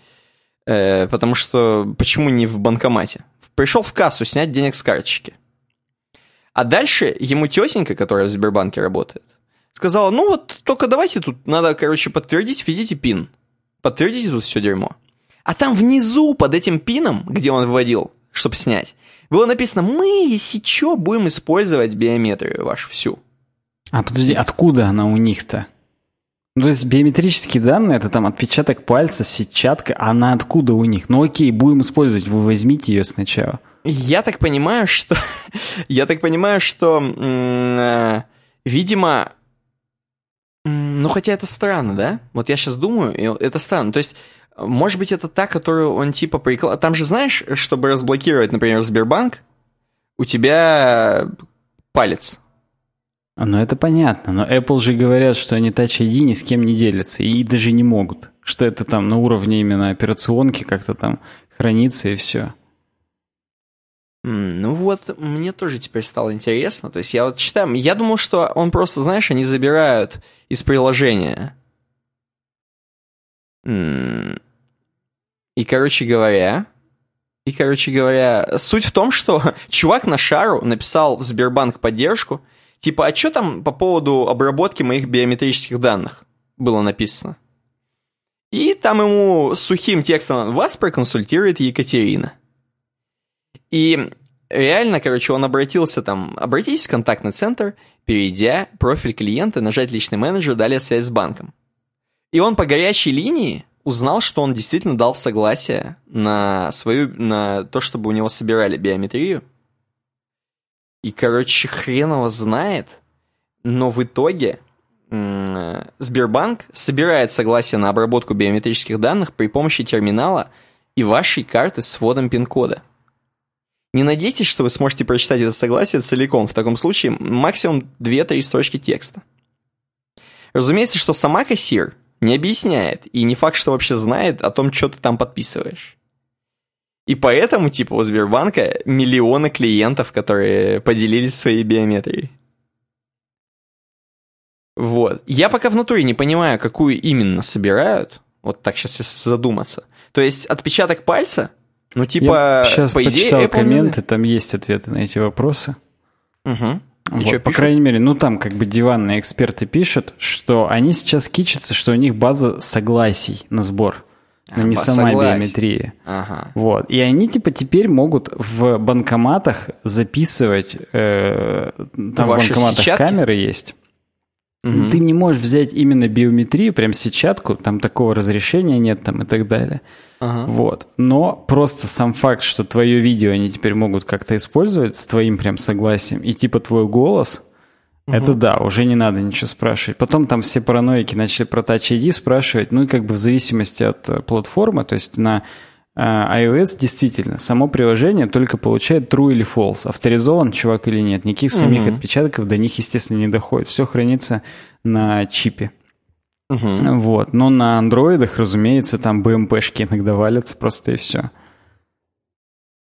Э, потому что почему не в банкомате? Пришел в кассу снять денег с карточки. А дальше ему тетенька, которая в Сбербанке работает, сказала, ну вот только давайте тут, надо, короче, подтвердить, введите пин. Подтвердите тут все дерьмо. А там внизу, под этим пином, где он вводил, чтобы снять, было написано, мы, если что, будем использовать биометрию вашу всю.
А подожди, откуда она у них-то? Ну, то есть биометрические данные, это там отпечаток пальца, сетчатка, она откуда у них? Ну окей, будем использовать, вы возьмите ее сначала.
Я так понимаю, что... Я так понимаю, что... Э, видимо... Ну, хотя это странно, да? Вот я сейчас думаю, это странно. То есть может быть, это та, которую он типа приклад... Там же, знаешь, чтобы разблокировать, например, Сбербанк, у тебя палец.
Ну, это понятно. Но Apple же говорят, что они Touch ID ни с кем не делятся. И даже не могут. Что это там на уровне именно операционки как-то там хранится и все.
Ну вот, мне тоже теперь стало интересно. То есть я вот читаю, я думал, что он просто, знаешь, они забирают из приложения. И, короче говоря, и, короче говоря, суть в том, что чувак на шару написал в Сбербанк поддержку, типа, а что там по поводу обработки моих биометрических данных было написано? И там ему сухим текстом вас проконсультирует Екатерина. И реально, короче, он обратился там, обратитесь в контактный центр, перейдя профиль клиента, нажать личный менеджер, далее связь с банком. И он по горячей линии узнал, что он действительно дал согласие на свою, на то, чтобы у него собирали биометрию. И, короче, хрен его знает, но в итоге Сбербанк собирает согласие на обработку биометрических данных при помощи терминала и вашей карты с вводом пин-кода. Не надейтесь, что вы сможете прочитать это согласие целиком. В таком случае максимум 2-3 строчки текста. Разумеется, что сама кассир не объясняет. И не факт, что вообще знает о том, что ты там подписываешь. И поэтому, типа, у Сбербанка миллионы клиентов, которые поделились своей биометрией. Вот. Я пока в натуре не понимаю, какую именно собирают. Вот так сейчас задуматься. То есть отпечаток пальца, ну типа,
Я сейчас по идее, почитал Apple комменты, там есть ответы на эти вопросы.
Угу.
Вот, что, по крайней мере, ну там как бы диванные эксперты пишут, что они сейчас кичатся, что у них база согласий на сбор, но а, не сама согласий. биометрия.
Ага.
Вот. И они типа теперь могут в банкоматах записывать, э, там Ваши в банкоматах сетчатки? камеры есть. Угу. Ты не можешь взять именно биометрию, прям сетчатку, там такого разрешения нет там и так далее. Ага. Вот. Но просто сам факт, что твое видео они теперь могут как-то использовать с твоим прям согласием, и типа твой голос, угу. это да, уже не надо ничего спрашивать. Потом там все параноики начали про Touch ID спрашивать, ну и как бы в зависимости от э, платформы, то есть на iOS действительно само приложение только получает true или false, авторизован чувак или нет. Никаких самих угу. отпечатков до них, естественно, не доходит. Все хранится на чипе. Угу. Вот. Но на андроидах, разумеется, там BMP-шки иногда валятся просто и все.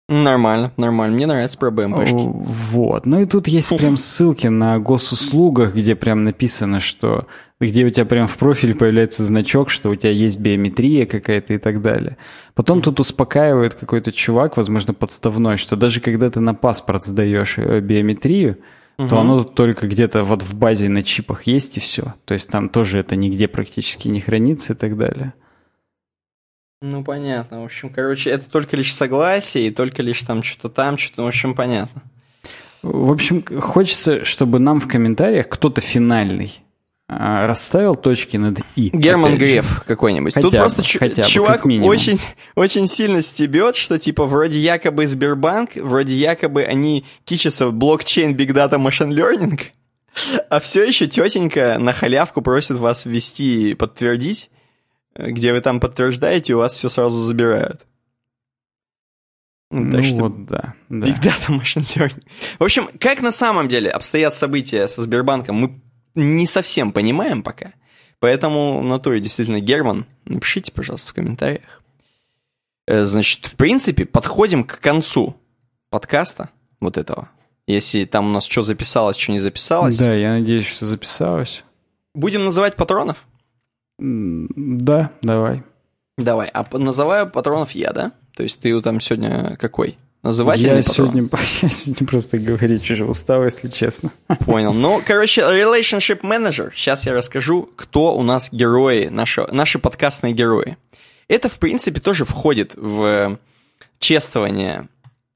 Нормально, нормально. Мне нравится про БМПшки.
Вот. Ну и тут есть прям ссылки на госуслугах, где прям написано, что где у тебя прям в профиле появляется значок, что у тебя есть биометрия какая-то и так далее. Потом тут успокаивает какой-то чувак, возможно, подставной, что даже когда ты на паспорт сдаешь э, биометрию, угу. то оно только где-то вот в базе на чипах есть и все. То есть там тоже это нигде практически не хранится и так далее.
Ну, понятно. В общем, короче, это только лишь согласие, и только лишь там что-то там, что-то, в общем, понятно.
В общем, хочется, чтобы нам в комментариях кто-то финальный а, расставил точки над «и».
Герман Греф какой-нибудь. Тут бы, просто хотя чувак бы, очень, очень сильно стебет, что типа вроде якобы Сбербанк, вроде якобы они кичатся блокчейн, биг дата, машин learning, а все еще тетенька на халявку просит вас ввести и подтвердить, где вы там подтверждаете, у вас все сразу забирают.
Ну, так что вот, да.
да. Big Data Machine Learning. В общем, как на самом деле обстоят события со Сбербанком, мы не совсем понимаем пока. Поэтому, на то и действительно, Герман, напишите, пожалуйста, в комментариях. Э, значит, в принципе, подходим к концу подкаста вот этого. Если там у нас что записалось, что не записалось.
Да, я надеюсь, что записалось.
Будем называть патронов?
Да, давай.
Давай. А называю патронов я, да? То есть ты там сегодня какой? Назывательный
я сегодня, я сегодня просто говорю чужого устава, если честно.
Понял. Ну, короче, Relationship Manager. Сейчас я расскажу, кто у нас герои, наши, наши подкастные герои. Это, в принципе, тоже входит в чествование,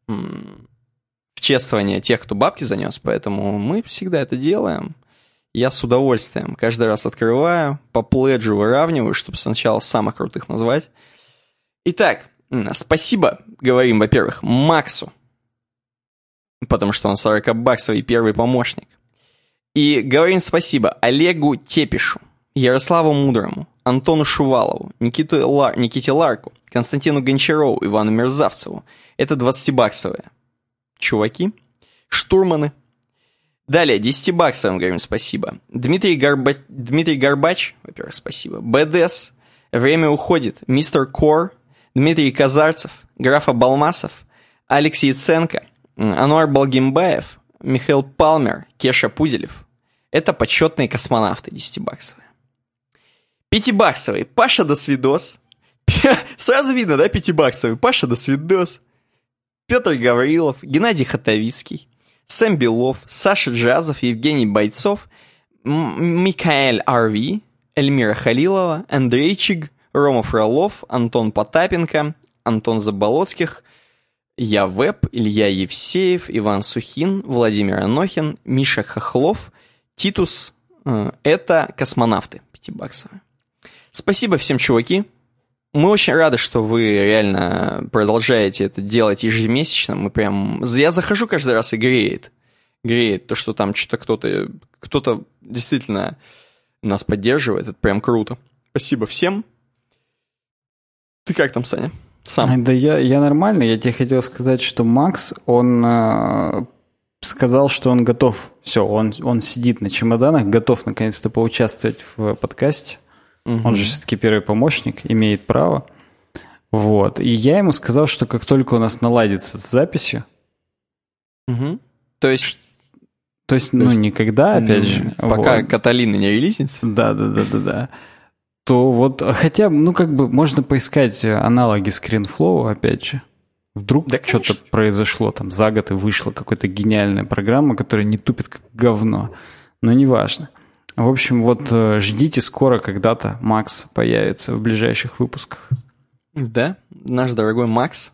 в чествование тех, кто бабки занес, поэтому мы всегда это делаем я с удовольствием каждый раз открываю, по пледжу выравниваю, чтобы сначала самых крутых назвать. Итак, спасибо, говорим, во-первых, Максу, потому что он 40-баксовый первый помощник. И говорим спасибо Олегу Тепишу, Ярославу Мудрому, Антону Шувалову, Никиту Лар... Никите Ларку, Константину Гончарову, Ивану Мерзавцеву. Это 20-баксовые чуваки, штурманы, Далее, 10 баксов, мы говорим спасибо. Дмитрий, Горба... Дмитрий Горбач, во-первых, спасибо. БДС, Время уходит, Мистер Кор, Дмитрий Казарцев, Графа Балмасов, Алексей Ценко, Ануар Балгимбаев, Михаил Палмер, Кеша Пуделев. Это почетные космонавты 10-баксовые. Пятибаксовый. Паша до свидос. Сразу видно, да, пятибаксовый. Паша до свидос. Петр Гаврилов, Геннадий Хатовицкий, Сэм Белов, Саша Джазов, Евгений Бойцов, Микаэль Арви, Эльмира Халилова, Андрей Чиг, Рома Фролов, Антон Потапенко, Антон Заболоцких, Я Веб, Илья Евсеев, Иван Сухин, Владимир Анохин, Миша Хохлов, Титус. Э, это космонавты пятибаксовые. Спасибо всем, чуваки. Мы очень рады, что вы реально продолжаете это делать ежемесячно. Мы прям... Я захожу каждый раз и греет. Греет то, что там что-то кто-то... Кто-то действительно нас поддерживает. Это прям круто. Спасибо всем. Ты как там, Саня?
Сам. Да я, я нормально. Я тебе хотел сказать, что Макс, он э, сказал, что он готов. Все, он, он сидит на чемоданах, готов наконец-то поучаствовать в подкасте. Угу. Он же все-таки первый помощник, имеет право. Вот. И я ему сказал, что как только у нас наладится с записью...
Угу. То есть...
То есть, то ну, есть, никогда, опять же.
Пока вот. Каталина не релизится.
Да, да, да, да, да. То вот, хотя, ну, как бы, можно поискать аналоги ScreenFlow, опять же. Вдруг да, что-то произошло там за год и вышла какая-то гениальная программа, которая не тупит как говно. Но неважно. В общем, вот э, ждите скоро когда-то Макс появится в ближайших выпусках.
Да, наш дорогой Макс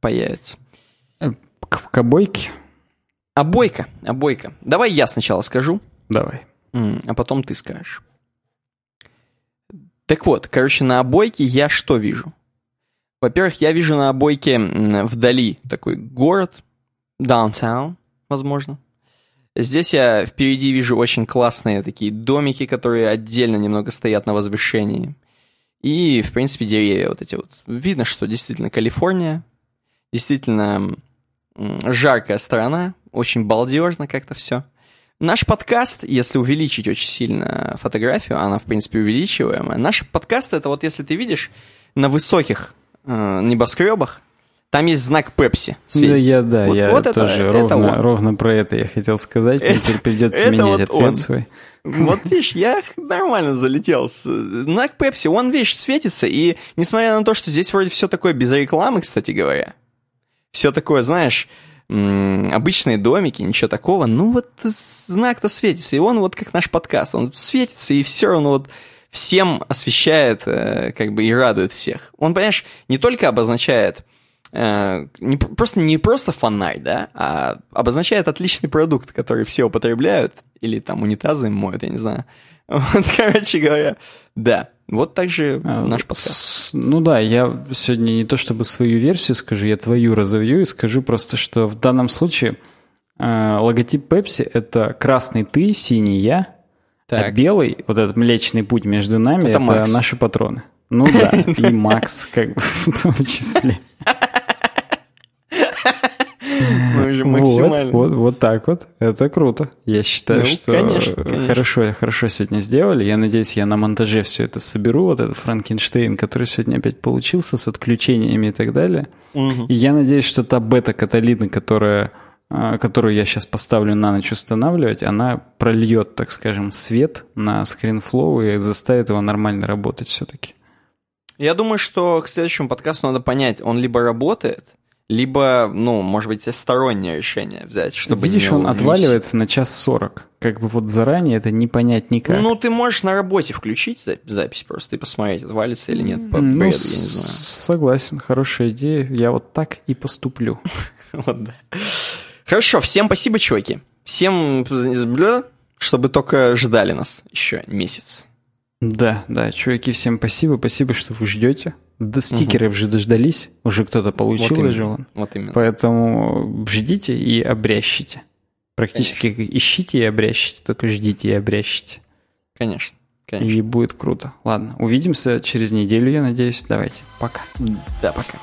появится.
Э, к, к обойке?
Обойка, обойка. Давай я сначала скажу.
Давай.
А потом ты скажешь. Так вот, короче, на обойке я что вижу? Во-первых, я вижу на обойке вдали такой город, даунтаун, возможно. Здесь я впереди вижу очень классные такие домики, которые отдельно немного стоят на возвышении. И, в принципе, деревья вот эти вот. Видно, что действительно Калифорния, действительно жаркая страна, очень балдежно как-то все. Наш подкаст, если увеличить очень сильно фотографию, она, в принципе, увеличиваемая. Наш подкаст — это вот если ты видишь на высоких э, небоскребах там есть знак Пепси.
Да, я, да, вот, я вот тоже это, ровно, это ровно про это я хотел сказать. Мне теперь придется менять вот ответ он. свой.
Вот видишь, я нормально залетел. Знак Пепси, он, видишь, светится, и несмотря на то, что здесь вроде все такое без рекламы, кстати говоря, все такое, знаешь, обычные домики, ничего такого, ну вот знак-то светится, и он вот как наш подкаст, он светится, и все равно вот всем освещает, э, как бы и радует всех. Он, понимаешь, не только обозначает не, просто не просто фонарь, да, а обозначает отличный продукт, который все употребляют, или там унитазы моют, я не знаю. Вот, короче говоря, да. Вот так же а, наш подкаст.
Ну да, я сегодня не то чтобы свою версию скажу, я твою разовью и скажу просто, что в данном случае э, логотип Pepsi — это красный ты, синий я, а так. а белый, вот этот млечный путь между нами, это, это наши патроны. Ну да, и Макс как бы в том числе. Мы уже максимально. Вот, вот, вот так вот. Это круто. Я считаю, ну, что конечно, конечно. хорошо, хорошо сегодня сделали. Я надеюсь, я на монтаже все это соберу. Вот этот Франкенштейн, который сегодня опять получился с отключениями и так далее. Угу. И я надеюсь, что та бета-каталина, которая а, которую я сейчас поставлю на ночь устанавливать, она прольет, так скажем, свет на ScreenFlow и заставит его нормально работать все-таки.
Я думаю, что к следующему подкасту надо понять, он либо работает, либо, ну, может быть, стороннее решение взять, чтобы
Видишь, он отваливается на час сорок. Как бы вот заранее это не понять никак.
Ну, ты можешь на работе включить запись просто и посмотреть, отвалится или нет. По ну,
я не знаю. Согласен, хорошая идея. Я вот так и поступлю. Вот
да. Хорошо, всем спасибо, чуваки. Всем, чтобы только ждали нас еще месяц.
Да, да, чуваки, всем спасибо, спасибо, что вы ждете. До стикеров угу. же дождались, уже кто-то получил вот
уже он. Вот именно.
Поэтому ждите и обрящите. Практически конечно. ищите и обрящите, только ждите и обрящите.
Конечно, конечно.
И будет круто. Ладно, увидимся через неделю, я надеюсь. Давайте, пока.
Да, пока.